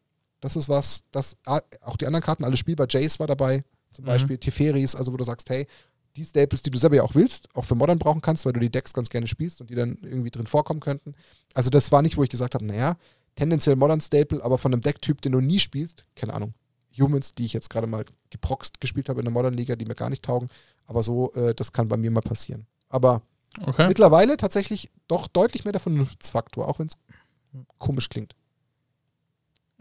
das ist was, das, auch die anderen Karten, alle spielbar, Jace war dabei, zum Mhm. Beispiel, Teferis, also wo du sagst, hey, die Staples, die du selber ja auch willst, auch für Modern brauchen kannst, weil du die Decks ganz gerne spielst und die dann irgendwie drin vorkommen könnten. Also das war nicht, wo ich gesagt habe, naja, tendenziell Modern Staple, aber von einem Decktyp, den du nie spielst, keine Ahnung, Humans, die ich jetzt gerade mal geproxt gespielt habe in der Modern Liga, die mir gar nicht taugen, aber so, äh, das kann bei mir mal passieren. Aber Okay. mittlerweile tatsächlich doch deutlich mehr der Vernunftsfaktor, auch wenn es komisch klingt.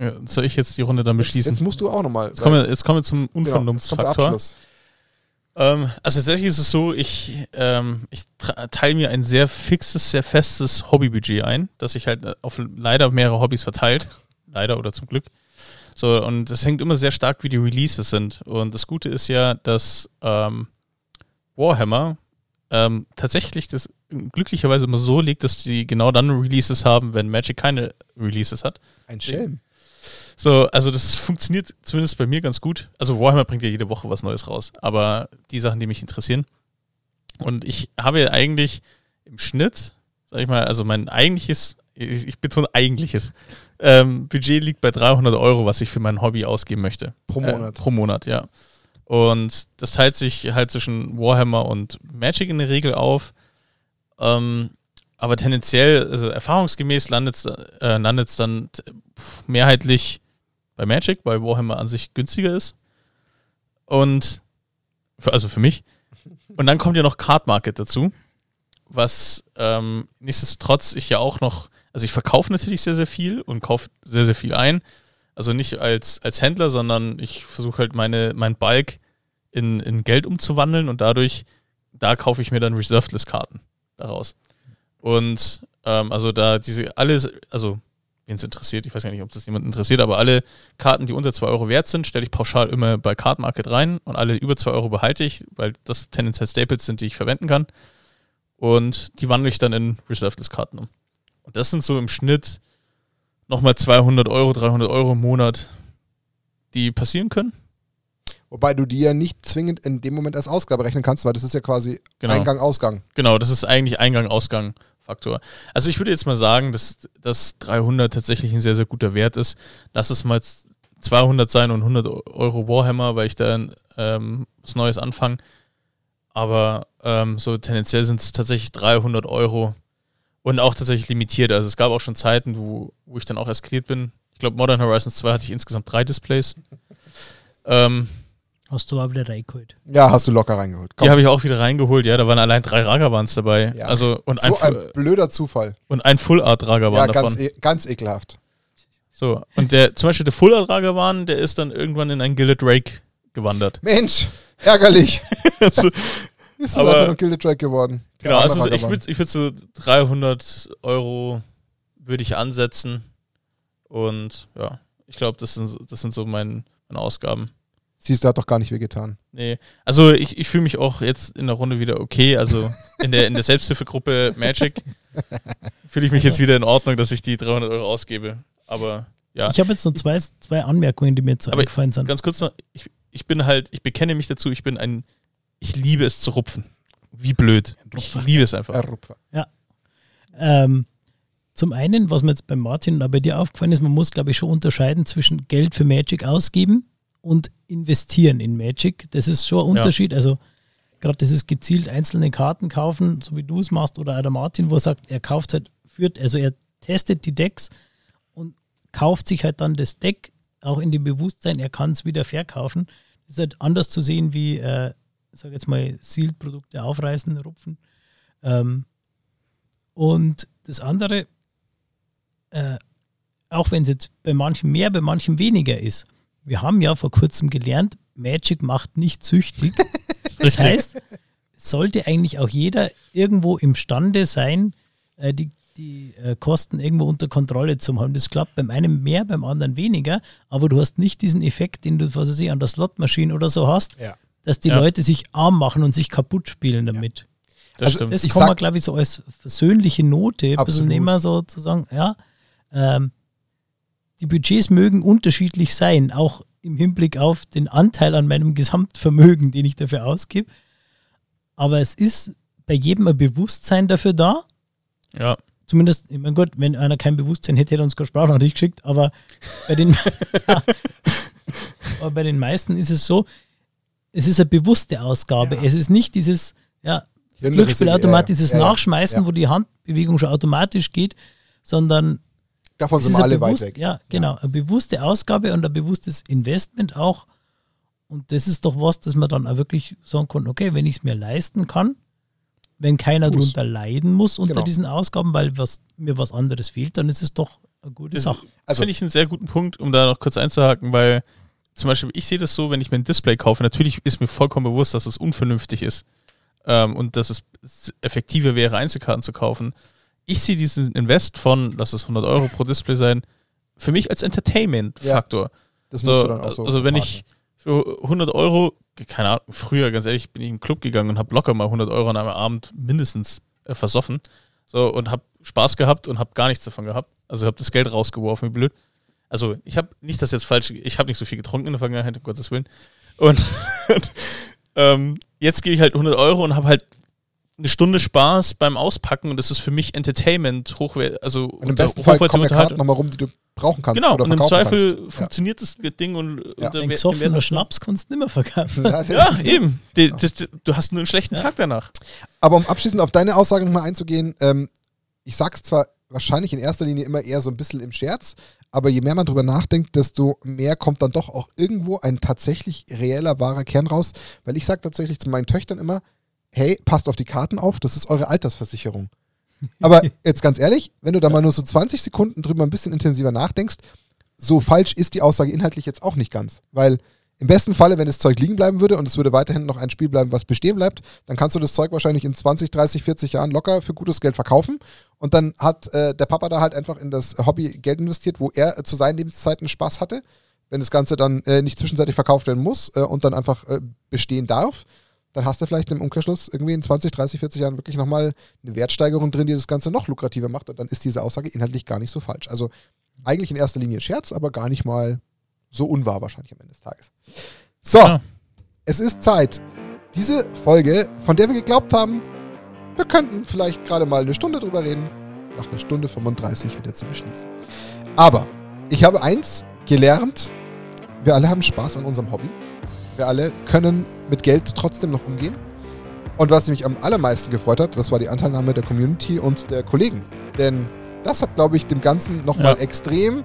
Ja, soll ich jetzt die Runde dann Jetzt, beschließen? jetzt musst du auch nochmal. Jetzt kommen, wir, jetzt kommen wir zum Genau, jetzt Unvernunftsfaktor. Abschluss. Ähm, also tatsächlich ist es so, ich, ähm, ich teile mir ein sehr fixes, sehr festes Hobbybudget ein, das sich halt äh, auf leider mehrere Hobbys verteilt. Leider oder zum Glück. So, und es hängt immer sehr stark, wie die Releases sind. Und das Gute ist ja, dass ähm, Warhammer ähm, tatsächlich das glücklicherweise immer so legt, dass die genau dann Releases haben, wenn Magic keine Releases hat. Ein Schelm. So, also das funktioniert zumindest bei mir ganz gut. Also Warhammer bringt ja jede Woche was Neues raus, aber die Sachen, die mich interessieren. Und ich habe ja eigentlich im Schnitt, sag ich mal, also mein eigentliches, ich, ich betone eigentliches, ähm, Budget liegt bei 300 Euro, was ich für mein Hobby ausgeben möchte. Pro Äh, Monat. pro Monat, ja. Und das teilt sich halt zwischen Warhammer und Magic in der Regel auf. Ähm, aber tendenziell, also erfahrungsgemäß landet es äh, landet's dann mehrheitlich bei Magic, weil Warhammer an sich günstiger ist. Und, für, also für mich. Und dann kommt ja noch Card Market dazu, was ähm, nichtsdestotrotz ich ja auch noch, also ich verkaufe natürlich sehr, sehr viel und kaufe sehr, sehr viel ein. Also nicht als, als Händler, sondern ich versuche halt meine, mein Bulk in, in Geld umzuwandeln und dadurch, da kaufe ich mir dann Reserved-List-Karten daraus. Und ähm, also da diese alles, also wen es interessiert, ich weiß gar nicht, ob das jemand interessiert, aber alle Karten, die unter 2 Euro wert sind, stelle ich pauschal immer bei Card Market rein und alle über 2 Euro behalte ich, weil das tendenziell Staples sind, die ich verwenden kann. Und die wandle ich dann in Reserved-List-Karten um. Und das sind so im Schnitt nochmal 200 Euro, 300 Euro im Monat, die passieren können. Wobei du die ja nicht zwingend in dem Moment als Ausgabe rechnen kannst, weil das ist ja quasi Genau. Eingang, Ausgang. Genau, das ist eigentlich Eingang-Ausgang-Faktor. Also ich würde jetzt mal sagen, dass, dass 300 tatsächlich ein sehr, sehr guter Wert ist. Lass es mal 200 sein und 100 Euro Warhammer, weil ich dann ähm, was Neues anfange. Aber ähm, so tendenziell sind es tatsächlich 300 Euro und auch tatsächlich limitiert. Also es gab auch schon Zeiten, wo, wo ich dann auch eskaliert bin. Ich glaube, Modern Horizons 2 hatte ich insgesamt drei Displays. Ähm, Hast du aber wieder reingeholt. Ja, hast du locker reingeholt. die habe ich auch wieder reingeholt. Ja, da waren allein drei Ragavans dabei. Ja. Also, und so ein, ein blöder Zufall. und ein Full Art Ragavan Ja, davon. ganz, e ganz ekelhaft. So, und der, zum Beispiel der Full Art Ragavan, der ist dann irgendwann in ein Gilded Rake gewandert. Mensch, ärgerlich. also, Ist das Aber- einfach nur Gilded Track geworden. Genau, also ich würde ich würd so 300 Euro würde ich ansetzen. Und ja, ich glaube, das sind, so- das sind so mein, meine Ausgaben. Siehst du, hat doch gar nicht wehgetan. Nee, also ich, ich fühle mich auch jetzt in der Runde wieder okay. Also in der, in der Selbsthilfegruppe Magic fühle ich mich jetzt wieder in Ordnung, dass ich die 300 Euro ausgebe. Aber ja. Ich habe jetzt noch zwei, zwei Anmerkungen, die mir jetzt so Aber eingefallen sind. Ganz kurz noch, ich, ich bin halt, ich bekenne mich dazu, ich bin ein, ich liebe es zu rupfen. Wie blöd. Ich liebe es einfach. Ja. Ähm, zum einen, was mir jetzt bei Martin und auch bei dir aufgefallen ist, man muss, glaube ich, schon unterscheiden zwischen Geld für Magic ausgeben und investieren in Magic. Das ist schon ein Ja. Unterschied. Also gerade dieses gezielt einzelne Karten kaufen, so wie du es machst, oder auch der Martin, wo er sagt, er kauft halt, führt, also er testet die Decks und kauft sich halt dann das Deck auch in dem Bewusstsein, er kann es wieder verkaufen. Das ist halt anders zu sehen wie, äh, sag jetzt mal, Sealed-Produkte aufreißen, rupfen. Ähm, und das andere, äh, auch wenn es jetzt bei manchen mehr, bei manchen weniger ist, wir haben ja vor kurzem gelernt, Magic macht nicht süchtig. das heißt, sollte eigentlich auch jeder irgendwo imstande sein, äh, die, die äh, Kosten irgendwo unter Kontrolle zu haben. Das klappt beim einen mehr, beim anderen weniger, aber du hast nicht diesen Effekt, den du, was weiß ich, an der Slotmaschine oder so hast, Ja. Dass die Ja. Leute sich arm machen und sich kaputt spielen damit. Das Also stimmt. Das Ich kann man, glaube ich, so als versöhnliche Note ein bisschen nehmen, so zu sagen, ja, ähm, die Budgets mögen unterschiedlich sein, auch im Hinblick auf den Anteil an meinem Gesamtvermögen, den ich dafür ausgebe. Aber es ist bei jedem ein Bewusstsein dafür da. Ja. Zumindest, ich meine, gut, wenn einer kein Bewusstsein hätte, hätte er uns keine Sprachnachricht geschickt, aber bei den, ja, aber bei den meisten ist es so, es ist eine bewusste Ausgabe. Ja. Es ist nicht dieses, ja, Glücksspielautomat, ja, ja. dieses Ja, ja. Nachschmeißen, Ja. wo die Handbewegung schon automatisch geht, sondern Davon sind wir alle weit bewusst- weg. Ja, genau. Eine bewusste Ausgabe und ein bewusstes Investment auch. Und das ist doch was, dass man dann auch wirklich sagen kann, okay, wenn ich es mir leisten kann, wenn keiner Tu's. drunter leiden muss unter Genau. diesen Ausgaben, weil was, mir was anderes fehlt, dann ist es doch eine gute Das, Sache. das Also- finde ich einen sehr guten Punkt, um da noch kurz einzuhaken, weil zum Beispiel ich sehe das so, wenn ich mir ein Display kaufe, natürlich ist mir vollkommen bewusst, dass es unvernünftig ist ähm, und dass es effektiver wäre, Einzelkarten zu kaufen. Ich sehe diesen Invest von, lass es 100 Euro pro Display sein, für mich als Entertainment-Faktor. Das musst So, du dann auch so also wenn ich für 100 Euro, keine Ahnung, früher, ganz ehrlich, bin ich in einen Club gegangen und habe locker mal 100 Euro an einem Abend mindestens äh, versoffen. So, und habe Spaß gehabt und habe gar nichts davon gehabt. Also habe das Geld rausgeworfen, wie blöd. Also ich habe nicht das jetzt falsch, ich habe nicht so viel getrunken in der Vergangenheit, um Gottes Willen. Und, und ähm, jetzt gebe ich halt 100 Euro und habe halt eine Stunde Spaß beim Auspacken und das ist für mich Entertainment, hochwert, also Und im besten Fall kommen ja. Karten nochmal rum, die du brauchen kannst Genau, oder und im Zweifel kannst. funktioniert das Ding und Ja. Wert- gesoffener dem Wert- Schnaps kannst du nicht mehr verkaufen. Ja. Ja, eben. Die, das, du hast nur einen schlechten Tag danach. Aber um abschließend auf deine Aussage nochmal einzugehen, ähm, ich sag's zwar wahrscheinlich in erster Linie immer eher so ein bisschen im Scherz, aber je mehr man drüber nachdenkt, desto mehr kommt dann doch auch irgendwo ein tatsächlich reeller, wahrer Kern raus. Weil ich sage tatsächlich zu meinen Töchtern immer, hey, passt auf die Karten auf, das ist eure Altersversicherung. Aber jetzt ganz ehrlich, wenn du da mal nur so 20 Sekunden drüber ein bisschen intensiver nachdenkst, so falsch ist die Aussage inhaltlich jetzt auch nicht ganz. Weil Im besten Falle, wenn das Zeug liegen bleiben würde und es würde weiterhin noch ein Spiel bleiben, was bestehen bleibt, dann kannst du das Zeug wahrscheinlich in 20, 30, 40 Jahren locker für gutes Geld verkaufen. Und dann hat äh, der Papa da halt einfach in das Hobby Geld investiert, wo er äh, zu seinen Lebenszeiten Spaß hatte. Wenn das Ganze dann äh, nicht zwischenzeitlich verkauft werden muss äh, und dann einfach äh, bestehen darf, dann hast du vielleicht im Umkehrschluss irgendwie in 20, 30, 40 Jahren wirklich nochmal eine Wertsteigerung drin, die das Ganze noch lukrativer macht. Und dann ist diese Aussage inhaltlich gar nicht so falsch. Also eigentlich in erster Linie Scherz, aber gar nicht mal so unwahr wahrscheinlich am Ende des Tages. So, Ja. es ist Zeit, diese Folge, von der wir geglaubt haben, wir könnten vielleicht gerade mal eine Stunde drüber reden, nach einer Stunde 35 wieder zu beschließen. Aber ich habe eins gelernt, wir alle haben Spaß an unserem Hobby. Wir alle können mit Geld trotzdem noch umgehen. Und was mich am allermeisten gefreut hat, das war die Anteilnahme der Community und der Kollegen. Denn das hat, glaube ich, dem Ganzen nochmal Ja. extrem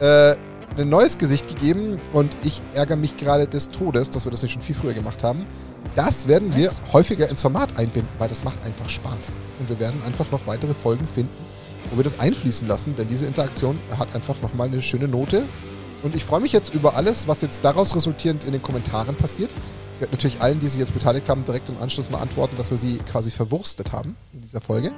äh, ein neues Gesicht gegeben. Und ich ärgere mich gerade des Todes, dass wir das nicht schon viel früher gemacht haben. Das werden wir häufiger ins Format einbinden, weil das macht einfach Spaß. Und wir werden einfach noch weitere Folgen finden, wo wir das einfließen lassen, denn diese Interaktion hat einfach nochmal eine schöne Note. Und ich freue mich jetzt über alles, was jetzt daraus resultierend in den Kommentaren passiert. Ich werde natürlich allen, die sich jetzt beteiligt haben, direkt im Anschluss mal antworten, dass wir sie quasi verwurstet haben in dieser Folge.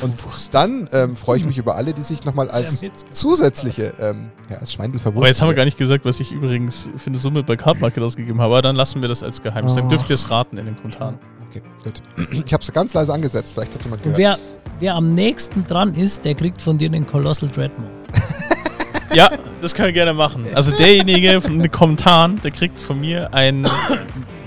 Und dann ähm, freue ich mich über alle, die sich nochmal als zusätzliche, ähm, ja, als Schweindel verwurstet. Aber jetzt haben wir gar nicht gesagt, was ich übrigens für eine Summe bei Card Market ausgegeben habe. Aber dann lassen wir das als Geheimnis. Dann Oh. dürft ihr es raten in den Kommentaren. Okay, gut. Ich habe es ganz leise angesetzt, vielleicht hat es jemand gehört. wer, wer am nächsten dran ist, der kriegt von dir einen Colossal Dreadmore. Ja, das können wir gerne machen. Also derjenige von den Kommentaren, der kriegt von mir ein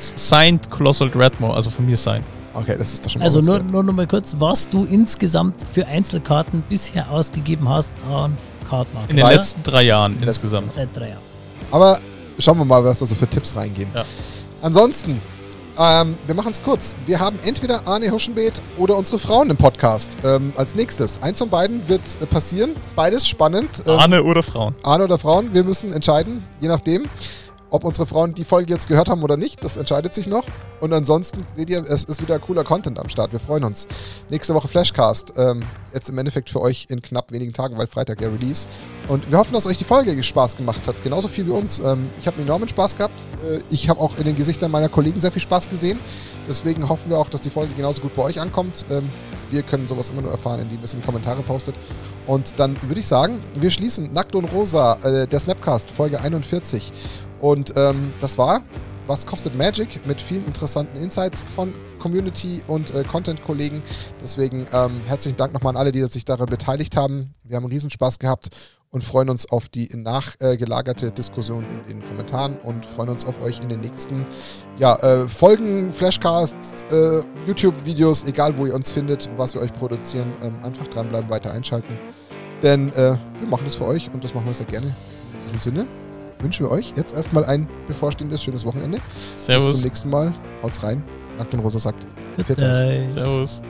Signed Colossal Dreadmore, also von mir signed. Okay, das ist doch schon mal Also nur, nur noch mal kurz, was du insgesamt für Einzelkarten bisher ausgegeben hast an Cardmarket. In den Zwei? letzten drei Jahren letzten insgesamt. Seit drei Jahren. Aber schauen wir mal, was da so für Tipps reingehen. Ja. Ansonsten, ähm, wir machen es kurz. Wir haben entweder Arne Huschenbeet oder unsere Frauen im Podcast ähm, als nächstes. Eins von beiden wird äh, passieren. Beides spannend. Ähm, Arne oder Frauen. Arne oder Frauen, wir müssen entscheiden, je nachdem, ob unsere Frauen die Folge jetzt gehört haben oder nicht. Das entscheidet sich noch. Und ansonsten seht ihr, es ist wieder cooler Content am Start. Wir freuen uns. Nächste Woche Flashcast. Ähm, jetzt im Endeffekt für euch in knapp wenigen Tagen, weil Freitag ja Release. Und wir hoffen, dass euch die Folge Spaß gemacht hat. Genauso viel wie uns. Ähm, ich habe enormen Spaß gehabt. Äh, ich habe auch in den Gesichtern meiner Kollegen sehr viel Spaß gesehen. Deswegen hoffen wir auch, dass die Folge genauso gut bei euch ankommt. Ähm, wir können sowas immer nur erfahren, indem ihr es in Kommentare postet. Und dann würde ich sagen, wir schließen Nackt und Rosa, äh, der Snapcast, Folge 41. Und ähm, das war Was kostet Magic mit vielen interessanten Insights von Community und äh, Content-Kollegen. Deswegen ähm, herzlichen Dank nochmal an alle, die sich daran beteiligt haben. Wir haben Riesenspaß gehabt und freuen uns auf die nachgelagerte Diskussion in den Kommentaren und freuen uns auf euch in den nächsten ja, äh, Folgen, Flashcasts, äh, YouTube-Videos, egal wo ihr uns findet, was wir euch produzieren. Ähm, einfach dranbleiben, weiter einschalten. Denn äh, wir machen das für euch und das machen wir sehr gerne. In diesem Sinne wünschen wir euch jetzt erstmal ein bevorstehendes schönes Wochenende. Bis Servus. zum nächsten Mal. Haut's rein. Nackt und Rosa sagt. Servus.